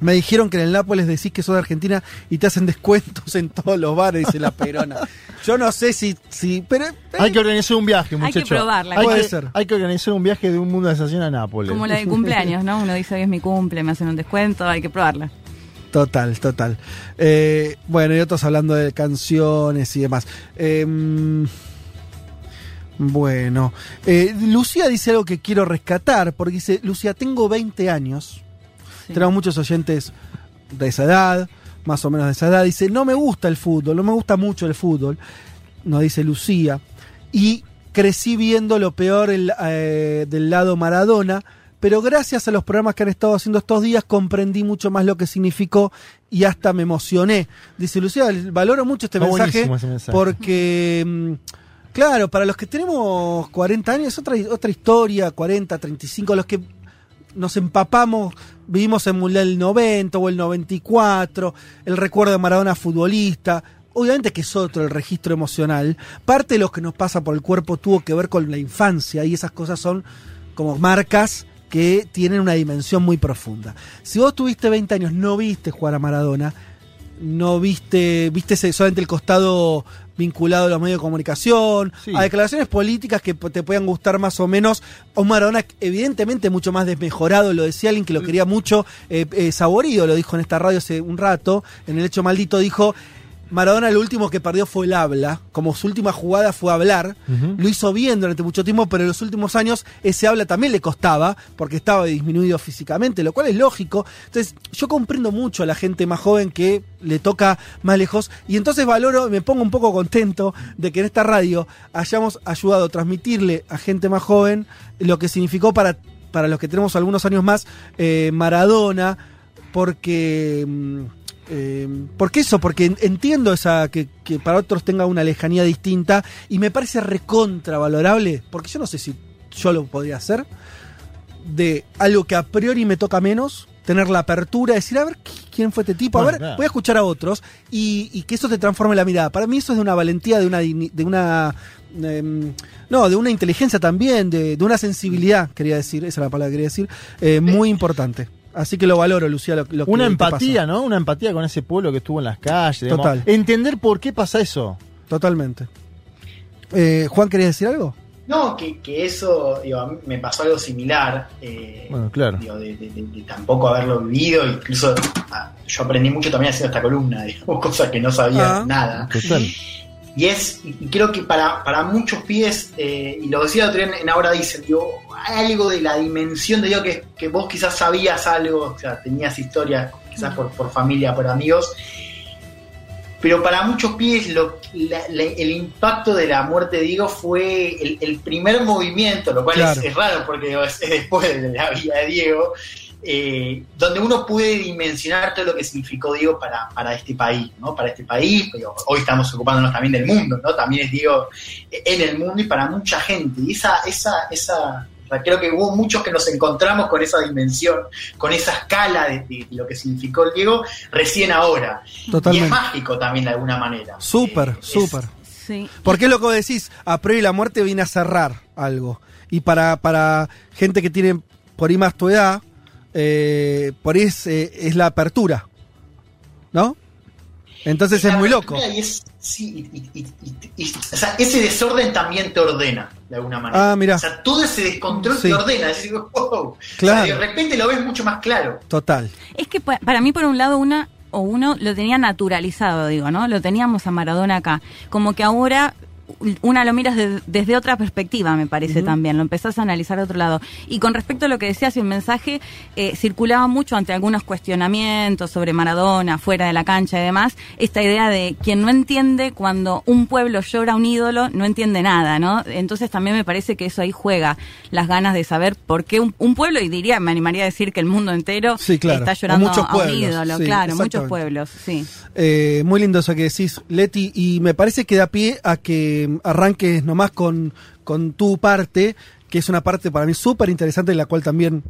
Me dijeron que en el Nápoles decís que sos de Argentina y te hacen descuentos en todos los bares, dice la Perona. Yo no sé si. si pero, Hay que organizar un viaje, Hay muchachos. que probarla. Hay que, ser. hay que organizar un viaje de un mundo de sensación a Nápoles. Como la de cumpleaños, ¿no? Uno dice hoy es mi cumple, me hacen un descuento, hay que probarla. Total, total. Eh, bueno, y otros hablando de canciones y demás. Em, bueno, eh, Lucía dice algo que quiero rescatar, porque dice, Lucía, tengo 20 años. Tenemos muchos oyentes de esa edad, más o menos de esa edad. Dice, no me gusta el fútbol, no me gusta mucho el fútbol, nos dice Lucía. Y crecí viendo lo peor el, eh, del lado Maradona, pero gracias a los programas que han estado haciendo estos días comprendí mucho más lo que significó y hasta me emocioné. Dice Lucía, valoro mucho este mensaje, mensaje. porque... mm, Claro, para los que tenemos 40 años, otra, otra historia, 40, 35, los que nos empapamos, vivimos en el 90 o el 94, el recuerdo de Maradona futbolista. Obviamente que es otro el registro emocional. Parte de lo que nos pasa por el cuerpo tuvo que ver con la infancia y esas cosas son como marcas que tienen una dimensión muy profunda. Si vos tuviste 20 años, no viste jugar a Maradona, no viste, viste solamente el costado vinculado a los medios de comunicación, a declaraciones políticas que te puedan gustar más o menos. Un Maradona evidentemente mucho más desmejorado, lo decía alguien que lo quería mucho, eh, eh, Saborido lo dijo en esta radio hace un rato, en el hecho maldito dijo, Maradona lo último que perdió fue el habla, como su última jugada fue hablar, lo hizo bien durante mucho tiempo, pero en los últimos años ese habla también le costaba, porque estaba disminuido físicamente, lo cual es lógico. Entonces yo comprendo mucho a la gente más joven que le toca más lejos, y entonces valoro, me pongo un poco contento de que en esta radio hayamos ayudado a transmitirle a gente más joven lo que significó para, para los que tenemos algunos años más eh, Maradona, porque... Eh, ¿Por qué eso? Porque entiendo esa que, para otros tenga una lejanía distinta y me parece recontravalorable, porque yo no sé si yo lo podría hacer, de algo que a priori me toca menos, tener la apertura, decir, a ver, ¿quién fue este tipo? A ver, voy a escuchar a otros y, que eso te transforme la mirada. Para mí eso es de una valentía, de una... De una em, no, de una inteligencia también, de, una sensibilidad, quería decir, esa es la palabra que quería decir, eh, muy importante. Así que lo valoro, Lucía. Lo, Una empatía, ¿no? Una empatía con ese pueblo que estuvo en las calles. Total. Entender por qué pasa eso. Totalmente. Eh, Juan, ¿querías decir algo? No, que, eso, digo, a mí me pasó algo similar. Eh, bueno, claro. Digo, de, tampoco haberlo vivido. Incluso ah, yo aprendí mucho también haciendo esta columna, digamos, cosas que no sabía ah. nada. Total. Y es, y creo que para, para muchos pies, eh, y lo decía otro día en Ahora Dicen, digo, hay algo de la dimensión de Dios que, que vos quizás sabías algo, o sea, tenías historias quizás por, por familia, por amigos, pero para muchos pies lo, el impacto de la muerte de Diego fue el, primer movimiento, lo cual es, raro porque es, después de la vida de Diego, eh, donde uno puede dimensionar todo lo que significó Diego para, para este país, ¿no? Para este país, pero hoy estamos ocupándonos también del mundo, ¿no? También es Diego en el mundo y para mucha gente. Y esa, esa, esa, creo que hubo muchos que nos encontramos con esa dimensión, con esa escala de, lo que significó el Diego recién ahora. Y es mágico también de alguna manera. Súper, eh, súper. Sí. Porque es lo que decís, a priori la muerte viene a cerrar algo. Y para, para gente que tiene por ahí más tu edad, eh, por ahí eh, es, la apertura, ¿no? Entonces es, muy loco. sí, y, o sea, ese desorden también te ordena, de alguna manera. Ah, mira. O sea, todo ese descontrol te ordena. Es decir, wow. claro. de repente lo ves mucho más claro. Total. Es que para mí, por un lado, una o uno lo tenía naturalizado, digo, ¿no? Lo teníamos a Maradona acá. Como que ahora una lo miras desde otra perspectiva, me parece también, lo empezás a analizar de otro lado. Y con respecto a lo que decías, el mensaje eh, circulaba mucho ante algunos cuestionamientos sobre Maradona, fuera de la cancha y demás, esta idea de quien no entiende cuando un pueblo llora a un ídolo, no entiende nada, ¿no? Entonces también me parece que eso ahí juega las ganas de saber por qué un, pueblo, y diría, me animaría a decir que el mundo entero está llorando a un ídolo, claro, muchos pueblos, sí. Eh, muy lindo eso que decís, Leti, y me parece que da pie a que arranques nomás con, con tu parte, que es una parte para mí súper interesante, la cual también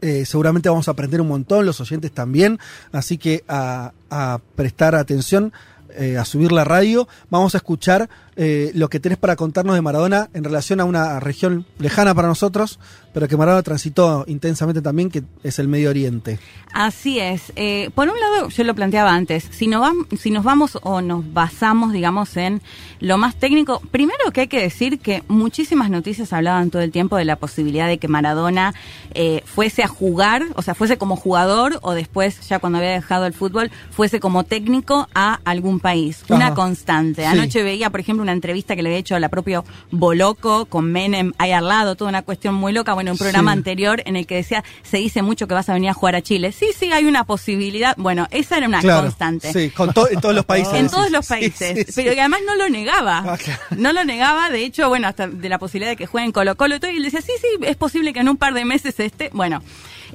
eh, seguramente vamos a aprender un montón, los oyentes también, así que a, a prestar atención, eh, a subir la radio, vamos a escuchar eh, lo que tenés para contarnos de Maradona en relación a una región lejana para nosotros, pero que Maradona transitó intensamente también, que es el Medio Oriente. Así es. Eh, por un lado, yo lo planteaba antes, si, no si nos vamos o nos basamos, digamos, en lo más técnico, primero que hay que decir que muchísimas noticias hablaban todo el tiempo de la posibilidad de que Maradona eh, fuese a jugar, o sea, fuese como jugador o después, ya cuando había dejado el fútbol, fuese como técnico a algún país. Una constante. Anoche veía, por ejemplo, una entrevista que le había hecho a la propia Boloco con Menem ahí al lado, toda una cuestión muy loca. Bueno, un programa anterior en el que decía, se dice mucho que vas a venir a jugar a Chile. Sí, sí, hay una posibilidad. Bueno, esa era una constante. Sí, con en todos los países. en todos los países. pero que además no lo negaba. Ah, no lo negaba, de hecho, bueno, hasta de la posibilidad de que jueguen Colo Colo y todo. Y él decía, sí, sí, es posible que en un par de meses este. Bueno.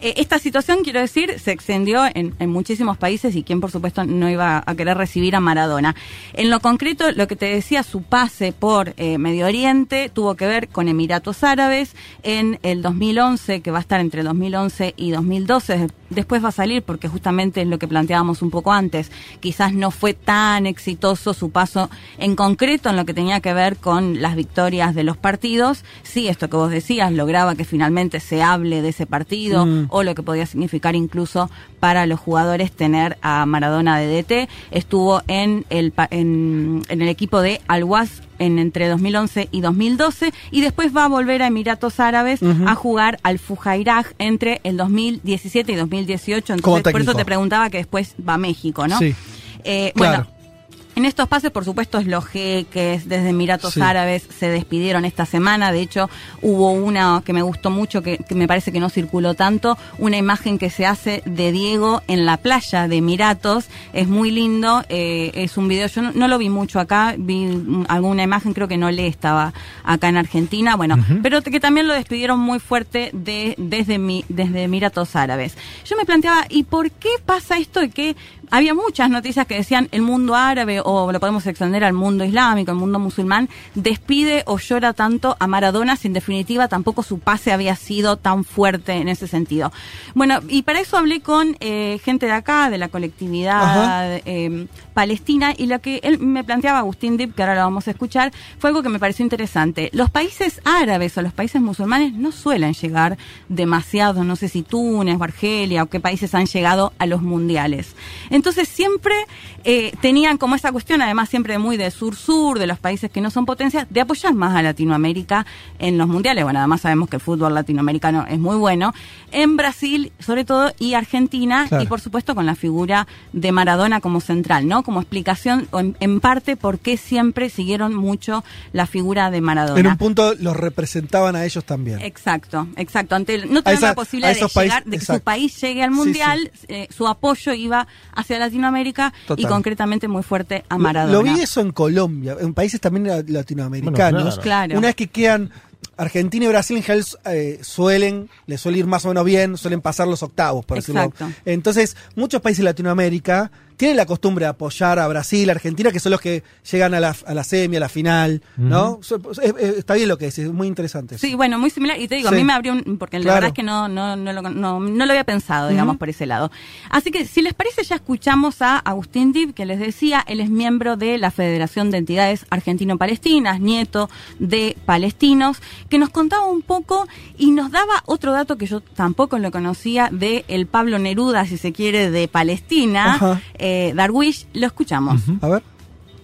Eh, esta situación, quiero decir, se extendió en, en, muchísimos países y quien, por supuesto, no iba a querer recibir a Maradona. En lo concreto, lo que te decía, su pase por eh, Medio Oriente tuvo que ver con Emiratos Árabes en el 2011, que va a estar entre 2011 y 2012. Después va a salir porque justamente es lo que planteábamos un poco antes. Quizás no fue tan exitoso su paso en concreto en lo que tenía que ver con las victorias de los partidos. Sí, esto que vos decías lograba que finalmente se hable de ese partido mm. O lo que podía significar incluso para los jugadores tener a Maradona de DT. Estuvo en el, en, en el equipo de Al-Was en entre 2011 y 2012 y después va a volver a Emiratos Árabes a jugar al Fujairah entre el 2017 y 2018. Entonces, por eso te preguntaba que después va a México, ¿no? Sí. Eh, Bueno, en estos pases, por supuesto, los jeques desde Emiratos Árabes se despidieron esta semana. De hecho, hubo una que me gustó mucho, que, me parece que no circuló tanto, una imagen que se hace de Diego en la playa de Emiratos. Es muy lindo, eh, es un video, yo no, lo vi mucho acá, vi alguna imagen, creo que no le estaba acá en Argentina, bueno, pero que también lo despidieron muy fuerte de, desde, mi, desde Emiratos Árabes. Yo me planteaba, ¿y por qué pasa esto de que había muchas noticias que decían el mundo árabe o lo podemos extender al mundo islámico, al mundo musulmán, despide o llora tanto a Maradona si en definitiva tampoco su pase había sido tan fuerte en ese sentido. Bueno, y para eso hablé con eh, gente de acá, de la colectividad eh, palestina, y lo que él me planteaba, Agustín Dip, que ahora lo vamos a escuchar, fue algo que me pareció interesante. Los países árabes o los países musulmanes no suelen llegar demasiado, no sé si Túnez o Argelia o qué países han llegado a los mundiales. Entonces siempre eh, tenían como esa cuestión, además siempre muy de sur-sur, de los países que no son potencias, de apoyar más a Latinoamérica en los mundiales. Bueno, además sabemos que el fútbol latinoamericano es muy bueno. En Brasil, sobre todo, y Argentina, y por supuesto con la figura de Maradona como central, ¿no? Como explicación, en, parte, por qué siempre siguieron mucho la figura de Maradona. En un punto los representaban a ellos también. Exacto, exacto. Ante, no tener la posibilidad de, llegar, de que su país llegue al mundial, eh, su apoyo iba a hacia Latinoamérica y concretamente muy fuerte a Maradona. Lo, vi eso en Colombia, en países también latinoamericanos. claro. Una vez que quedan Argentina y Brasil en general eh, suelen, le suele ir más o menos bien, suelen pasar los octavos, por decirlo. Entonces, muchos países de Latinoamérica tienen la costumbre de apoyar a Brasil, Argentina, que son los que llegan a la, a la semi, a la final, ¿no? está bien lo que decís, es muy interesante. Sí, bueno, muy similar. Y te digo, a mí me abrió un. Porque la verdad es que no, no, no, lo, no, lo había pensado, digamos, por ese lado. Así que, si les parece, ya escuchamos a Agustín Dib, que les decía, él es miembro de la Federación de Entidades Argentino-Palestinas, nieto de palestinos, que nos contaba un poco y nos daba otro dato que yo tampoco lo conocía de el Pablo Neruda, si se quiere, de Palestina eh, Darwish, lo escuchamos. A ver.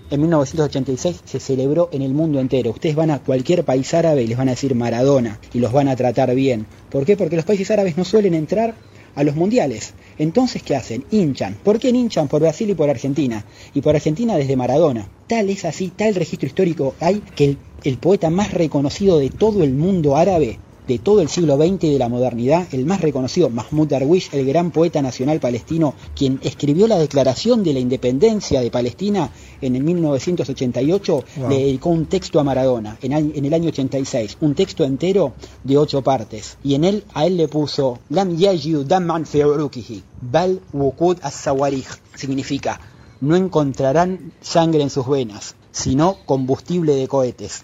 En 1986 se celebró en el mundo entero. Ustedes van a cualquier país árabe y les van a decir Maradona y los van a tratar bien. ¿Por qué? Porque los países árabes no suelen entrar a los mundiales. Entonces, ¿qué hacen? Hinchan. ¿Por qué hinchan? Por Brasil y por Argentina. Y por Argentina desde Maradona. Tal es así, tal registro histórico hay que el, el poeta más reconocido de todo el mundo árabe de todo el siglo XX y de la modernidad, el más reconocido, Mahmoud Darwish, el gran poeta nacional palestino, quien escribió la Declaración de la Independencia de Palestina en el 1988, le dedicó un texto a Maradona en, el año 86, un texto entero de ocho partes, y en él a él le puso Lam damman bal wukud as significa no encontrarán sangre en sus venas, sino combustible de cohetes.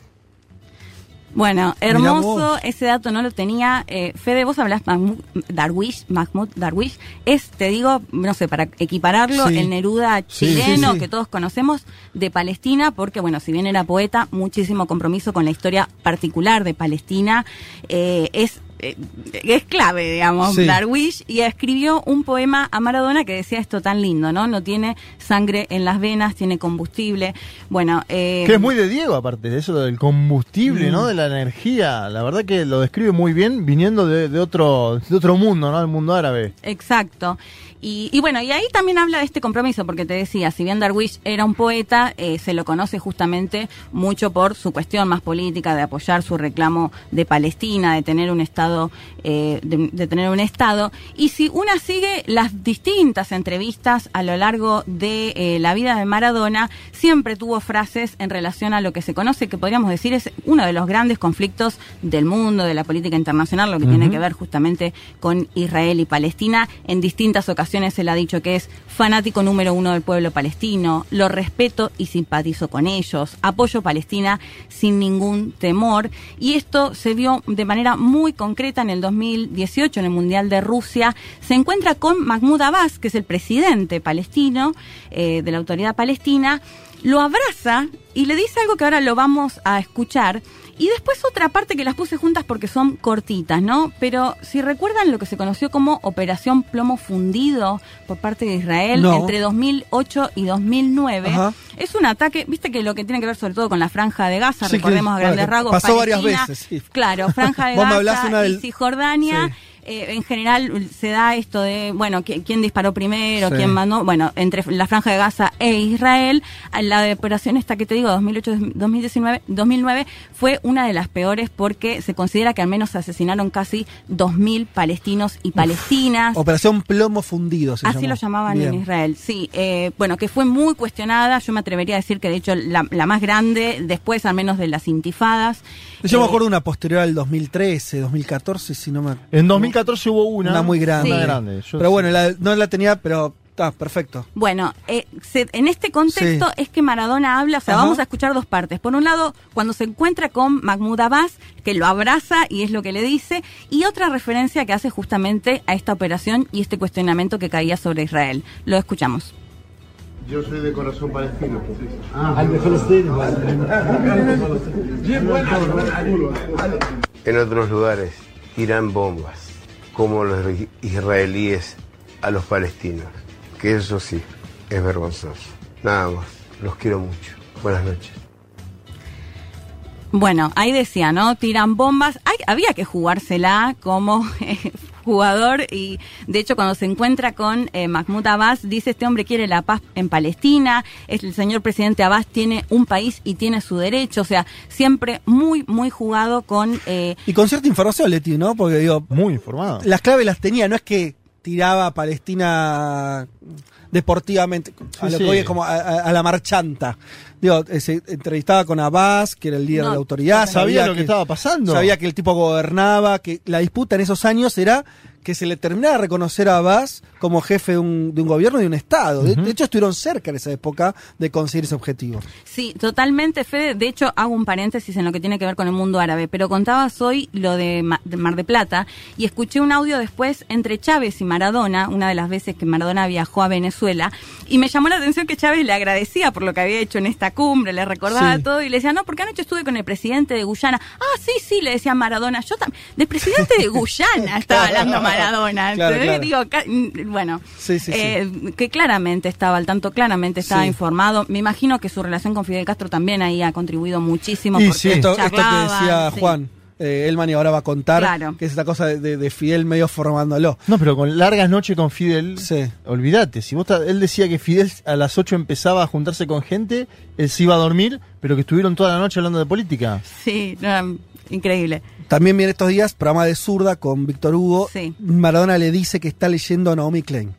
Bueno, hermoso, ese dato no lo tenía. Eh, Fede, vos hablas Mahmoud Darwish, Mahmoud Darwish, es, te digo, no sé, para equipararlo, el Neruda chileno que todos conocemos de Palestina, porque bueno, si bien era poeta, muchísimo compromiso con la historia particular de Palestina, eh, es es clave, digamos, Darwish, y escribió un poema a Maradona que decía esto tan lindo, ¿no? No tiene sangre en las venas, tiene combustible. Bueno, eh, que es muy de Diego, aparte de eso del combustible, ¿no? Mm. De la energía. La verdad que lo describe muy bien viniendo de, de otro, de otro mundo, ¿no? El mundo árabe. Exacto. Y, bueno, y ahí también habla de este compromiso, porque te decía, si bien Darwish era un poeta, eh, se lo conoce justamente mucho por su cuestión más política de apoyar su reclamo de Palestina, de tener un Estado eh, de, de tener un Estado. Y si una sigue las distintas entrevistas a lo largo de eh, la vida de Maradona, siempre tuvo frases en relación a lo que se conoce, que podríamos decir es uno de los grandes conflictos del mundo, de la política internacional, lo que tiene que ver justamente con Israel y Palestina. En distintas ocasiones él ha dicho que es fanático número uno del pueblo palestino, lo respeto y simpatizo con ellos, apoyo Palestina sin ningún temor. Y esto se vio de manera muy concreta en el 2018, en el Mundial de Rusia. Se encuentra con Mahmoud Abbas, que es el presidente palestino, eh, de la autoridad palestina, lo abraza y le dice algo que ahora lo vamos a escuchar. Y después otra parte que las puse juntas porque son cortitas, ¿no? Pero si recuerdan lo que se conoció como Operación Plomo Fundido por parte de Israel No. entre 2008 y 2009, Ajá. es un ataque, viste que lo que tiene que ver sobre todo con la franja de Gaza, Sí, que- recordemos a grandes que rasgos. pasó varias veces, sí. Claro, franja de Gaza una y del- Cisjordania. Sí. Eh, en general se da esto de, bueno, qui- quién disparó primero, Sí. quién mandó, bueno, entre la franja de Gaza e Israel, la operación esta que te digo, 2008-2019, 2009, fue una de las peores porque se considera que al menos se asesinaron casi 2.000 palestinos y palestinas. Operación Plomo Fundido se Así llamó. lo llamaban Bien. en Israel, sí. Eh, bueno, que fue muy cuestionada, yo me atrevería a decir que de hecho la, la más grande, después al menos de las intifadas. Yo me Eh, acuerdo una posterior al 2013, 2014, si no me... En 2014 hubo una. Una muy grande. Una grande. Yo pero sí. bueno, la- no la tenía, pero está perfecto. Bueno, eh, se- en este contexto Sí. es que Maradona habla, o sea, Ajá. vamos a escuchar dos partes. Por un lado, cuando se encuentra con Mahmoud Abbas, que lo abraza y es lo que le dice, y otra referencia que hace justamente a esta operación y este cuestionamiento que caía sobre Israel. Lo escuchamos. Yo soy de corazón palestino. En otros lugares tiran bombas, como los israelíes a los palestinos, que eso sí, es vergonzoso. Nada más, los quiero mucho. Buenas noches. Bueno, ahí decía, ¿no? Tiran bombas. Había que jugársela como jugador y de hecho cuando se encuentra con eh, Mahmoud Abbas dice este hombre quiere la paz en Palestina, es el señor presidente Abbas tiene un país y tiene su derecho, o sea, siempre muy, muy jugado con... eh, Y con cierta información, Leti, ¿no? Porque digo... Muy informado. Las claves las tenía, no es que tiraba a Palestina deportivamente, a Sí, lo que sí. hoy es como a, a- a la marchanta. Digo, se entrevistaba con Abbas, que era el líder No, de la autoridad. sabía lo que estaba pasando. Sabía que el tipo gobernaba, que la disputa en esos años era que se le terminara de reconocer a Abbas como jefe de un, de un gobierno y de un Estado. De- de, hecho, estuvieron cerca en esa época de conseguir ese objetivo. Sí, totalmente, Fede. De hecho, hago un paréntesis en lo que tiene que ver con el mundo árabe, pero contabas hoy lo de, Ma- de Mar de Plata y escuché un audio después entre Chávez y Maradona, una de las veces que Maradona viajó a Venezuela, y me llamó la atención que Chávez le agradecía por lo que había hecho en esta cumbre, le recordaba Sí. todo y le decía, no, porque anoche estuve con el presidente de Guyana. Ah, sí, sí, le decía Maradona. Yo también. Del presidente de Guyana estaba hablando Maradona. Claro, ¿entendés? claro. Digo, mm, bueno, Sí, sí, sí. eh, que claramente estaba al tanto, claramente estaba Sí. informado. Me imagino que su relación con Fidel Castro también ahí ha contribuido muchísimo. Y porque sí, esto, esto que decía sí. Juan, eh, Elman y ahora va a contar, Claro. que es esta cosa de, de- de Fidel medio formándolo. No, pero con largas noches con Fidel, olvídate. Si vos él decía que Fidel a las 8 empezaba a juntarse con gente, él se iba a dormir, pero que estuvieron toda la noche hablando de política. Sí, no, increíble. También viene estos días, programa de zurda con Víctor Hugo. Sí. Maradona le dice que está leyendo a Naomi Klein.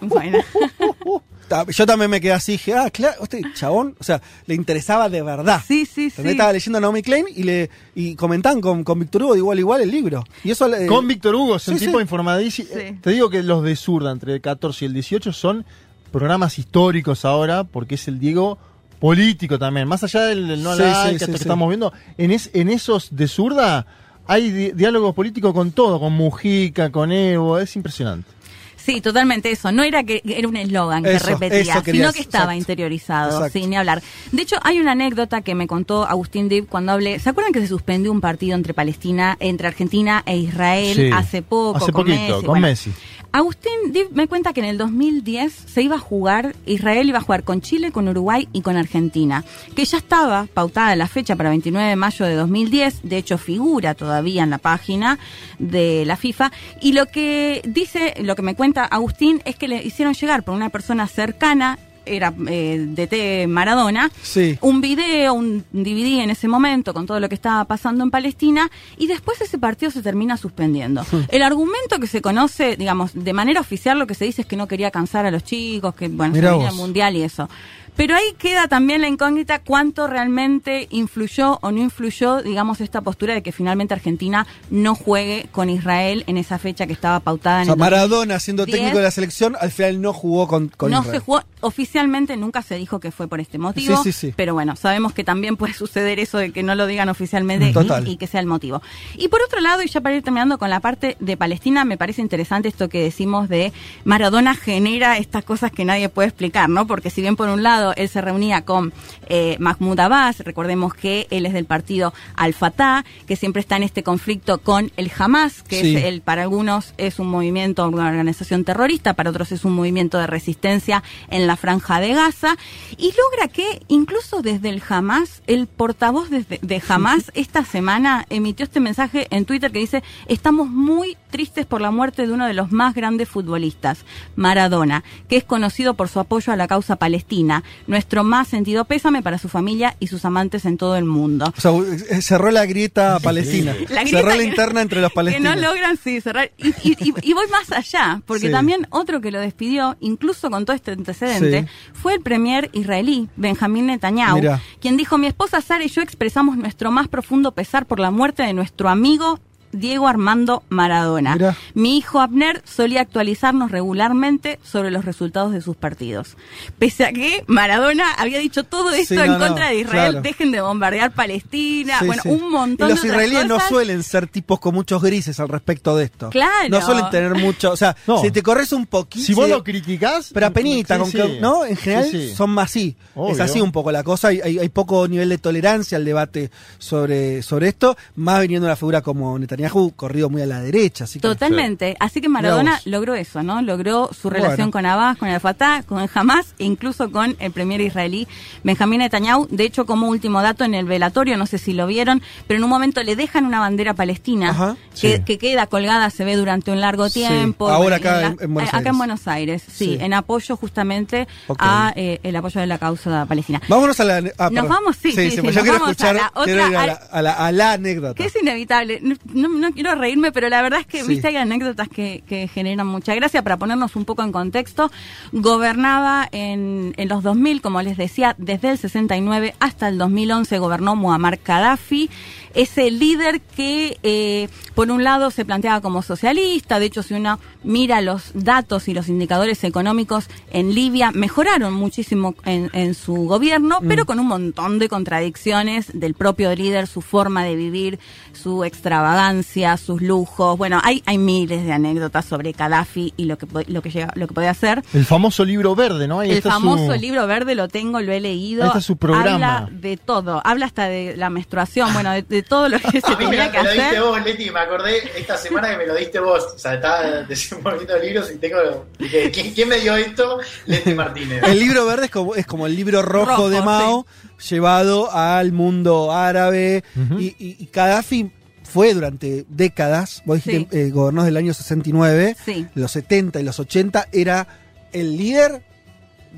Bueno. Yo también me quedé así, dije, ah, claro, este chabón, o sea, le interesaba de verdad. Sí, sí, También Estaba leyendo a Naomi Klein y le y comentaban con, con Víctor Hugo de igual a igual el libro. Y eso le- Con Víctor Hugo, es un sí, tipo sí. informadísimo. Eh, Te digo que los de Zurda, entre el 14 y el 18, son programas históricos ahora, porque es el Diego político también. Más allá del, del no Sí, like, sí, esto sí, que sí. estamos viendo, en, es, en esos de Zurda hay di- diálogos políticos con todo, con Mujica, con Evo, es impresionante. Sí, totalmente eso. No era que era un eslogan que repetía, sino que estaba exacto. interiorizado, Exacto. sin ni hablar. De hecho, hay una anécdota que me contó Agustín Dib cuando hablé. ¿Se acuerdan que se suspendió un partido entre Palestina, entre Argentina e Israel Sí. hace poco? Hace con poquito, Messi? con Bueno, Messi. Agustín me cuenta que en el 2010 se iba a jugar, Israel iba a jugar con Chile, con Uruguay y con Argentina, que ya estaba pautada la fecha para 29 de mayo de 2010, de hecho figura todavía en la página de la FIFA, y lo que dice, lo que me cuenta Agustín es que le hicieron llegar por una persona cercana era eh, DT Maradona, Sí. un video, un DVD en ese momento con todo lo que estaba pasando en Palestina y después ese partido se termina suspendiendo. El argumento que se conoce, digamos, de manera oficial lo que se dice es que no quería cansar a los chicos, que bueno, se el mundial y eso. Pero ahí queda también la incógnita cuánto realmente influyó o no influyó, digamos, esta postura de que finalmente Argentina no juegue con Israel en esa fecha que estaba pautada O en sea, el Maradona siendo 2010. técnico de la selección, al final no jugó con, con no Israel. se jugó oficialmente, nunca se dijo que fue por este motivo. Sí, sí, sí. Pero bueno, sabemos que también puede suceder eso de que no lo digan oficialmente y- y, que sea el motivo. Y por otro lado, y ya para ir terminando con la parte de Palestina, me parece interesante esto que decimos de Maradona genera estas cosas que nadie puede explicar, ¿no? Porque si bien por un lado él se reunía con eh, Mahmoud Abbas, recordemos que él es del partido Al-Fatah, que siempre está en este conflicto con el Hamas, que Sí. es el para algunos es un movimiento, una organización terrorista, para otros es un movimiento de resistencia en la franja de Gaza, y logra que incluso desde el Hamas, el portavoz de, de Hamas esta semana emitió este mensaje en Twitter que dice, estamos muy tristes por la muerte de uno de los más grandes futbolistas, Maradona, que es conocido por su apoyo a la causa palestina. Nuestro más sentido pésame para su familia y sus amantes en todo el mundo. O sea, eh, cerró la grieta palestina. La grieta cerró la que- interna entre los Que palestinos. no logran, sí, cerrar. Y, y- y- y voy más allá, porque Sí. también otro que lo despidió, incluso con todo este antecedente, Sí. fue el premier israelí, Benjamín Netanyahu, Mirá. quien dijo, mi esposa Sara y yo expresamos nuestro más profundo pesar por la muerte de nuestro amigo Diego Armando Maradona. Mirá. Mi hijo Abner solía actualizarnos regularmente sobre los resultados de sus partidos. Pese a que Maradona había dicho todo esto Sí, en no, contra de Israel, claro. dejen de bombardear Palestina, Sí, bueno, sí. un montón Y los de otras israelíes no suelen ser tipos con muchos grises al respecto de esto. Claro. No suelen tener mucho. O sea, No. si te corres un poquito. Si vos lo criticás, Pero apenita, sí, con sí. que- ¿no? En general Sí, sí. son más así. Obvio. Es así un poco la cosa. Hay, hay- hay poco nivel de tolerancia al debate sobre, sobre esto. Más viniendo una figura como Netanyahu, corrido muy a la derecha. Así que- Totalmente. Así que Maradona logró eso, ¿no? Logró su Bueno. relación con Abbas, con el Fatah, con el Hamas e incluso con el premier israelí Benjamín Netanyahu. De hecho, como último dato en el velatorio, no sé si lo vieron, pero en un momento le dejan una bandera palestina Ajá. que, Sí. que queda colgada, se ve durante un largo Sí. tiempo. Ahora acá la- en- en Buenos acá Aires. en Buenos Aires, sí, Sí. en apoyo justamente Ok. a eh, el apoyo de la causa palestina. Vámonos a la. ah, Nos vamos, sí, sí, sí, pues nos yo quiero vamos a escuchar. la otra- quiero ir a la, a la- a la anécdota. Que es inevitable. No, no- no quiero reírme, pero la verdad es que, Sí. viste, hay anécdotas que, que generan mucha gracia. Para ponernos un poco en contexto, gobernaba en, en los 2000, como les decía, desde el 69 hasta el 2011 gobernó Muammar Gaddafi. Ese líder que, eh, por un lado, se planteaba como socialista. De hecho, si uno mira los datos y los indicadores económicos en Libia, mejoraron muchísimo en, en su gobierno, Mm. pero con un montón de contradicciones del propio líder, su forma de vivir, su extravagancia, sus lujos. Bueno, hay, hay miles de anécdotas sobre Gaddafi y lo que, lo que, llega, lo que podía hacer. El famoso libro verde, ¿no? Ahí El famoso su- libro verde lo tengo, lo he leído. Ahí está su programa. Habla de todo, habla hasta de la menstruación, bueno, de, de todo lo que se A mí me, tenía que me lo diste hacer. vos, Leti, me acordé esta semana que me lo diste vos. O sea, estaba desenvolviendo libros y tengo. dije, ¿Quién, quién me dio esto? Leti Martínez. El libro verde es como, es como el libro rojo, Rojo, de Mao llevado al mundo árabe. y, y, y Gaddafi fue durante décadas, vos dijiste, eh, gobernó del año 69, Sí. los 70 y los 80, era el líder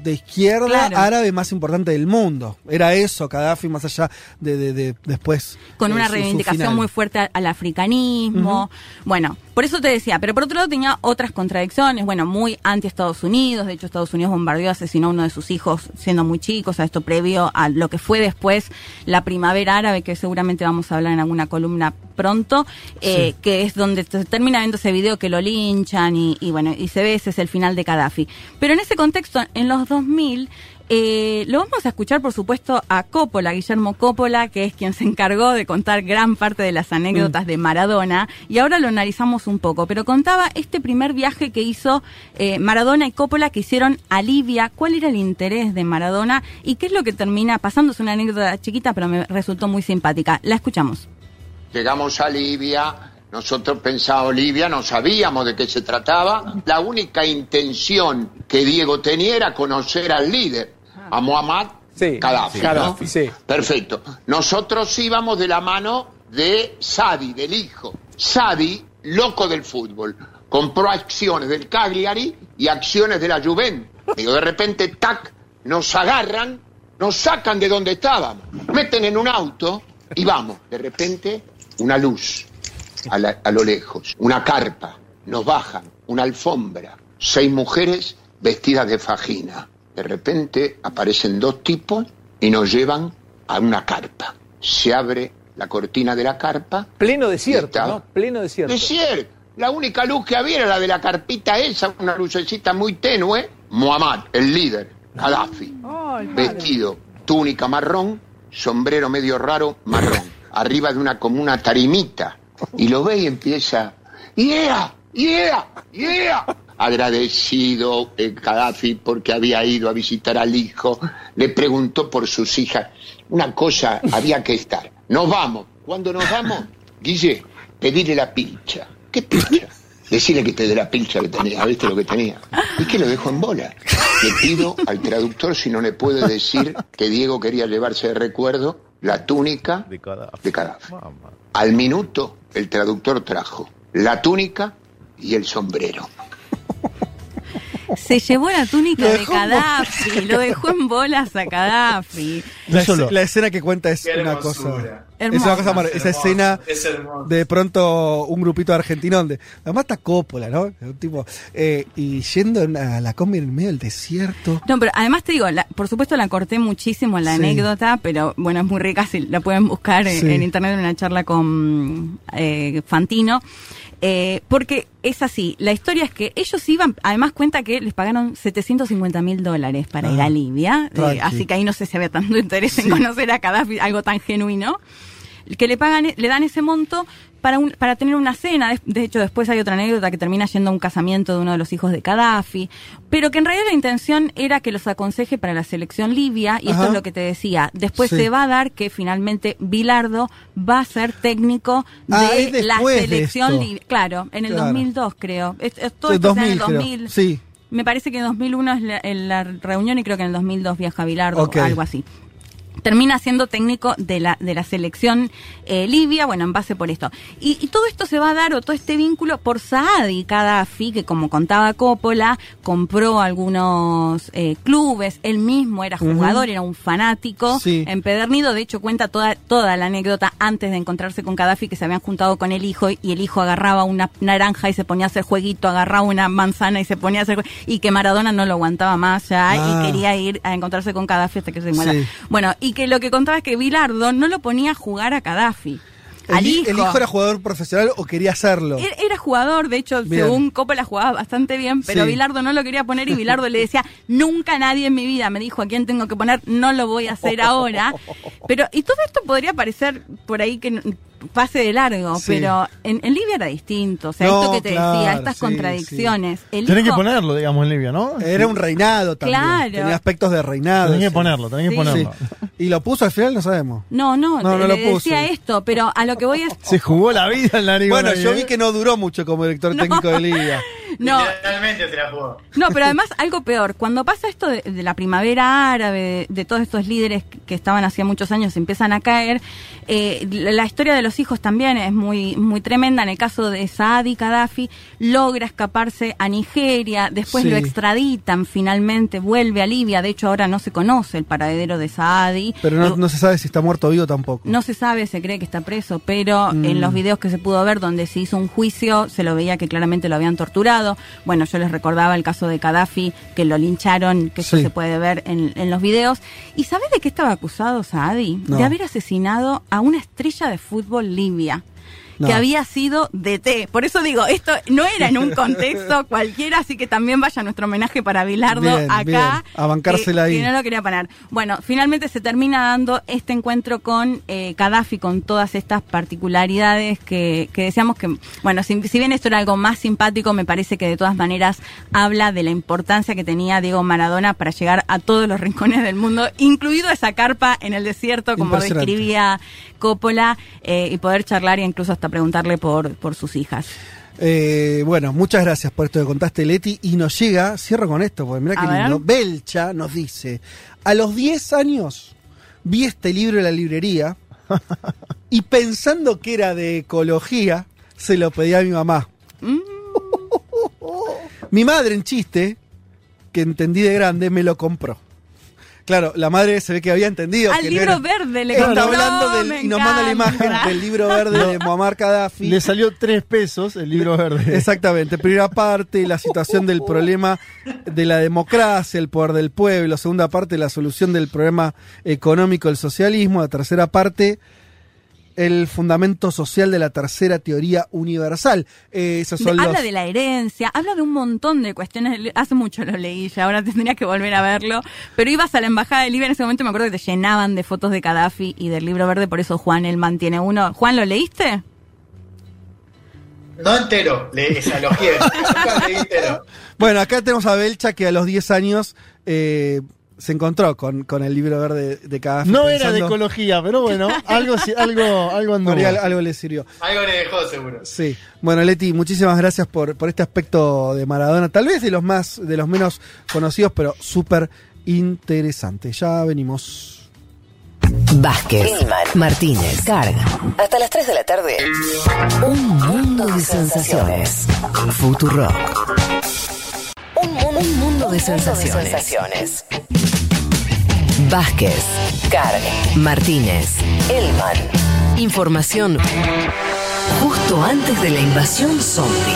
de izquierda Claro. árabe más importante del mundo. Era eso, Gaddafi, más allá de, de- de- después. con eh, una su- reivindicación muy fuerte al, africanismo. Bueno, por eso te decía, pero por otro lado tenía otras contradicciones, bueno, muy anti Estados Unidos, de hecho Estados Unidos bombardeó, asesinó a uno de sus hijos siendo muy chicos, a esto previo a lo que fue después la primavera árabe, que seguramente vamos a hablar en alguna columna pronto, eh, Sí. que es donde se termina viendo ese video que lo linchan y, y bueno, y se ve ese es el final de Gaddafi. Pero en ese contexto, en los 2000, eh, lo vamos a escuchar, por supuesto, a Coppola, Guillermo Coppola, que es quien se encargó de contar gran parte de las anécdotas de Maradona, y ahora lo analizamos un poco, pero contaba este primer viaje que hizo eh, Maradona y Coppola que hicieron a Libia, cuál era el interés de Maradona y qué es lo que termina pasando. Es una anécdota chiquita, pero me resultó muy simpática. La escuchamos. Llegamos a Libia, nosotros pensábamos Libia, no sabíamos de qué se trataba. La única intención que Diego tenía era conocer al líder, a Muhammad Gaddafi. ¿no? Gaddafi, sí. Perfecto. Nosotros íbamos de la mano de Sadi, del hijo. Sadi, loco del fútbol, compró acciones del Cagliari y acciones de la Juventus. Digo, de repente, tac, nos agarran, nos sacan de donde estábamos, meten en un auto y vamos. De repente, una luz a, la- a lo lejos, una carpa, nos bajan, una alfombra, seis mujeres vestidas de fajina. De repente aparecen dos tipos y nos llevan a una carpa. Se abre la cortina de la carpa. Pleno desierto, está- ¿no? Pleno desierto. Desierto. La única luz que había era la de la carpita esa, una lucecita muy tenue. Muhammad, el líder, Gaddafi, vestido, túnica marrón, sombrero medio raro, marrón, arriba de una como una tarimita. Y lo ve y empieza, ¡Yeah! ¡Yeah! ¡Yeah! Agradecido el Gaddafi porque había ido a visitar al hijo, le preguntó por sus hijas. Una cosa había que estar. Nos vamos. Cuando nos vamos, Guille, pedirle la pilcha. ¿Qué pilcha? Decirle que te dé la pilcha que tenía, ¿viste lo que tenía? Y que lo dejo en bola. Le pido al traductor si no le puede decir que Diego quería llevarse de recuerdo la túnica de Gaddafi. Al minuto, el traductor trajo la túnica y el sombrero. Se llevó la túnica de Gaddafi, lo dejó en bolas a Gaddafi. La, escena- la escena que cuenta es Qué una hermosura. cosa. Es Esa escena es de pronto un grupito argentino donde además está Coppola, ¿no? Un tipo eh, y yendo a la combi en medio del desierto. No, pero además te digo, la- por supuesto la corté muchísimo la Sí. anécdota, pero bueno, es muy rica, si la pueden buscar en, Sí. en internet en una charla con eh, Fantino. Eh, porque es así, la historia es que ellos iban, además cuenta que les pagaron 750 mil dólares para ir Ah, a Libia, eh, así que ahí no sé si había tanto interés en conocer a Gaddafi, algo tan genuino que le pagan, le dan ese monto para un, para tener una cena. De, de hecho, después hay otra anécdota que termina yendo a un casamiento de uno de los hijos de Gaddafi, pero que en realidad la intención era que los aconseje para la selección libia, y esto es lo que te decía. Después Sí. se va a dar que finalmente Bilardo va a ser técnico de Ah, es la de selección libia. Claro, en el Claro. 2002 creo. Es- es- todo Sí, esto sea en el 2000, creo. 2000. Sí. Me parece que en 2001 es la, en la reunión y creo que en el 2002 viaja Bilardo o algo así. Termina siendo técnico de la, de la selección eh, libia, bueno, en base por esto. Y, y todo esto se va a dar, o todo este vínculo, por Saadi Gaddafi, que como contaba Coppola, compró algunos eh, clubes, él mismo era jugador, era un fanático, Sí. empedernido, de hecho cuenta toda, toda la anécdota antes de encontrarse con Gaddafi, que se habían juntado con el hijo y el hijo agarraba una naranja y se ponía a hacer jueguito, agarraba una manzana y se ponía a hacer jue- y que Maradona no lo aguantaba más ya Ah. y quería ir a encontrarse con Gaddafi hasta que se muera. Sí. Bueno, y que lo que contaba es que Bilardo no lo ponía a jugar a Gaddafi. El, al hi- hijo. el hijo era jugador profesional o quería hacerlo. Era, era jugador, de hecho, Bien. según Coppola jugaba bastante bien, pero Sí. Bilardo no lo quería poner y Bilardo le decía, nunca nadie en mi vida me dijo a quién tengo que poner, no lo voy a hacer ahora. Pero, y todo esto podría parecer por ahí que pase de largo, Sí. pero en, en Libia era distinto. O sea, No, esto que te decía, estas sí, contradicciones. Tenés que ponerlo, digamos, en Libia, ¿no? Era un reinado también. Claro. Tenía aspectos de reinado. Tenés que sí. ponerlo, tenés que Sí. ponerlo. Sí. Y lo puso al final, no sabemos. No, no, No, te- no le lo puso. decía esto, pero a lo que voy es... Se jugó la vida en la Liga. Bueno, yo vi que no duró mucho como director técnico de Liga. No, Literalmente se la jugó. No, pero además algo peor. Cuando pasa esto de, de la primavera árabe, de, de todos estos líderes que, estaban hacía muchos años, empiezan a caer, eh, la, la historia de los hijos también es muy, muy tremenda. En el caso de Saadi Gaddafi, logra escaparse a Nigeria, después Sí. lo extraditan finalmente, vuelve a Libia. De hecho, ahora no se conoce el paradero de Saadi. Pero no, no se sabe si está muerto o vivo tampoco. No se sabe, se cree que está preso, pero Mm. en los videos que se pudo ver donde se hizo un juicio, se lo veía que claramente lo habían torturado. Bueno, yo les recordaba el caso de Gaddafi, que lo lincharon, que eso se puede ver en, en los videos. ¿Y sabes de qué estaba acusado Saadi? No. De haber asesinado a una estrella de fútbol libia. No. Que había sido DT. Por eso digo, esto no era en un contexto cualquiera, así que también vaya nuestro homenaje para Bilardo Bien, acá. bien. A bancársela que- ahí. que no lo quería parar. Bueno, finalmente se termina dando este encuentro con eh, Gaddafi, con todas estas particularidades que, que decíamos que, bueno, si, si bien esto era algo más simpático, me parece que de todas maneras habla de la importancia que tenía Diego Maradona para llegar a todos los rincones del mundo, incluido esa carpa en el desierto, como describía Coppola, eh, y poder charlar e incluso hasta preguntarle por, por sus hijas. Eh, bueno, muchas gracias por esto que contaste, Leti. Y nos llega, cierro con esto, porque mira ver. lindo. Belcha nos dice: A los 10 años vi este libro en la librería y pensando que era de ecología, se lo pedí a mi mamá. Mm. Mi madre, en chiste, que entendí de grande, me lo compró. Claro, la madre se ve que había entendido. Al que no libro era- verde le Está contó, hablando del, y nos manda la imagen del libro verde de Muammar Gaddafi. Le salió tres pesos el libro verde. Exactamente. Primera parte, la situación del problema de la democracia, el poder del pueblo. Segunda parte, la solución del problema económico del socialismo. La tercera parte, el fundamento social de la tercera teoría universal. Eh, esos son habla los- de la herencia, habla de un montón de cuestiones. Hace mucho lo leí, ya ahora tendría que volver a verlo. Pero ibas a la embajada de Libia en ese momento, me acuerdo que te llenaban de fotos de Gaddafi y del libro verde, por eso Juan él mantiene uno. Juan, ¿lo leíste? No entero, le, esa lo quiero. Entero. Bueno, acá tenemos a Belcha que a los 10 años eh, se encontró con, con el libro verde de Gaddafi. No era de ecología, pero bueno, algo, sí- algo, algo al- algo le sirvió. Algo le dejó seguro. Sí. Bueno, Leti, muchísimas gracias por, por este aspecto de Maradona. Tal vez de los más, de los menos conocidos, pero súper interesante. Ya venimos. Vázquez, Martínez, Carga. Hasta las 3 de la tarde. Un mundo de sensaciones. Futurock. Un, mu- un mundo de sensaciones. Vázquez, Carga, Martínez, Elman. Información justo antes de la invasión zombie.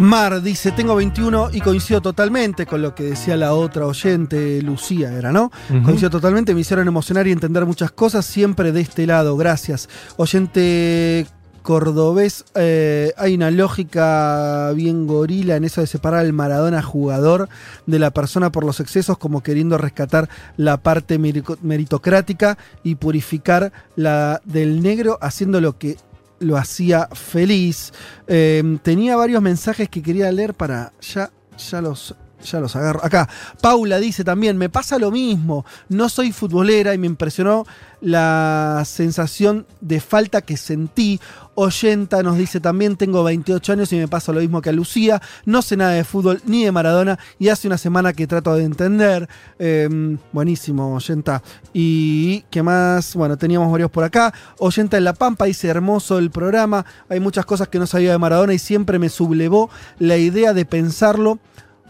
Mar dice, tengo 21 y coincido totalmente con lo que decía la otra oyente, Lucía era, ¿no? Coincido totalmente, me hicieron emocionar y entender muchas cosas, siempre de este lado, gracias. Oyente cordobés, eh, hay una lógica bien gorila en eso de separar al Maradona jugador de la persona por los excesos, como queriendo rescatar la parte meritocrática y purificar la del negro, haciendo lo que lo hacía feliz. Eh, tenía varios mensajes que quería leer para. Ya, ya los. Ya los agarro. Acá, Paula dice también, me pasa lo mismo, no soy futbolera y me impresionó la sensación de falta que sentí. Oyenta nos dice también, tengo 28 años y me pasa lo mismo que a Lucía, no sé nada de fútbol ni de Maradona y hace una semana que trato de entender. Eh, buenísimo, Oyenta. Y qué más, bueno, teníamos varios por acá. Oyenta en La Pampa dice, hermoso el programa, hay muchas cosas que no sabía de Maradona y siempre me sublevó la idea de pensarlo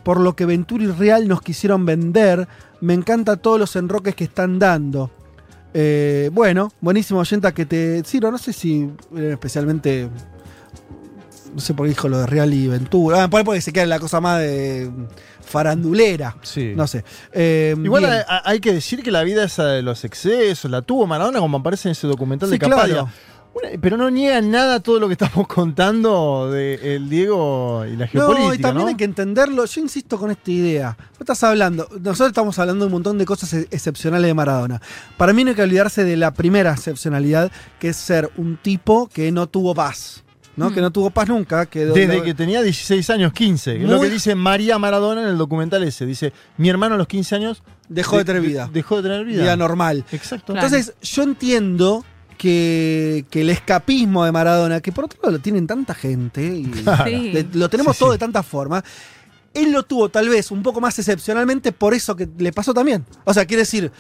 por lo que Ventura y Real nos quisieron vender. Me encanta todos los enroques que están dando. Eh, bueno, buenísimo, Oyenta, que te. Ciro, no sé si especialmente. No sé por qué dijo lo de Real y Ventura. Ah, porque se queda la cosa más de farandulera. Sí. No sé. Eh, Igual hay, hay que decir que la vida esa de los excesos la tuvo Maradona, como aparece en ese documental Sí, de Capadia. claro. Una- pero no niega nada todo lo que estamos contando de el Diego y la geopolítica. No, y también ¿no? hay que entenderlo. Yo insisto con esta idea. Vos estás hablando, nosotros estamos hablando de un montón de cosas e- excepcionales de Maradona. Para mí no hay que olvidarse de la primera excepcionalidad, que es ser un tipo que no tuvo paz. ¿no? Mm. Que no tuvo paz nunca. Que Desde que tenía 16 años, 15. que es lo que dice María Maradona en el documental ese. Dice, mi hermano a los 15 años... Dejó de tener vida. Dejó de tener vida. vida normal. Exacto. Entonces, yo entiendo que, que el escapismo de Maradona, que por otro lado lo tienen tanta gente, y Claro. Sí. le- lo tenemos Sí, todo sí. de tanta forma, él lo tuvo tal vez un poco más excepcionalmente por eso que le pasó también. O sea, quiere decir,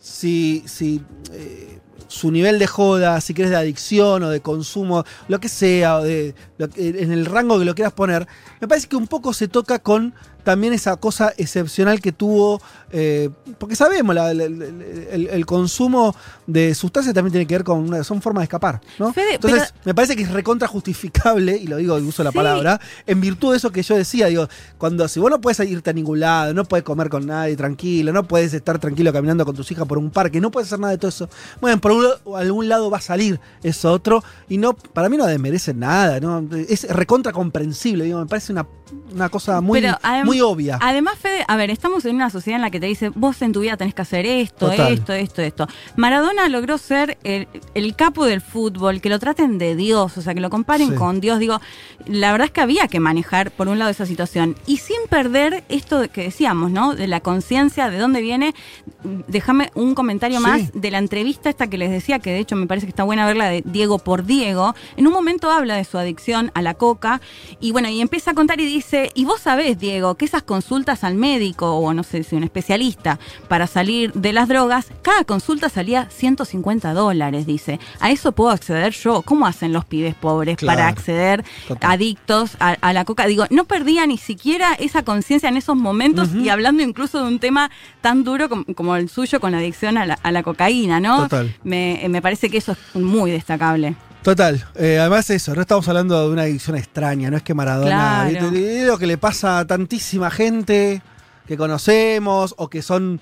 si, si eh, su nivel de joda, si quieres de adicción o de consumo, lo que sea, o de, lo en el rango que lo quieras poner, me parece que un poco se toca con también esa cosa excepcional que tuvo, eh, porque sabemos, la- la- la- el, el consumo de sustancias también tiene que ver con una, son formas de escapar, ¿no? Fede, Entonces, me parece que es recontra justificable, y lo digo y uso la Sí. palabra, en virtud de eso que yo decía, digo, cuando si vos no puedes irte a ningún lado, no puedes comer con nadie tranquilo, no puedes estar tranquilo caminando con tus hijas por un parque, no puedes hacer nada de todo eso. Bueno, por un- algún lado va a salir eso otro, y no, para mí no desmerece nada, ¿no? Es recontra comprensible, digo, me parece una, una cosa muy, Pero adem- muy obvia. Además, Fede, a ver, estamos en una sociedad en la que te dice, vos en tu vida tenés que hacer esto, Total. esto, esto, esto. Maradona logró ser el, el capo del fútbol, que lo traten de Dios, o sea, que lo comparen Sí. con Dios. Digo, la verdad es que había que manejar, por un lado, esa situación. Y sin perder esto que decíamos, ¿no? De la conciencia, de dónde viene. Déjame un comentario Sí. más de la entrevista esta que les decía, que de hecho me parece que está buena verla de Diego por Diego. En un momento habla de su adicción a la coca y bueno, y empieza a contar y dice, y vos sabés, Diego, que esas consultas al médico o no sé si un especialista para salir de las drogas, cada consulta salía 150 dólares, dice. A eso puedo acceder yo. ¿Cómo hacen los pibes pobres Claro. para acceder Total. adictos a, a la coca? Digo, no perdía ni siquiera esa conciencia en esos momentos y hablando incluso de un tema tan duro como, como el suyo con la adicción a la, a la cocaína, ¿no? Total. Me, me parece que eso es muy destacable. Total, eh, además eso, no estamos hablando de una adicción extraña, no es que Maradona, Claro. es lo que le pasa a tantísima gente que conocemos o que son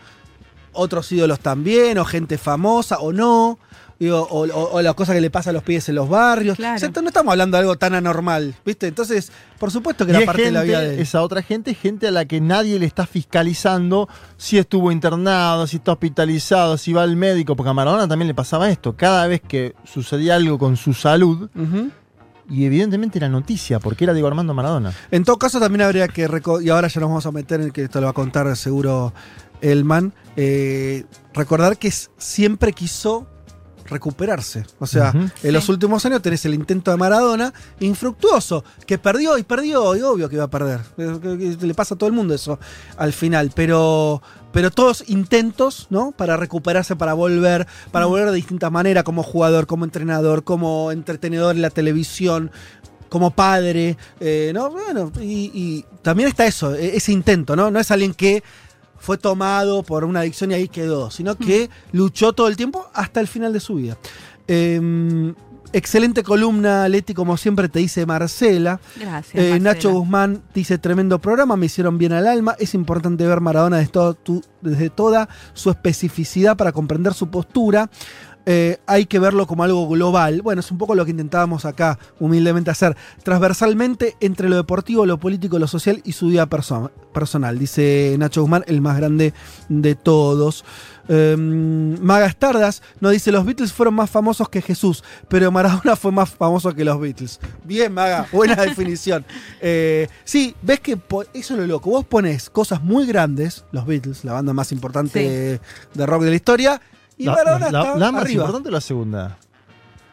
otros ídolos también, o gente famosa o no, digo, o, o- o las cosas que le pasa a los pibes en los barrios. Claro. O sea, no estamos hablando de algo tan anormal, ¿viste? Entonces, por supuesto que Y era parte de la vida de él. esa otra gente, es gente a la que nadie le está fiscalizando si estuvo internado, si está hospitalizado, si va al médico, porque a Maradona también le pasaba esto. Cada vez que sucedía algo con su salud, y evidentemente era noticia, porque era Diego Armando Maradona. En todo caso, también habría que. Y ahora ya nos vamos a meter en que esto lo va a contar seguro Elman. eh, recordar que siempre quiso recuperarse. O sea, en los últimos años tenés el intento de Maradona infructuoso, que perdió y perdió, y obvio que iba a perder. Le pasa a todo el mundo eso al final. Pero. Pero todos intentos, ¿no? Para recuperarse, para volver, para volver de distintas maneras, como jugador, como entrenador, como entretenedor en la televisión, como padre, eh, ¿no? Bueno, y, y también está eso, e- ese intento, ¿no? No es alguien que fue tomado por una adicción y ahí quedó, sino que luchó todo el tiempo hasta el final de su vida. Eh, excelente columna, Leti, como siempre te dice Marcela. Gracias. Eh, Marcela. Nacho Guzmán dice, tremendo programa, me hicieron bien al alma. Es importante ver Maradona desde, todo tu- desde toda su especificidad para comprender su postura. Eh, hay que verlo como algo global. Bueno, es un poco lo que intentábamos acá humildemente hacer. Transversalmente entre lo deportivo, lo político, lo social y su vida perso- personal. Dice Nacho Guzmán, el más grande de todos. Eh, Maga Stardas nos dice, los Beatles fueron más famosos que Jesús, pero Maradona fue más famoso que los Beatles. Bien, Maga, buena definición. Eh, sí, ves que eso es lo loco. Vos pones cosas muy grandes, los Beatles, la banda más importante Sí. de rock de la historia, y la, Maradona la- está la más arriba. importante o la segunda?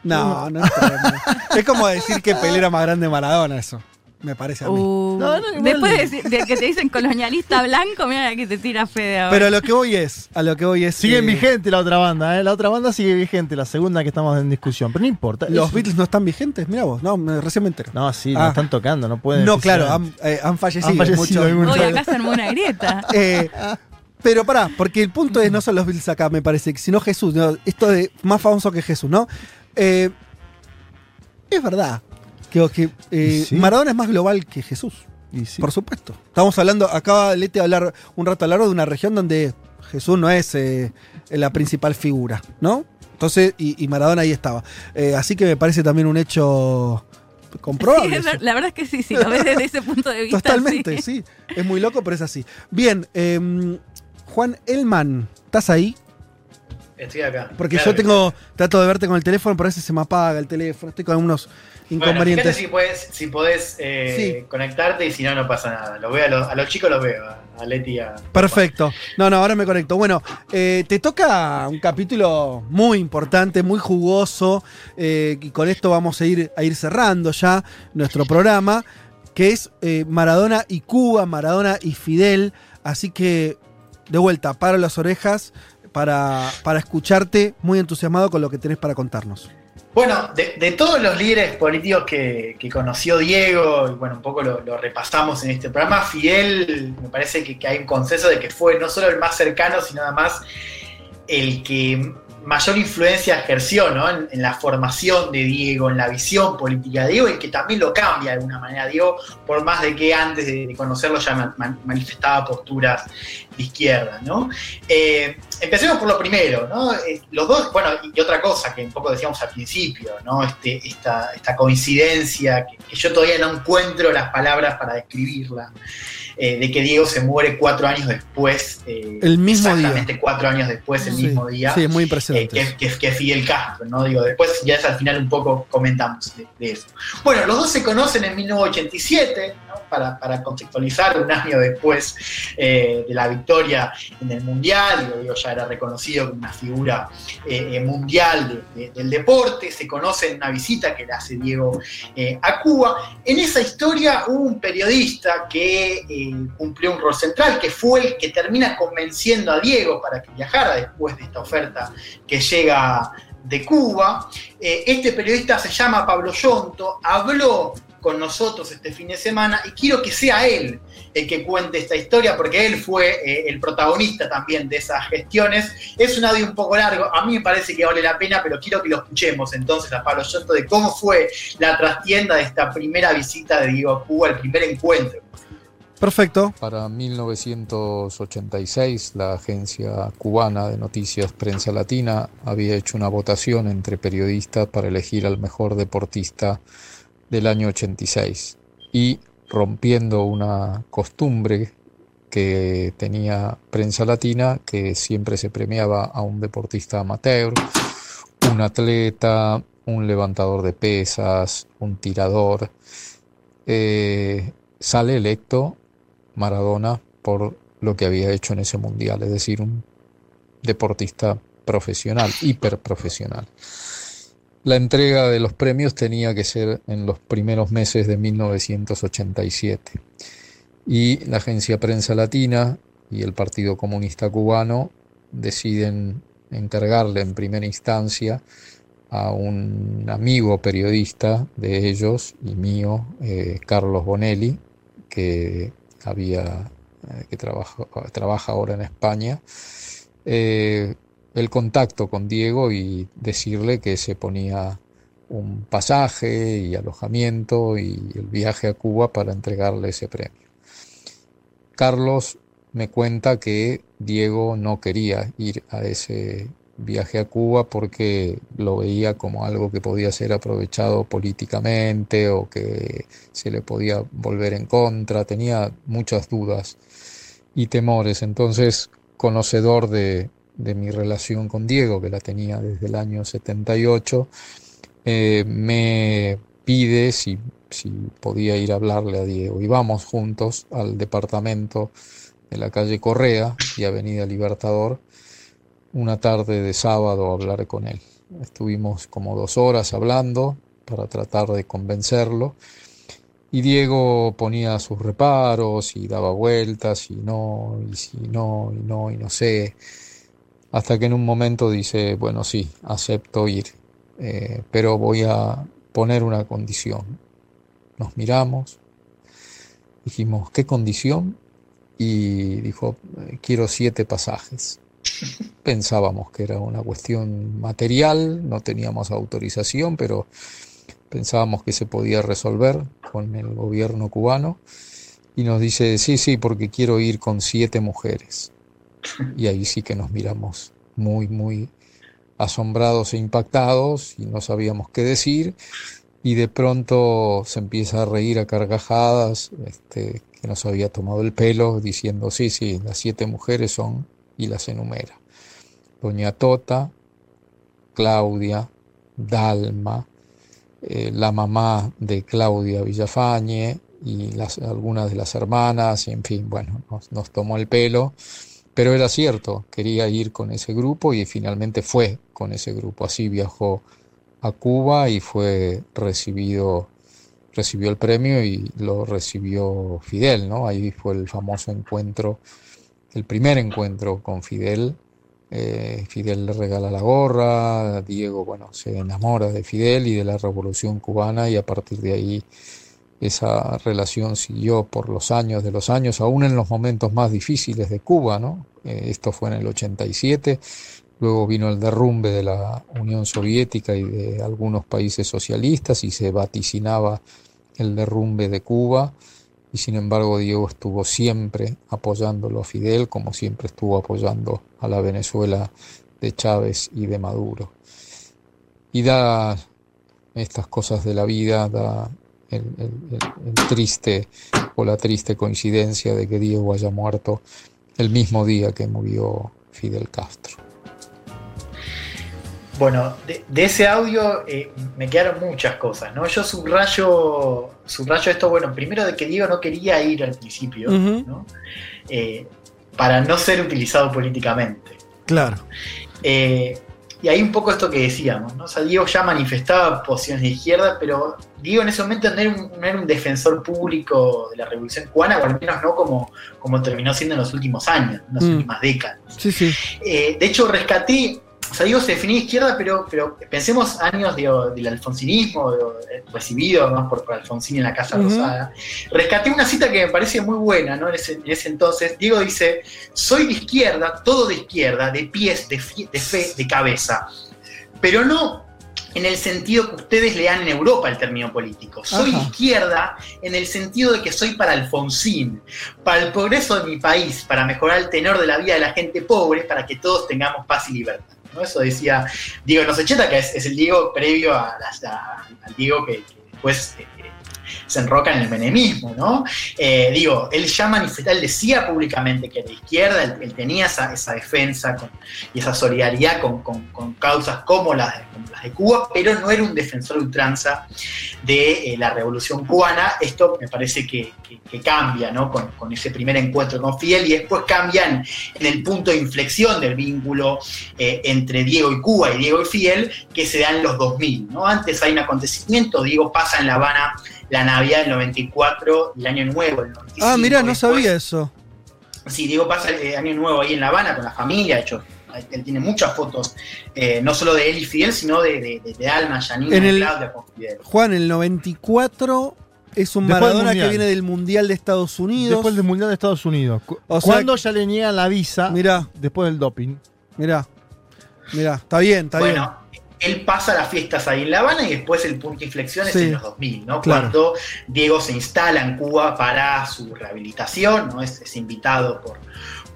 No, no está bien. Es como decir que Pelé era más grande de Maradona, eso. Me parece a mí. Uh, No, no, después de, decir- de que te dicen colonialista blanco, mira la que te tira Fede ahora. Pero a lo que voy es, a lo que voy es. Sigue eh, vigente la otra banda, ¿eh? La otra banda sigue vigente, la segunda que estamos en discusión. Pero no importa. Los es- Beatles no están vigentes, mira vos, no, me- recién me entero. No, sí, Ah. no están tocando, no pueden. No, claro, han, eh, han fallecido. Han fallecido muchos. algunos. Hoy acá se armó una grieta. Eh, pero pará, porque el punto es no son los Beatles acá, me parece, sino Jesús. ¿no? Esto de más famoso que Jesús, ¿no? Eh, es verdad que, que, eh, Sí. Maradona es más global que Jesús. Y sí. Por supuesto. Estamos hablando, acaba Leti de hablar un rato a largo de una región donde Jesús no es eh, la principal figura, ¿no? Entonces, y, y Maradona ahí estaba. Eh, así que me parece también un hecho comprobable. Sí, la verdad es que sí, sí, lo ves desde ese punto de vista. Totalmente, sí. sí. Es muy loco, pero es así. Bien, em, Juan Elman, ¿estás ahí? Estoy acá. Porque Claro yo tengo, trato de verte con el teléfono, pero a veces se me apaga el teléfono, estoy con algunos Bueno, inconvenientes. fíjate si podés, si podés eh, conectarte y si no, no pasa nada. Los veo a, los, a los chicos los veo, a, Leti a... Perfecto. No, no, ahora me conecto. Bueno, eh, te toca un capítulo muy importante, muy jugoso, eh, y con esto vamos a ir, a ir cerrando ya nuestro programa, que es Maradona y Cuba, Maradona y Fidel. Así que, de vuelta, paro las orejas para, para escucharte muy entusiasmado con lo que tenés para contarnos. Bueno, de, de todos los líderes políticos que, que conoció Diego, y bueno, un poco lo, repasamos en este programa, Fidel me parece que, que hay un consenso de que fue no solo el más cercano, sino además el que mayor influencia ejerció en, la formación de Diego, en la visión política de Diego, y que también lo cambia de alguna manera. Diego, por más de que antes de, conocerlo ya ma- ma- manifestaba posturas de izquierda. Eh, empecemos por lo primero, ¿no? Eh, los dos, bueno, y otra cosa que un poco decíamos al principio. Este, esta, coincidencia que yo todavía no encuentro las palabras para describirla, eh, de que Diego se muere cuatro años después. eh, El mismo día. Exactamente cuatro años después, el Sí, mismo día. Sí, es muy eh, impresionante. que, que, que Fidel Castro, ¿no? Digo, después ya es al final un poco comentamos de, de eso. Bueno, los dos se conocen en 1987, para, para, contextualizar, un año después eh, de la victoria en el Mundial, y Diego ya era reconocido como una figura eh, mundial del deporte, se conoce en una visita que le hace Diego a Cuba. En esa historia hubo un periodista que cumplió un rol central, que fue el que termina convenciendo a Diego para que viajara después de esta oferta que llega de Cuba. este periodista se llama Pablo Yonto, habló con nosotros este fin de semana y quiero que sea él el que cuente esta historia porque él fue eh, el protagonista también de esas gestiones. Es un audio un poco largo, a mí me parece que vale la pena, pero quiero que lo escuchemos entonces a Pablo Soto de cómo fue la trastienda de esta primera visita de Diego a Cuba, el primer encuentro. Perfecto. Para 1986, la agencia cubana de noticias Prensa Latina había hecho una votación entre periodistas para elegir al mejor deportista del año 86 y rompiendo una costumbre que tenía prensa latina que siempre se premiaba a un deportista amateur, un atleta, un levantador de pesas, un tirador. Eh, sale electo Maradona por lo que había hecho en ese mundial, es decir, un deportista profesional, hiperprofesional. La entrega de los premios tenía que ser en los primeros meses de 1987 y la agencia Prensa Latina y el Partido Comunista Cubano deciden encargarle en primera instancia a un amigo periodista de ellos y mío, eh, Carlos Bonelli, que había eh, que trabaja, ahora en España, eh, el contacto con Diego y decirle que se ponía un pasaje y alojamiento y el viaje a Cuba para entregarle ese premio. Carlos me cuenta que Diego no quería ir a ese viaje a Cuba porque lo veía como algo que podía ser aprovechado políticamente o que se le podía volver en contra, tenía muchas dudas y temores. Entonces, conocedor de, de mi relación con Diego, que la tenía desde el año 78, eh, me pide si, si podía ir a hablarle a Diego. Y vamos juntos al departamento de la calle Correa y Avenida Libertador, una tarde de sábado a hablar con él. Estuvimos como dos horas hablando para tratar de convencerlo. Y Diego ponía sus reparos y daba vueltas y no, y si no, y no, y no sé hasta que en un momento dice, bueno, sí, acepto ir, eh, pero voy a poner una condición. Nos miramos, dijimos, ¿qué condición? Y dijo, quiero siete pasajes. Pensábamos que era una cuestión material, no teníamos autorización, pero pensábamos que se podía resolver con el gobierno cubano. Y nos dice, sí, sí, porque quiero ir con siete mujeres. Y ahí sí que nos miramos muy, muy asombrados e impactados y no sabíamos qué decir. Y de pronto se empieza a reír a carcajadas, este, que nos había tomado el pelo, diciendo, sí, sí, las siete mujeres son, y las enumera. Doña Tota, Claudia, Dalma, eh, la mamá de Claudia Villafañe y algunas de las hermanas, y en fin, bueno, nos tomó el pelo pero era cierto, quería ir con ese grupo y finalmente fue con ese grupo. Así viajó a Cuba y fue recibido, recibió el premio y lo recibió Fidel, ¿no? Ahí fue el famoso encuentro, el primer encuentro con Fidel. Eh, Fidel le regala la gorra, Diego, bueno, se enamora de Fidel y de la revolución cubana y a partir de ahí esa relación siguió por los años de los años, aún en los momentos más difíciles de Cuba, ¿no? Eh, esto fue en el 87, luego vino el derrumbe de la Unión Soviética y de algunos países socialistas y se vaticinaba el derrumbe de Cuba y sin embargo Diego estuvo siempre apoyándolo a Fidel como siempre estuvo apoyando a la Venezuela de Chávez y de Maduro. Y da estas cosas de la vida, da el, triste o la triste coincidencia de que Diego haya muerto el mismo día que murió Fidel Castro. Bueno, de, de ese audio eh, me quedaron muchas cosas, ¿no? Yo subrayo, subrayo esto, bueno, primero de que Diego no quería ir al principio. ¿no? Eh, para no ser utilizado políticamente. Claro. Eh, y ahí un poco esto que decíamos, ¿no? O sea, Diego ya manifestaba posiciones de izquierda, pero Diego en ese momento no era un, no era un defensor público de la revolución cubana, o al menos no como, como terminó siendo en los últimos años, en las Mm. últimas décadas. Sí, sí. Eh, de hecho, rescaté, o sea, Diego se definía izquierda, pero, pero pensemos años digo, del alfonsinismo, digo, eh, recibido más por, por Alfonsín en la Casa. Rosada. Rescaté una cita que me parece muy buena, ¿no? En ese, en ese entonces, Diego dice, soy de izquierda, todo de izquierda, de pies, de fe, de cabeza, pero no en el sentido que ustedes le dan en Europa el término político. Soy Ajá. izquierda en el sentido de que soy para Alfonsín, para el progreso de mi país, para mejorar el tenor de la vida de la gente pobre, para que todos tengamos paz y libertad. Eso decía Diego Nosecheta, que es, el Diego previo al Diego que, después eh, se enroca en el menemismo, ¿no? Eh, digo, él ya manifestaba, él decía públicamente que de izquierda, él, tenía esa, esa defensa y esa solidaridad con, con- causas como las, como las de Cuba, pero no era un defensor ultranza de eh, la revolución cubana. Esto me parece que, cambia, ¿no? Con, con ese primer encuentro con Fidel y después cambian en el punto de inflexión del vínculo eh, entre Diego y Cuba y Diego y Fidel, que se da en los 2000, ¿no? Antes hay un acontecimiento, Diego pasa en La Habana la Navidad del 94 y el Año Nuevo del 95. Ah, mirá, no Después- sabía eso. Sí, Diego pasa el Año Nuevo ahí en La Habana con la familia, de hecho. Él tiene muchas fotos, eh, no solo de él y Fidel, sino de, de, de- de Alma, Janina, En el- Claudia con Fidel. Juan, el 94 es un Después Maradona que viene del Mundial de Estados Unidos. Después del Mundial de Estados Unidos. Cu- O sea Cuando que- ya le niegan la visa Mirá. después del doping. Mirá, mirá, está bien, está bien. Él pasa las fiestas ahí en La Habana y después el punto de inflexión es Sí. en los 2000, ¿no? Claro. Cuando Diego se instala en Cuba para su rehabilitación, ¿no? Es, es invitado por,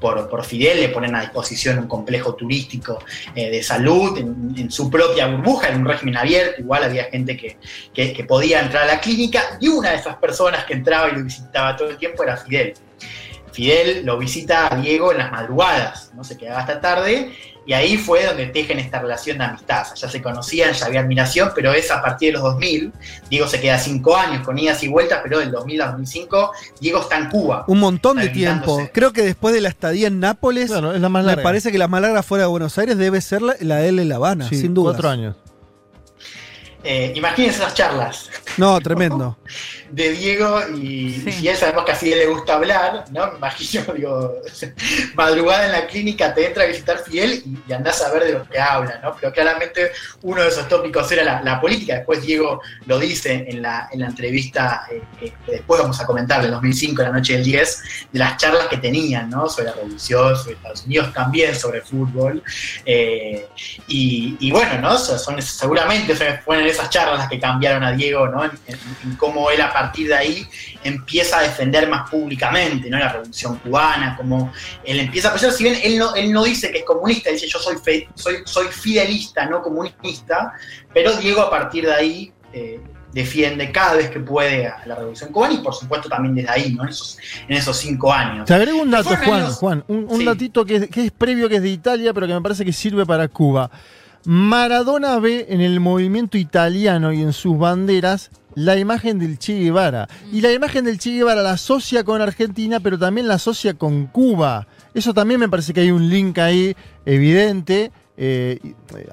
por, por Fidel, le ponen a disposición un complejo turístico eh, de salud en, en su propia burbuja, en un régimen abierto, igual había gente que, que- que podía entrar a la clínica y una de esas personas que entraba y lo visitaba todo el tiempo era Fidel. Fidel lo visita a Diego en las madrugadas, no se quedaba hasta tarde, y ahí fue donde tejen esta relación de amistad. O sea, ya se conocían, ya había admiración, pero es a partir de los 2000. Diego se queda cinco años con idas y vueltas, pero del 2000 al 2005 Diego está en Cuba. Un montón de tiempo. Creo que después de la estadía en Nápoles, Claro, es la más me parece que la más larga fuera de Buenos Aires debe ser la, la de él en La Habana, Sí, sin duda. Cuatro años. Eh, imagínense esas charlas No, tremendo. de Diego y, y si él sabemos que a Fidel le gusta hablar, ¿no? Me imagino, digo, madrugada en la clínica te entra a visitar Fidel y, y andás a ver de lo que habla, ¿no? Pero claramente uno de esos tópicos era la, la política. Después Diego lo dice en la, en la entrevista eh, que que después vamos a comentar, del 2005, la noche del 10, de las charlas que tenían, ¿no? Sobre la revolución, sobre Estados Unidos, también sobre fútbol. Eh, y, y bueno, ¿no? Son, son- seguramente fueron esas charlas las que cambiaron a Diego, ¿no? En, en- en cómo él a partir de ahí empieza a defender más públicamente, ¿no? La revolución cubana, como él empieza a pensar, si bien él no, él no dice que es comunista, dice yo soy, fe- soy, soy fidelista, no comunista, pero Diego a partir de ahí eh, defiende cada vez que puede a la revolución cubana y por supuesto también desde ahí, ¿no? En esos, en esos cinco años. Te agrego un dato, Juan, años- Juan, un, un Sí. datito que que es previo, que es de Italia, pero que me parece que sirve para Cuba. Maradona ve en el movimiento italiano y en sus banderas la imagen del Che Guevara. Y la imagen del Che Guevara la asocia con Argentina, pero también la asocia con Cuba. Eso también me parece que hay un link ahí evidente. Eh,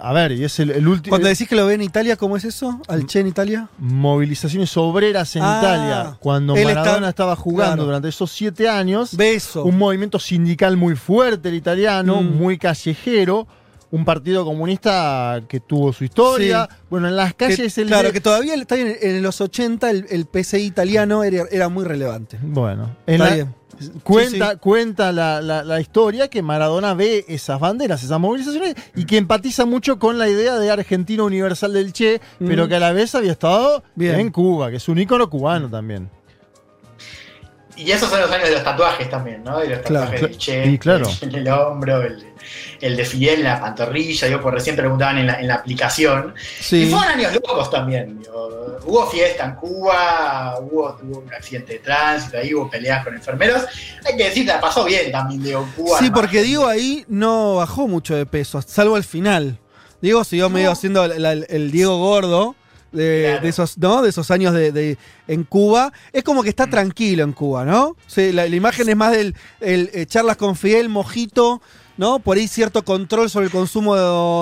a ver, y es el, el último. Cuando decís que lo ve en Italia, ¿cómo es eso? ¿Al Che en Italia? Movilizaciones obreras en Ah, Italia, cuando Maradona está- estaba jugando claro. durante esos siete años. Beso. Un movimiento sindical muy fuerte el italiano, Mm. muy callejero. Un partido comunista que tuvo su historia. Sí. Bueno, en las calles Que- el claro, de- que todavía está bien, en los 80 el, el PCI italiano era, era muy relevante. Bueno, en Está la- bien. cuenta, Sí, sí. cuenta la, la- la historia que Maradona ve esas banderas, esas movilizaciones, y que empatiza mucho con la idea de Argentina Universal del Che, Mm. pero que a la vez había estado Bien. en Cuba, que es un ícono cubano también. Y esos son los años de los tatuajes también, ¿no? De los Claro, tatuajes cl- de Che, y claro. en el hombro, el de, el de Fidel en la pantorrilla, yo por recién preguntaban en la, en la aplicación. Sí. Y fueron años locos también. digo, hubo fiesta en Cuba, hubo, hubo un accidente de tránsito, ahí hubo peleas con enfermeros. Hay que decir, la pasó bien también, digo, Cuba. Sí, porque digo ahí no bajó mucho de peso, salvo al final. Diego siguió medio haciendo el, el Diego gordo. De, de esos, ¿no? de esos años de, de- en Cuba. Es como que está tranquilo en Cuba, ¿no? Sí, la, la imagen es más del el, eh, charlas con Fidel, mojito, ¿no? Por ahí cierto control sobre el consumo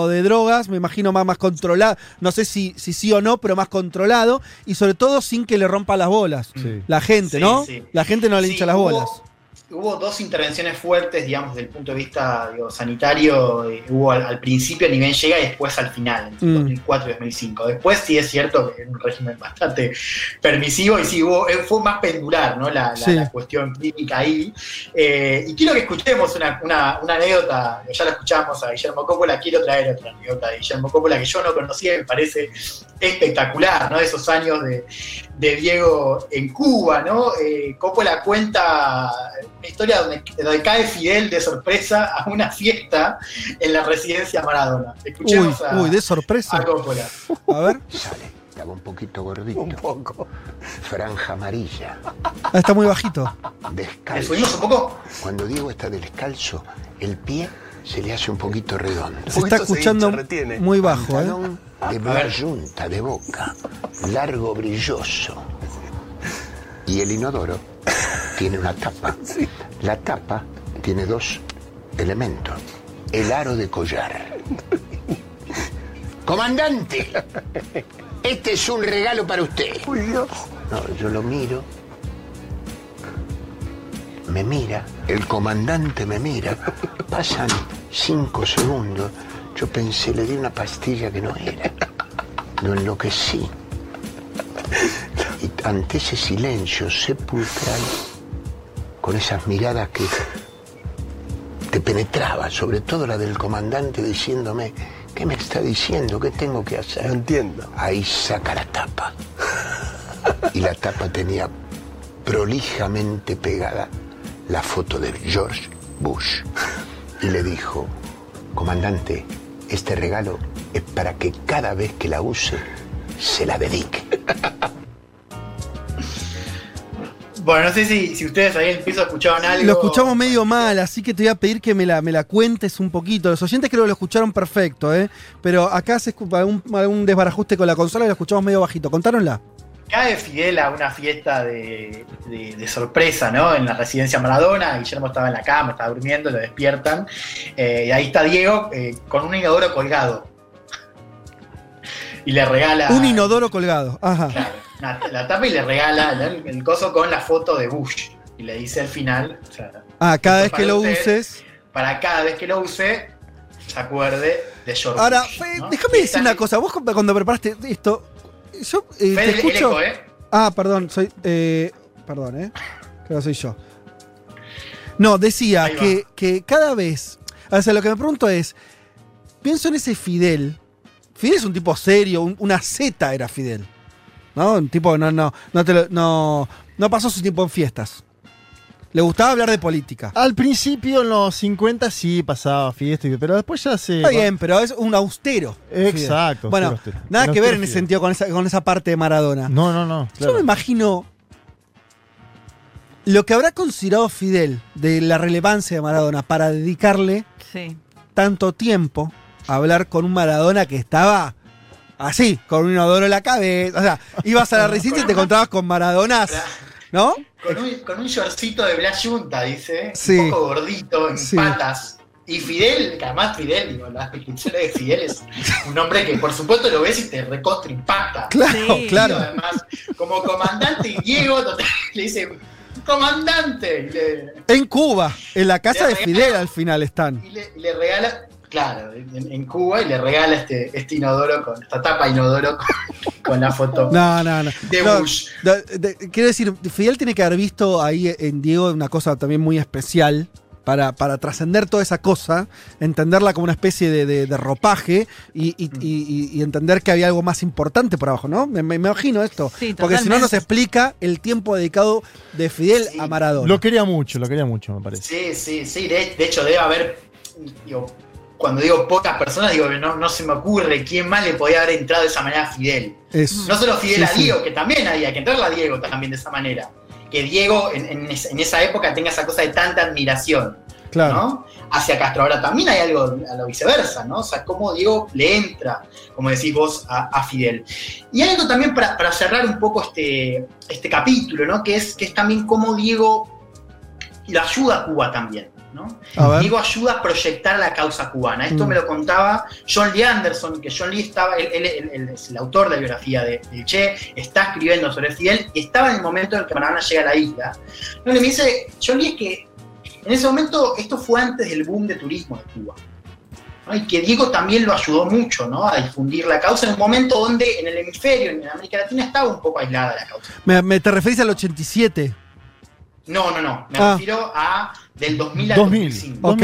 de, de drogas, me imagino más, más controlado. No sé si, si sí o no, pero más controlado. Y sobre todo sin que le rompa las bolas. La gente, ¿no? sí. La gente no le Sí, hincha las bolas. Hubo dos intervenciones fuertes, digamos, desde el punto de vista digo, sanitario. eh, Hubo al, al principio a nivel llega y después al final, en Mm. 2004 y 2005. Después sí es cierto que era un régimen bastante permisivo y sí hubo, eh, fue más pendular, ¿no? La, la- Sí. la cuestión clínica ahí. Eh, y quiero que escuchemos una, una- una anécdota, ya la escuchamos a Guillermo Coppola, quiero traer otra anécdota de Guillermo Coppola que yo no conocía y me parece espectacular, ¿no? Esos años de, de Diego en Cuba, ¿no? Eh, Coppola cuenta una historia donde, donde cae Fidel de sorpresa a una fiesta en la residencia Maradona. Uy, Escuchemos a, uy, de sorpresa. a Coppola. A ver. Estaba un poquito gordito. Un poco. Franja amarilla. Ah, está muy bajito. Descalzo. ¿Le subimos un poco? Cuando Diego está descalzo, el pie se le hace un poquito redondo. Se está escuchando muy bajo, ¿eh? Pantalón de black junta, de boca, largo, brilloso. Y el inodoro tiene una tapa. La tapa tiene dos elementos. El aro de collar. Comandante, este es un regalo para usted. No, yo lo miro. Me mira, el comandante me mira. Pasan cinco segundos. Yo pensé, le di una pastilla que no era. Lo enloquecí. Y ante ese silencio sepulcral, con esas miradas que te penetraba, sobre todo la del comandante diciéndome, ¿qué me está diciendo? ¿Qué tengo que hacer? No entiendo. Ahí saca la tapa. Y la tapa tenía prolijamente pegada la foto de George Bush. Y le dijo, comandante, este regalo es para que cada vez que la use, se la dedique. Bueno, no sé si, si ustedes ahí en el piso escucharon algo. Lo escuchamos medio mal, así que te voy a pedir que me la, me la cuentes un poquito. Los oyentes creo que lo escucharon perfecto, ¿eh? Pero acá se escucha algún, algún desbarajuste con la consola y lo escuchamos medio bajito. ¿Contáronla? Cae Fidel a una fiesta de, de- de sorpresa, ¿no? En la residencia Maradona. Guillermo estaba en la cama, estaba durmiendo, lo despiertan. eh, y ahí está Diego eh, con un inodoro colgado. Y le regala Un inodoro colgado. Ajá. La, la tapa y le regala el, el coso con la foto de Bush. Y le dice al final, o sea, Ah, cada vez que lo usted, uses. para cada vez que lo use, se acuerde de George Ahora, Bush, Fe, ¿no? déjame decir una cosa. Vos cuando preparaste esto, yo eh, Fede, te el escucho. eco, ¿eh? Ah, perdón, soy. eh, perdón, ¿eh? Creo que soy yo. No, decía que, que cada vez. O sea, lo que me pregunto es. Pienso en ese Fidel. Fidel es un tipo serio, un- una Z era Fidel. ¿No? Un tipo, no, no, no, te lo- no, no pasó su tiempo en fiestas. Le gustaba hablar de política. Al principio, en los 50, sí pasaba fiesta, y- pero después ya se. Está bien, pero es un austero. Fidel. Exacto. Bueno, austero, austero. nada que ver en ese Fidel. sentido con esa, con esa parte de Maradona. No, no, no. Yo me imagino lo que habrá considerado Fidel de la relevancia de Maradona para dedicarle Sí. tanto tiempo a hablar con un Maradona que estaba así, con un inodoro en la cabeza. O sea, ibas a la residencia y te encontrabas con Maradonas, ¿no? Con un, con un shortcito de Blas Junta, dice. Sí. Un poco gordito, en Sí. patas. Y Fidel, que además Fidel, digo, las descripciones de Fidel es un hombre que por supuesto lo ves y te recontra impacta. Claro, Y claro. además, como comandante y Diego total, le dice, comandante, le, En Cuba, en la casa de Fidel al final están. y le- y le regala, claro, en, en Cuba, y le regala este, este inodoro, con esta tapa inodoro con, con la foto No, no, no. de No, Bush. de- de- quiero decir, Fidel tiene que haber visto ahí en Diego una cosa también muy especial para, para trascender toda esa cosa, entenderla como una especie de, de- de ropaje y, y- y- y entender que había algo más importante por abajo, ¿no? Me, imagino esto. Sí, Porque si no nos explica el tiempo dedicado de Fidel a Maradona. Lo quería mucho, lo quería mucho, me parece. Sí, sí, sí. De, de hecho, debe haber. digo, cuando digo pocas personas, digo que no, no se me ocurre quién más le podía haber entrado de esa manera a Fidel. No solo Fidel sí, a sí. Diego, que también había que entrarle a Diego también de esa manera. Que Diego en, en es- en esa época tenga esa cosa de tanta admiración. Claro. ¿no? Hacia Castro. Ahora también hay algo a lo viceversa, ¿no? O sea, cómo Diego le entra, como decís vos, a, a Fidel. Y hay algo también para, para cerrar un poco este, este capítulo, ¿no? Que es, que es también cómo Diego lo ayuda a Cuba también. ¿No? Diego ayuda a proyectar la causa cubana. Esto Mm. me lo contaba John Lee Anderson, que John Lee estaba, él, él- él- él es el autor de la biografía de, Che, está escribiendo sobre Fidel y estaba en el momento en el que Maradona llega a la isla. No, y me dice, John Lee es que en ese momento esto fue antes del boom de turismo de Cuba. ¿no? Y que Diego también lo ayudó mucho ¿no? a difundir la causa en un momento donde en el hemisferio, en América Latina, estaba un poco aislada la causa. Me, me- te referís al 87. No, no, no. Me Ah. refiero a del 2000 al 2000. 2005. Ok.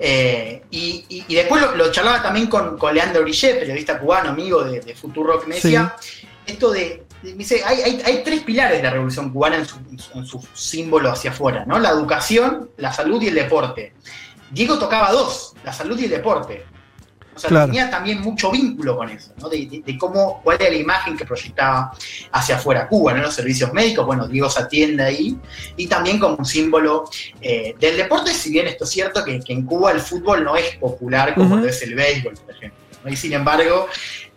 Eh, y, y- y después lo, lo charlaba también con, con Leandro Brillet, periodista cubano, amigo de, de Futuro, que me decía esto de. de- me dice, hay, hay- hay tres pilares de la revolución cubana en su, en su símbolo hacia afuera, ¿no? La educación, la salud y el deporte. Diego tocaba dos, la salud y el deporte. O sea, Claro. tenía también mucho vínculo con eso, ¿no? De, de- de cómo, cuál era la imagen que proyectaba hacia afuera Cuba, ¿no? Los servicios médicos, bueno, Diego se atiende ahí, y también como un símbolo eh, del deporte, si bien esto es cierto que, que en Cuba el fútbol no es popular como lo es el béisbol, por ejemplo. ¿no? Y sin embargo,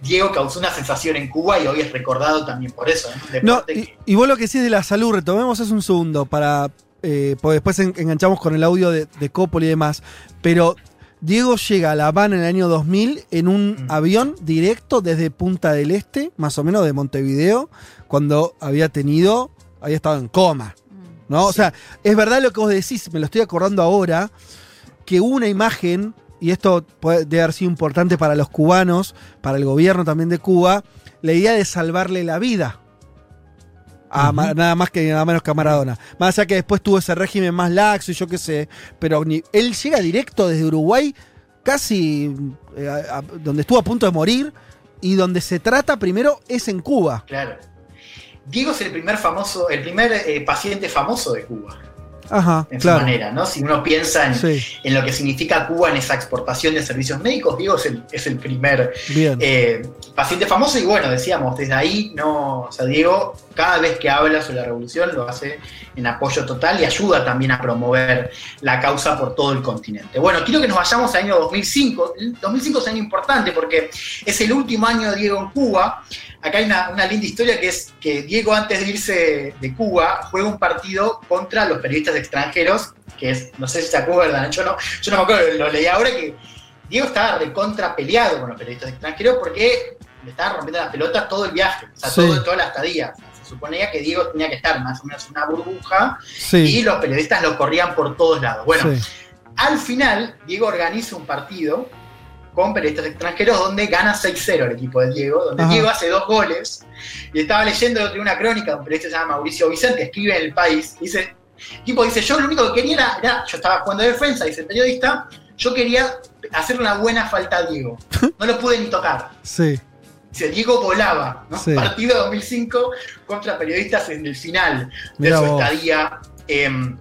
Diego causó una sensación en Cuba y hoy es recordado también por eso. ¿no? Y, y vos lo que decís de la salud, retomemos eso un segundo para. Eh, porque después en- enganchamos con el audio de, de Coppola y demás. Pero Diego llega a La Habana en el año 2000 en un avión directo desde Punta del Este, más o menos de Montevideo, cuando había tenido. había estado en coma. ¿No? O sea, es verdad lo que vos decís, me lo estoy acordando ahora, que hubo una imagen, y esto puede, debe haber sido importante para los cubanos, para el gobierno también de Cuba, la idea de salvarle la vida. A Nada más que nada menos que a Maradona. Más allá que después tuvo ese régimen más laxo y yo qué sé. Pero ni- él llega directo desde Uruguay, casi eh, a- a- donde estuvo a punto de morir. Y donde se trata primero es en Cuba. Claro. Diego es el primer famoso, el primer eh, paciente famoso de Cuba, Ajá, en claro. su manera, ¿no? Si uno piensa en, Sí, en lo que significa Cuba en esa exportación de servicios médicos, Diego es el, es el primer eh, paciente famoso y bueno, decíamos, desde ahí no, o sea, Diego cada vez que habla sobre la revolución lo hace en apoyo total y ayuda también a promover la causa por todo el continente. Bueno, quiero que nos vayamos al año 2005. El 2005 es un año importante porque es el último año de Diego en Cuba. Acá hay una, una linda historia que es que Diego antes de irse de Cuba juega un partido contra los periodistas extranjeros, que es, no sé si se acuerdan, yo no, yo no me acuerdo, lo leí ahora que Diego estaba recontra peleado con los periodistas extranjeros porque le estaban rompiendo las pelotas todo el viaje, o sea, Sí. todo, toda la estadía. O sea, se suponía que Diego tenía que estar más o menos en una burbuja Sí. y los periodistas lo corrían por todos lados. Bueno, Sí. al final, Diego organiza un partido con periodistas extranjeros donde gana 6-0 el equipo de Diego, donde Ajá. Diego hace dos goles. Y estaba leyendo de una crónica de un periodista que se llama Mauricio Vicente, escribe en El País, dice, el tipo dice, yo lo único que quería era, era- yo estaba jugando de defensa, dice el periodista, yo quería hacer una buena falta a Diego. No lo pude ni tocar. Sí. Dice, Diego volaba, ¿no? Sí. Partido 2005 contra periodistas en el final de su vos. estadía em,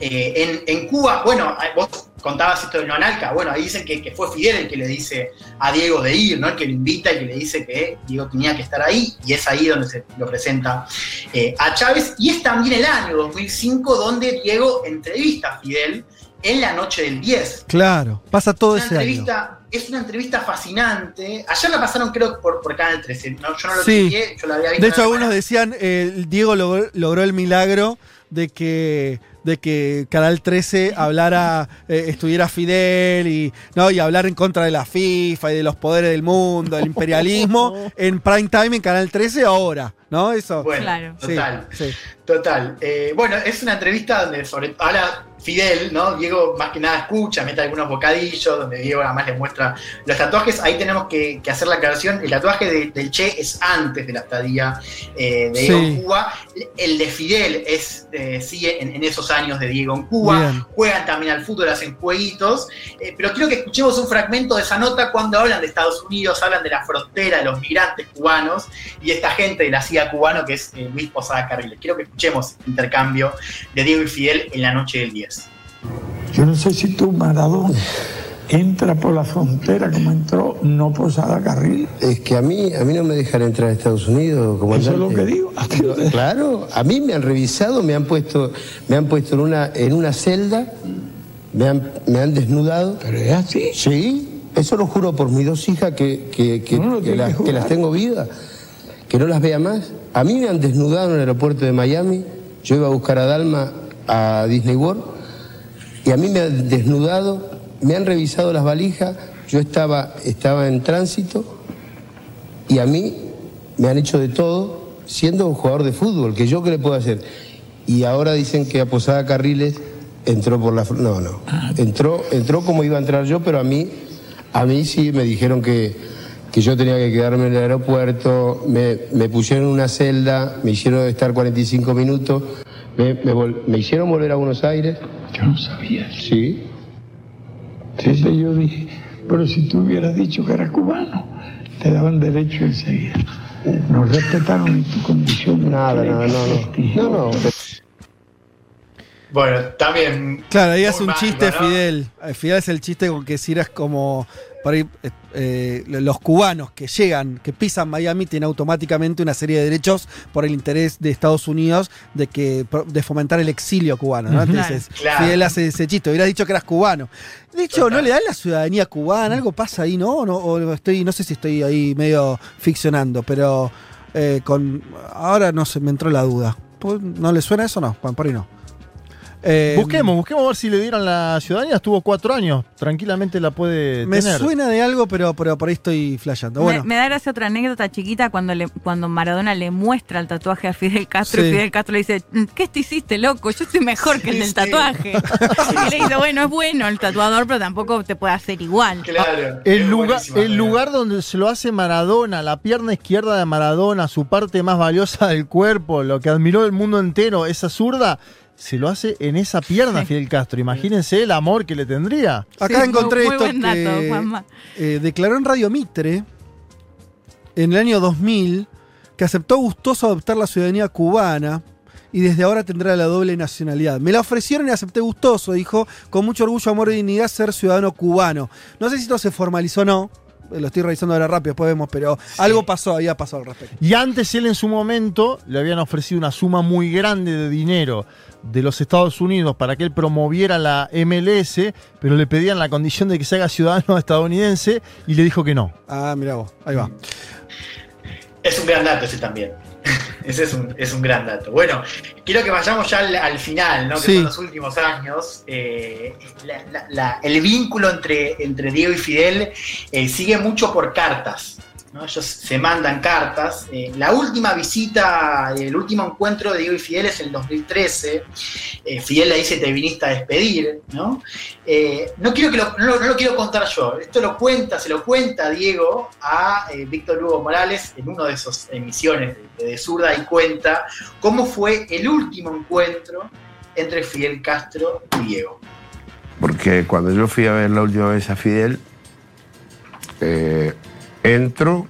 eh, en, en Cuba. Bueno, vos contabas esto de Nonalca, bueno, ahí dicen que, que fue Fidel el que le dice a Diego de ir, ¿no? El que lo invita y que le dice que Diego tenía que estar ahí, y es ahí donde se lo presenta eh, a Chávez. Y es también el año 2005 donde Diego entrevista a Fidel en la noche del 10. Claro. Pasa todo Una ese año. es una entrevista fascinante. Ayer la pasaron, creo, por, por Canal 13. ¿no? Yo no lo Sí. chequeé, yo la había visto. De hecho, algunos decían, eh, Diego logró, logró el milagro de que, de que Canal 13 hablara, eh, estuviera Fidel y, ¿no? y hablar en contra de la FIFA y de los poderes del mundo, del imperialismo, en prime time en Canal 13 ahora, ¿no? Eso. Bueno, Claro. Sí, total. sí. Total. Eh, bueno, es una entrevista donde sobre habla Fidel, ¿no? Diego más que nada escucha, mete algunos bocadillos, donde Diego además le muestra los tatuajes. Ahí tenemos que, que hacer la aclaración. El tatuaje de- del Che es antes de la estadía eh, de Diego Sí. en Cuba. El de Fidel es eh, sigue en, en esos años de Diego en Cuba. Bien. Juegan también al fútbol, hacen jueguitos. Eh, pero quiero que escuchemos un fragmento de esa nota cuando hablan de Estados Unidos, hablan de la frontera, de los migrantes cubanos y esta gente de la CIA cubano que es Luis Posada Carriles. Quiero que escuchemos el intercambio de Diego y Fidel en la noche del 10. Yo no sé si tú, Maradona, entra por la frontera como entró, no Posada Carril. Es que a mí, a mí no me dejan entrar a Estados Unidos, comandante. Eso es lo que digo. Claro, a mí me han revisado, me han puesto, me han puesto en una, en una celda, me han, me han desnudado. ¿Pero es así? Sí, eso lo juro por mis dos hijas que, que, que, No las, tengo vivas, que no las vea más. A mí me han desnudado en el aeropuerto de Miami, yo iba a buscar a Dalma a Disney World, y a mí me han desnudado, me han revisado las valijas, yo estaba, estaba en tránsito, y a mí me han hecho de todo siendo un jugador de fútbol, que yo qué le puedo hacer. Y ahora dicen que a Posada Carriles entró por la... No, no. Entró, entró como iba a entrar yo, pero a mí, a mí sí me dijeron que, que yo tenía que quedarme en el aeropuerto, me, me pusieron en una celda, me hicieron estar 45 minutos, me, me hicieron volver a Buenos Aires. Yo no sabía. Sí. Entonces yo dije, pero si tú hubieras dicho que era cubano, te daban derecho enseguida. No respetaron ni tu condición. Nada, nada, no, no. No, no. Bueno, también. Claro, ahí hace un chiste ¿no? Fidel. Eh, Fidel es el chiste con que Cira es como. Por ahí, eh, eh, los cubanos que llegan, que pisan Miami, tienen automáticamente una serie de derechos por el interés de Estados Unidos de que de fomentar el exilio cubano. ¿no? Entonces, Claro. Fidel hace ese chiste. Hubiera dicho que eras cubano. De hecho, ¿no le dan la ciudadanía cubana? Algo pasa ahí, ¿no? O no, o estoy, no sé si estoy ahí medio ficcionando, pero eh, con ahora no se me entró la duda. ¿No le suena eso? No, por ahí no. Eh, busquemos, busquemos a ver si le dieron la ciudadanía. Estuvo cuatro años. Tranquilamente la puede Me tener. suena de algo, pero, pero por ahí estoy flasheando. Me- Bueno, Me, da gracia otra anécdota chiquita cuando le, cuando Maradona le muestra el tatuaje a Fidel Castro Sí. y Fidel Castro le dice, "Mm, ¿qué te hiciste, loco? Yo estoy mejor que el del tatuaje. y le dice, bueno, es bueno el tatuador, pero tampoco te puede hacer igual. Claro. El lugar, el lugar donde se lo hace Maradona, la pierna izquierda de Maradona, su parte más valiosa del cuerpo, lo que admiró el mundo entero, esa zurda, se lo hace en esa pierna Fidel Castro. Imagínense el amor que le tendría. acá encontré esto buen dato, que eh, declaró en Radio Mitre en el año 2000 que aceptó gustoso adoptar la ciudadanía cubana y desde ahora tendrá la doble nacionalidad. Me la ofrecieron y acepté gustoso, dijo, con mucho orgullo, amor y dignidad ser ciudadano cubano. No sé si esto se formalizó o no, lo estoy revisando ahora rápido, después vemos, pero algo pasó, había pasado al respecto. Y antes él en su momento le habían ofrecido una suma muy grande de dinero de los Estados Unidos para que él promoviera la MLS, pero le pedían la condición de que se haga ciudadano estadounidense y le dijo que no. Ah, mira vos, ahí va. Es un gran dato ese también. ese es un, es un gran dato. Bueno, quiero que vayamos ya al, al final, ¿no? Que Sí. son los últimos años. Eh, la- la- la- el vínculo entre, entre Diego y Fidel eh, sigue mucho por cartas. Ellos se mandan cartas. Eh, la última visita, el último encuentro de Diego y Fidel es el 2013. Eh, Fidel le dice, te viniste a despedir, ¿no? Eh, no, quiero que lo, no, no lo quiero contar yo. Esto lo cuenta, se lo cuenta Diego a eh, Víctor Hugo Morales en una de sus emisiones de, de Zurda y cuenta cómo fue el último encuentro entre Fidel Castro y Diego. Porque cuando yo fui a ver la última vez a Fidel, eh, entro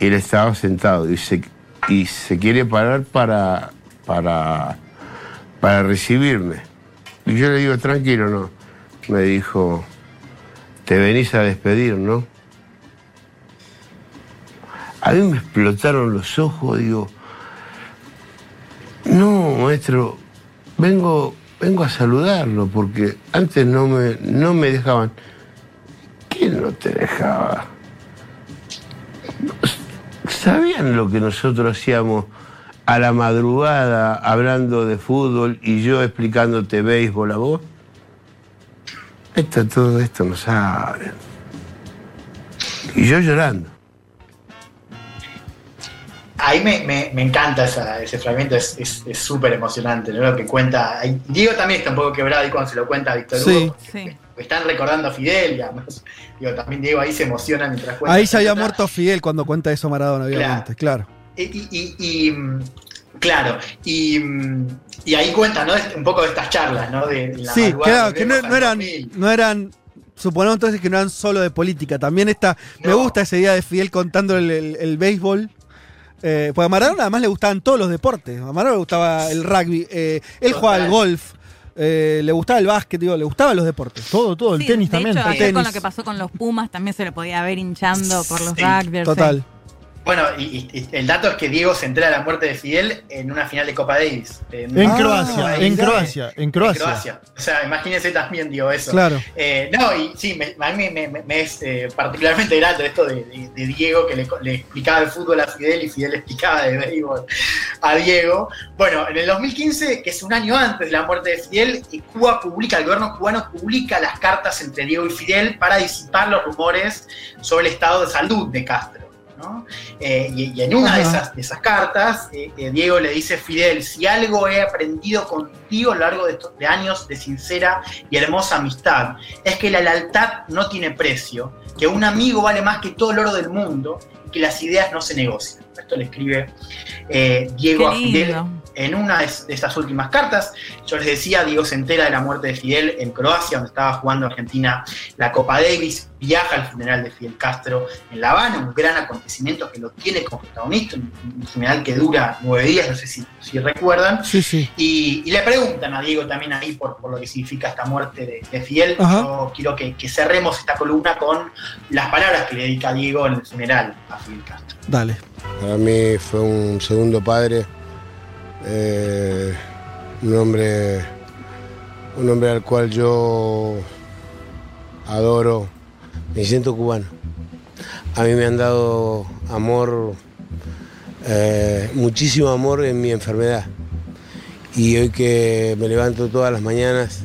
y él estaba sentado y se, y se quiere parar para, para, para recibirme. Y yo le digo, tranquilo, no. Me dijo, te venís a despedir, ¿no? A mí me explotaron los ojos, digo, no, maestro, vengo, vengo a saludarlo porque antes no me, no me dejaban. ¿Quién no te dejaba? ¿Sabían lo que nosotros hacíamos a la madrugada hablando de fútbol y yo explicándote béisbol a vos? Esto, todo esto no saben. Y yo llorando. Ahí me, me- me encanta esa- ese fragmento, es es- es súper emocionante, ¿no? Lo que cuenta. ahí- Diego también está un poco quebrado y cuando se lo cuenta a Víctor Sí. Hugo, están recordando a Fidel y además, digo, también Diego ahí se emociona mientras cuenta. Ahí ya había muerto Fidel cuando cuenta eso Maradona, obviamente, claro. Y, y- y- y, claro, y, y ahí cuenta, ¿no? Un poco de estas charlas, ¿no? De, de la Sí, claro, que no, eran, 2000. no eran, suponemos entonces que no eran solo de política, también está, me gusta esa idea de Fidel contando el, el- el béisbol. Eh, porque a Maradona además le gustaban todos los deportes. A Maradona le gustaba el rugby. eh, él jugaba al golf. eh, le gustaba el básquet, digo, le gustaban los deportes. Todo, todo, el Sí, tenis de también. hecho, el con lo que pasó con los Pumas también se le podía ver hinchando por los Sí, rugbyers. Total. Bueno, y, y- el dato es que Diego se entera de la muerte de Fidel en una final de Copa Davis. En Ah, Croacia, en Croacia, en En Croacia. Croacia. O sea, imagínense también, digo, eso. Claro. Eh, no, y sí, me- a mí me, me- me es eh, particularmente grato esto de, de- de Diego, que le, le explicaba el fútbol a Fidel y Fidel le explicaba de béisbol a Diego. Bueno, en el 2015, que es un año antes de la muerte de Fidel, y Cuba publica, el gobierno cubano publica las cartas entre Diego y Fidel para disipar los rumores sobre el estado de salud de Castro. ¿No? Eh, y, y en una de esas, de esas cartas, eh, eh, Diego le dice a Fidel, si algo he aprendido contigo a lo largo de estos de años de sincera y hermosa amistad, es que la lealtad no tiene precio, que un amigo vale más que todo el oro del mundo y que las ideas no se negocian. Esto le escribe Diego a Fidel. En una de estas últimas cartas. Yo les decía, Diego se entera de la muerte de Fidel en Croacia, donde estaba jugando Argentina la Copa Davis, viaja al funeral de Fidel Castro en La Habana, un gran acontecimiento que lo tiene como protagonista, un un funeral que dura nueve días, no sé si, si recuerdan. Sí, sí. Y, y le preguntan a Diego también ahí por, por lo que significa esta muerte de, de Fidel. Ajá. Yo quiero que, que cerremos esta columna con las palabras que le dedica Diego en el funeral a Fidel Castro. Dale. Para mí fue un segundo padre, eh, un hombre, un hombre al cual yo adoro, me siento cubano. A mí me han dado amor, eh, muchísimo amor en mi enfermedad. Y hoy que me levanto todas las mañanas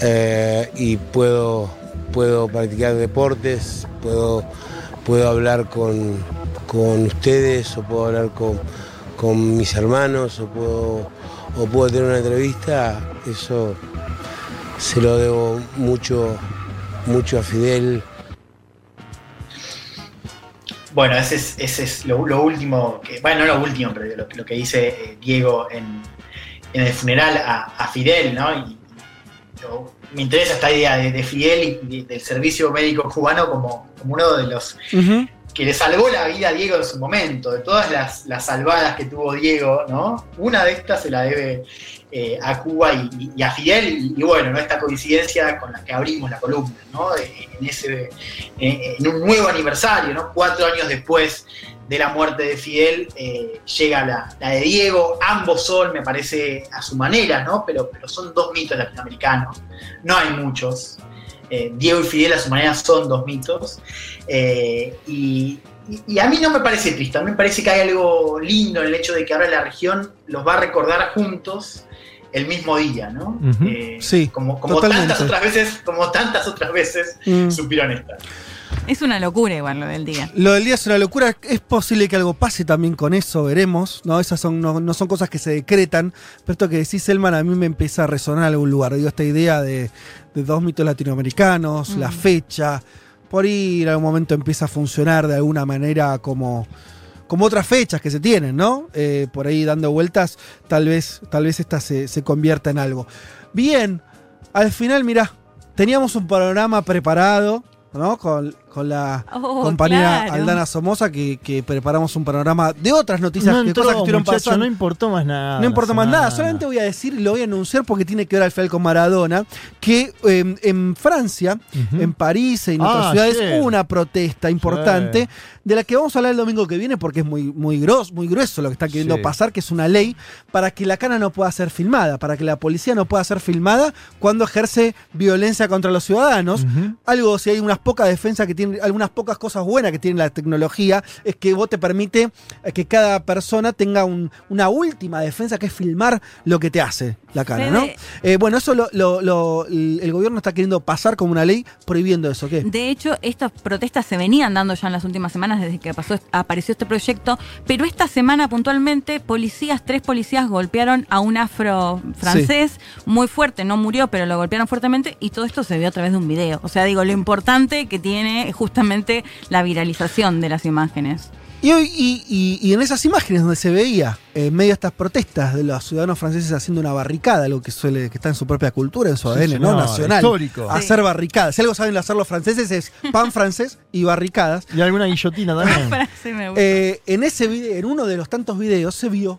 eh, y puedo, puedo practicar deportes, puedo, puedo hablar con, con ustedes o puedo hablar con, con mis hermanos o puedo, o puedo tener una entrevista, eso se lo debo mucho, mucho a Fidel. Bueno, ese es, ese es lo, lo último, que, bueno, no lo último, pero lo, que- lo que dice eh, Diego en, en el funeral a, a Fidel, ¿no? Y, yo- me interesa esta idea de, de Fidel y de- del servicio médico cubano como, como uno de los que le salvó la vida a Diego en su momento. De todas las, las salvadas que tuvo Diego, ¿no? Una de estas se la debe eh, a Cuba y, a Fidel, y, bueno, ¿no? esta coincidencia con la que abrimos la columna, ¿no? Eh, En, ese, eh, en un nuevo aniversario, ¿no? Cuatro años después de la muerte de Fidel, llega la, la de Diego. Ambos son, me parece, a su manera, ¿no? Pero, pero son dos mitos latinoamericanos. No hay muchos. Eh, Diego y Fidel a su manera son dos mitos. Eh, y, a mí no me parece triste, a mí me parece que hay algo lindo en el hecho de que ahora la región los va a recordar juntos el mismo día, ¿no? Eh, Sí, como, tantas otras veces, como tantas otras veces Mm. supieron estar. Es una locura igual lo del día. Lo del día es una locura. Es posible que algo pase también con eso, veremos. No, esas son, no, no son cosas que se decretan. Pero esto que decís, Selman, a mí me empieza a resonar en algún lugar. Digo, esta idea de, de dos mitos latinoamericanos, la fecha. Por ahí en algún momento empieza a funcionar de alguna manera como, como otras fechas que se tienen, ¿no? Eh, por ahí dando vueltas, tal vez, tal vez esta se, se convierta en algo. Bien, al final, mirá, teníamos un programa preparado, ¿no? Con, con la Oh, compañera claro. Aldana Somoza, que, que preparamos un panorama de otras noticias, No que entró, cosas que estuvieron muchacho, pasando. no importó más nada. No importa la más nada, solamente voy a decir y lo voy a anunciar porque tiene que ver al final con Maradona, que eh, en Francia, en París, en otras Ah, ciudades, ayer. hubo una protesta importante Sí. de la que vamos a hablar el domingo que viene porque es muy, muy, gros, muy grueso lo que está queriendo Sí. pasar, que es una ley para que la cana no pueda ser filmada, para que la policía no pueda ser filmada cuando ejerce violencia contra los ciudadanos. Algo, si hay unas pocas defensas que algunas pocas cosas buenas que tiene la tecnología, es que vos te permite eh, que cada persona tenga un- una última defensa que es filmar lo que te hace la cara, ¿no? Eh, bueno, eso lo, lo- lo- el gobierno está queriendo pasar como una ley prohibiendo eso. ¿Qué? De hecho, estas protestas se venían dando ya en las últimas semanas desde que pasó, apareció este proyecto, pero esta semana puntualmente policías, tres policías golpearon a un afro francés muy fuerte, no murió, pero lo golpearon fuertemente y todo esto se vio a través de un video. O sea, digo, lo importante que tiene justamente la viralización de las imágenes. Y, hoy- y- y- y en esas imágenes donde se veía, eh, en medio de estas protestas de los ciudadanos franceses haciendo una barricada, algo que suele, que está en su propia cultura, en su Sí, ADN, ¿no? Nacional. histórico. Hacer barricadas. Si algo saben hacer los franceses es pan francés y barricadas. Y alguna guillotina también. Frase me gusta. Eh, en ese video, en uno de los tantos videos, se vio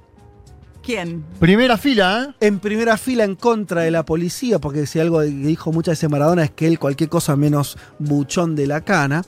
¿Quién? Primera fila, ¿eh? En primera fila en contra de la policía, porque si algo que dijo muchas veces Maradona es que él cualquier cosa menos buchón de la cana.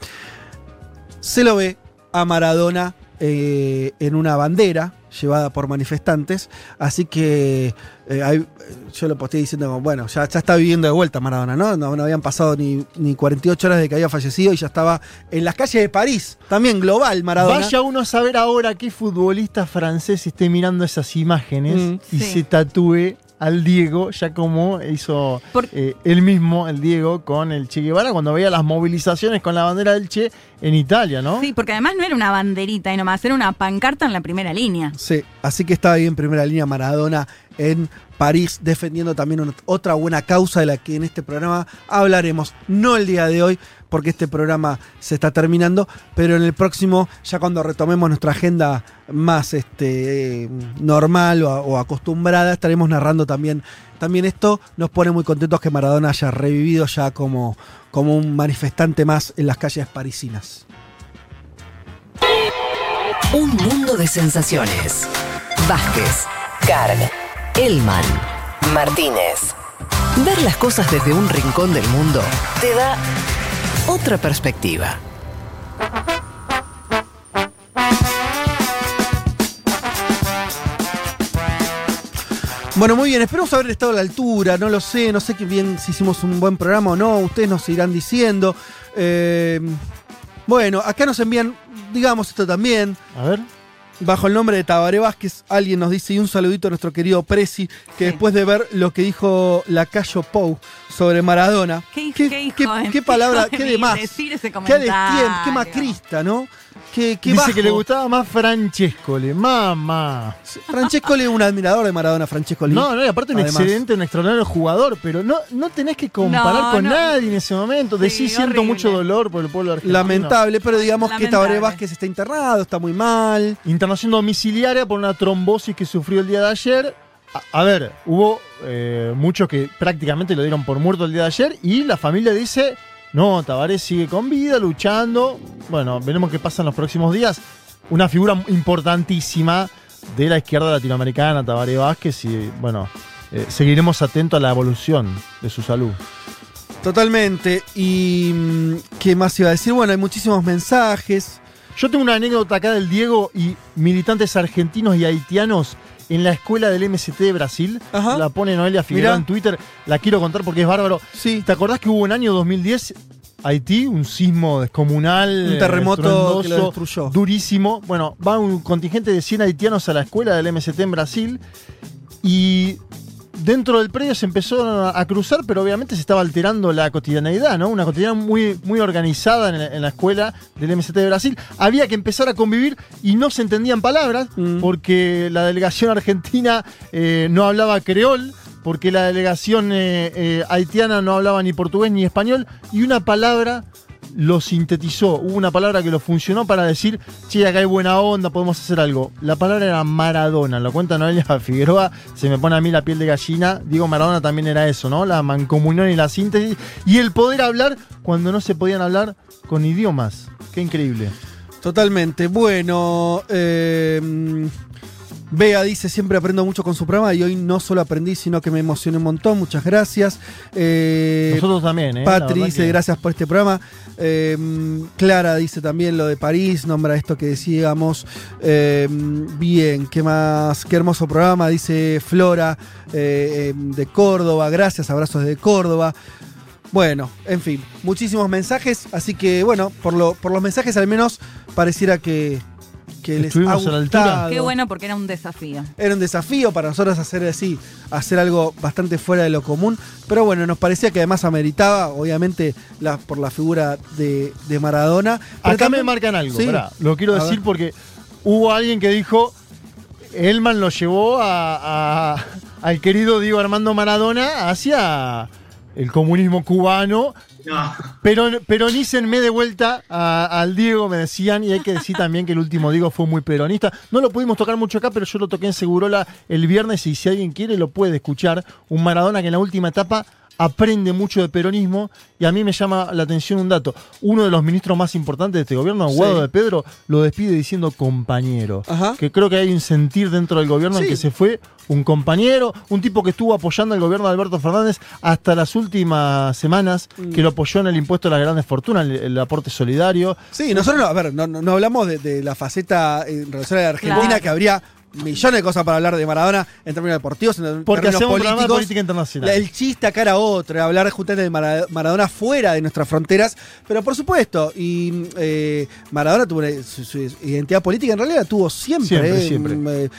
Se lo ve a Maradona eh, en una bandera llevada por manifestantes. Así que eh, hay- yo lo posté diciendo, como, bueno, ya, ya está viviendo de vuelta Maradona, ¿no? ¿no? no habían pasado ni, ni 48 horas de que había fallecido y ya estaba en las calles de París. También global Maradona. Vaya uno a saber ahora qué futbolista francés esté mirando esas imágenes Mm. y Sí. se tatúe al Diego, ya como hizo Por- eh, él mismo, el Diego, con el Che Guevara, cuando veía las movilizaciones con la bandera del Che en Italia, ¿no? Sí, porque además no era una banderita y nomás, era una pancarta en la primera línea. Sí, así que estaba ahí en primera línea Maradona en París defendiendo también otra buena causa de la que en este programa hablaremos. No el día de hoy, porque este programa se está terminando, pero en el próximo, ya cuando retomemos nuestra agenda más este, normal o, acostumbrada, estaremos narrando también, también esto. Nos pone muy contentos que Maradona haya revivido ya como, como un manifestante más en las calles parisinas. Un mundo de sensaciones. Vázquez, Carg, Elman, Martínez. Ver las cosas desde un rincón del mundo te da otra perspectiva. Bueno, muy bien, esperamos haber estado a la altura, no lo sé, no sé qué bien si hicimos un buen programa o no, ustedes nos irán diciendo. Eh, bueno, acá nos envían, digamos esto también, A ver. Bajo el nombre de Tabaré Vázquez, alguien nos dice, y un saludito a nuestro querido Prezi, que después de ver lo que dijo Lacayo Pou sobre Maradona, ¿Qué, qué, qué qué- qué palabra, qué de de mil más, decir ese qué destien, qué macrista, ¿no? Qué, qué Dice bajo. que le gustaba más Francescoli, mamá. Francescoli es un admirador de Maradona, Francescoli. No, no, y aparte un Además. excelente, un extraordinario jugador, pero no, no tenés que comparar No, con no. nadie en ese momento. Sí, Decís, siento horrible. mucho dolor por el pueblo argentino. Lamentable, pero digamos que Lamentable. Tabaré Vázquez está internado, está muy mal. Internación domiciliaria por una trombosis que sufrió el día de ayer. A, a ver, hubo eh, muchos que prácticamente lo dieron por muerto el día de ayer y la familia dice, no, Tabaré sigue con vida, luchando. Bueno, veremos qué pasa en los próximos días. Una figura importantísima de la izquierda latinoamericana, Tabaré Vázquez, y bueno, eh, seguiremos atentos a la evolución de su salud. Totalmente. Y mm, qué más iba a decir? Bueno, hay muchísimos mensajes. Yo tengo una anécdota acá del Diego y militantes argentinos y haitianos en la escuela del MST de Brasil. Ajá. La pone Noelia Figueroa Mirá. en Twitter. La quiero contar porque es bárbaro. Sí. ¿Te acordás que hubo un año 2010 Haití, un sismo descomunal, Un terremoto que lo destruyó. durísimo? Bueno, va un contingente de 100 haitianos a la escuela del MST en Brasil y dentro del predio se empezó a cruzar, pero obviamente se estaba alterando la cotidianeidad, ¿no? Una cotidianidad muy, muy organizada en la, en la escuela del MST de Brasil. Había que empezar a convivir y no se entendían palabras, Mm. porque la delegación argentina eh, no hablaba creol, porque la delegación eh, eh, haitiana no hablaba ni portugués ni español, y una palabra lo sintetizó. Hubo una palabra que lo funcionó para decir, che, acá hay buena onda, podemos hacer algo. La palabra era Maradona, lo cuenta Noelia Figueroa, se me pone a mí la piel de gallina. Digo, Maradona también era eso, ¿no? La mancomunión y la síntesis. Y el poder hablar cuando no se podían hablar con idiomas. Qué increíble. Totalmente. Bueno, eh, Bea dice, siempre aprendo mucho con su programa y hoy no solo aprendí, sino que me emocioné un montón. Muchas gracias. Eh, Nosotros también, ¿eh? Patri dice, que- gracias por este programa. Eh, Clara dice también lo de París, nombra esto que decíamos. Eh, bien, qué más, qué hermoso programa, dice Flora eh, eh, de Córdoba. Gracias, abrazos desde Córdoba. Bueno, en fin, muchísimos mensajes, así que bueno, por, lo, por los mensajes al menos pareciera que, que les ha Estuvimos a la altura. gustado. Qué bueno porque era un desafío. Era un desafío para nosotros hacer así, hacer algo bastante fuera de lo común. Pero bueno, nos parecía que además ameritaba, obviamente, la, por la figura de, de Maradona. Pero Acá también- me marcan algo, Sí. pará, lo quiero A decir ver. porque hubo alguien que dijo, Elman lo llevó a- a- al querido Diego Armando Maradona hacia el comunismo cubano. Pero, peronícenme de vuelta al Diego, me decían, y hay que decir también que el último Diego fue muy peronista. No lo pudimos tocar mucho acá, pero yo lo toqué en Segurola el viernes y si alguien quiere lo puede escuchar. Un Maradona que en la última etapa aprende mucho de peronismo y a mí me llama la atención un dato. Uno de los ministros más importantes de este gobierno, Guado Sí. de Pedro, lo despide diciendo compañero. Ajá. Que creo que hay un sentir dentro del gobierno en que se fue un compañero, un tipo que estuvo apoyando al gobierno de Alberto Fernández hasta las últimas semanas, Mm. que lo apoyó en el impuesto a las grandes fortunas, el, el aporte solidario. Sí, nosotros, no, a ver, no, no- no hablamos de, de la faceta en relación a la Argentina, Claro. que habría millones de cosas para hablar de Maradona en términos deportivos, en Porque términos programa de políticos. política internacional. El chiste acá era otro, hablar justamente de Mara- Maradona fuera de nuestras fronteras, pero por supuesto, y eh, Maradona tuvo una- su, su identidad política, en realidad la tuvo siempre. Siempre, eh, siempre. mm, eh,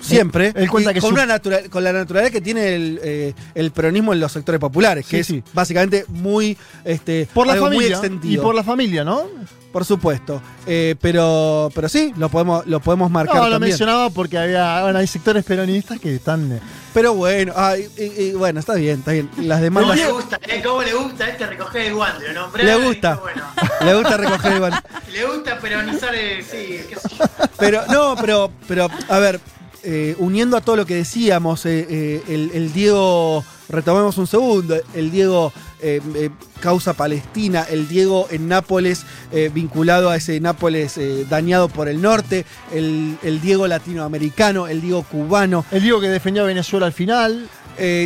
Siempre, Él cuenta que con, su- una natura- con la naturalidad que tiene el, eh, el peronismo en los sectores populares, que Sí, es sí. básicamente muy este, Por la algo muy familia. extendido. Y por la familia, ¿no? Por supuesto. Eh, pero, pero sí, lo podemos, lo podemos marcar No, lo también. mencionaba porque había, bueno, hay sectores peronistas que están. Pero bueno, ay, y- y bueno, está bien, está bien. Las ¿Cómo demandas. le gusta, eh? ¿Cómo le gusta este recoger el guante? Lo nombré. Le gusta. Le gusta recoger el guante. Le gusta peronizar el. Sí, qué sé yo. Pero, no, pero, pero, a ver, eh, uniendo a todo lo que decíamos, eh, eh, el, el Diego, retomemos un segundo, el Diego eh, eh, causa Palestina, el Diego en Nápoles, eh, vinculado a ese Nápoles dañado por el norte, el, el Diego latinoamericano, el Diego cubano. El Diego que defendió a Venezuela al final.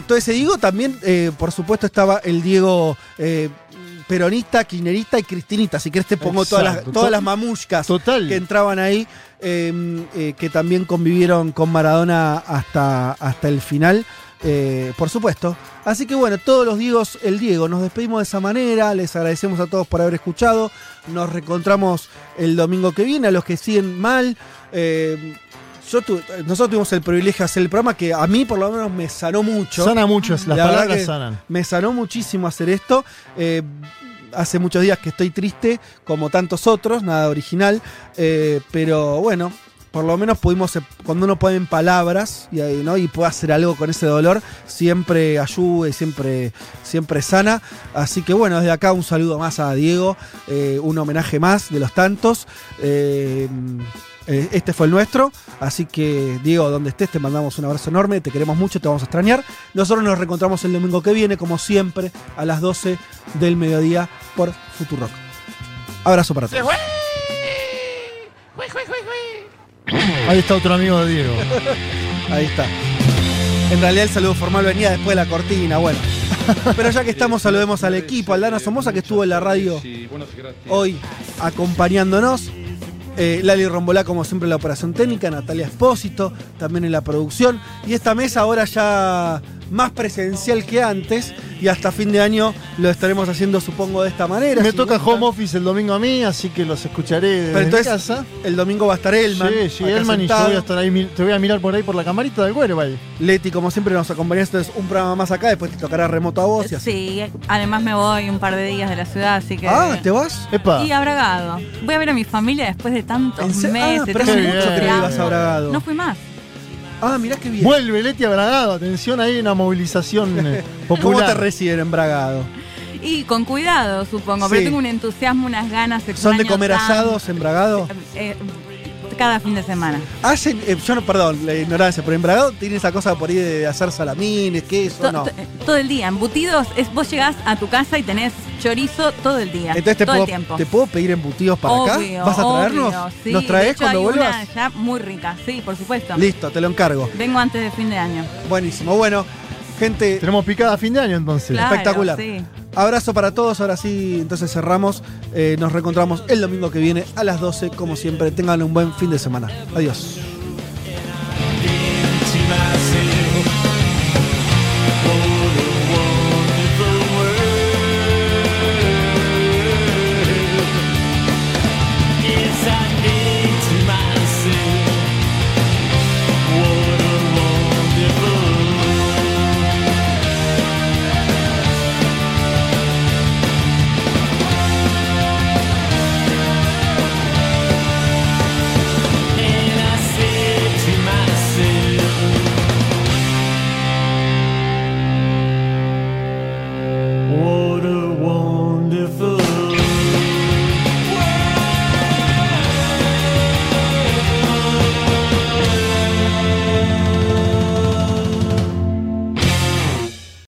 Todo ese Diego también, por supuesto, estaba el Diego peronista, kirchnerista y cristinista. Si querés te pongo todas las, todas To- las mamushkas que entraban ahí, eh, eh, que también convivieron con Maradona hasta, hasta el final. Eh, por supuesto. Así que bueno, todos los Diegos, el Diego, nos despedimos de esa manera, les agradecemos a todos por haber escuchado, nos reencontramos el domingo que viene, a los que siguen mal, eh, yo tu- nosotros tuvimos el privilegio de hacer el programa que a mí por lo menos me sanó mucho. Sana mucho, las La palabras sanan. Me sanó muchísimo hacer esto. Eh, hace muchos días que estoy triste, como tantos otros, nada original. pero bueno, por lo menos pudimos, eh, cuando uno pone en palabras y, ¿no? y puede hacer algo con ese dolor, siempre ayuda y siempre, siempre sana. Así que bueno, desde acá un saludo más a Diego, eh, un homenaje más de los tantos. Eh, este fue el nuestro, así que Diego, donde estés, te mandamos un abrazo enorme, te queremos mucho, te vamos a extrañar. Nosotros nos reencontramos el domingo que viene, como siempre, a las 12 del mediodía por Futurock. Abrazo para todos. Ahí está otro amigo de Diego. Ahí está. En realidad el saludo formal venía después de la cortina, bueno. Pero ya que estamos, saludemos al equipo, al Dana Somoza que estuvo en la radio hoy acompañándonos. Eh, Lali Rombolá, como siempre, en la operación técnica, Natalia Espósito, también en la producción. Y esta mesa ahora ya más presencial que antes. Y hasta fin de año lo estaremos haciendo, supongo, de esta manera. Me Si toca gusta. home office el domingo a mí, así que los escucharé desde Pero mi entonces, casa. el domingo va a estar Elman. Sí, sí, Elman y yo voy a estar ahí, te voy a mirar por ahí por la camarita del güero, vaya. Leti, como siempre, nos acompañás. Entonces, un programa más acá. Después te tocará remoto a vos. Y así. Sí, además me voy un par de días de la ciudad, así que. Ah, ¿te vas? Y a Bragado. Voy a ver a mi familia después de tantos ¿En se- meses. Ah, pero hace mucho que no ibas a. Bragado. No fui más. Ah, mirá qué bien. Vuelve Leti a Bragado, atención, ahí hay una movilización eh, ¿Cómo popular. te reciben en Bragado? Y con cuidado, supongo, Sí. pero tengo un entusiasmo, unas ganas. ¿Son de comer asados en Bragado? Eh, cada fin de semana. Hacen, eh, yo no, perdón, la ignorancia, pero en Bragado tiene esa cosa por ahí de hacer salamines, queso, To- no. to- todo el día, embutidos, es, vos llegás a tu casa y tenés chorizo todo el día. Entonces te todo puedo, el tiempo. ¿te puedo pedir embutidos para Obvio, acá? ¿Vas a traernos? obvio, sí. ¿Nos traes cuando hay vuelvas? Una ya muy rica, sí, por supuesto. Listo, te lo encargo. Vengo antes de fin de año. Buenísimo. Bueno, gente. Tenemos picada a fin de año entonces. Claro, Espectacular. sí. Abrazo para todos. Ahora sí, entonces cerramos. Eh, nos reencontramos el domingo que viene a las 12, como siempre. Tengan un buen fin de semana. Adiós.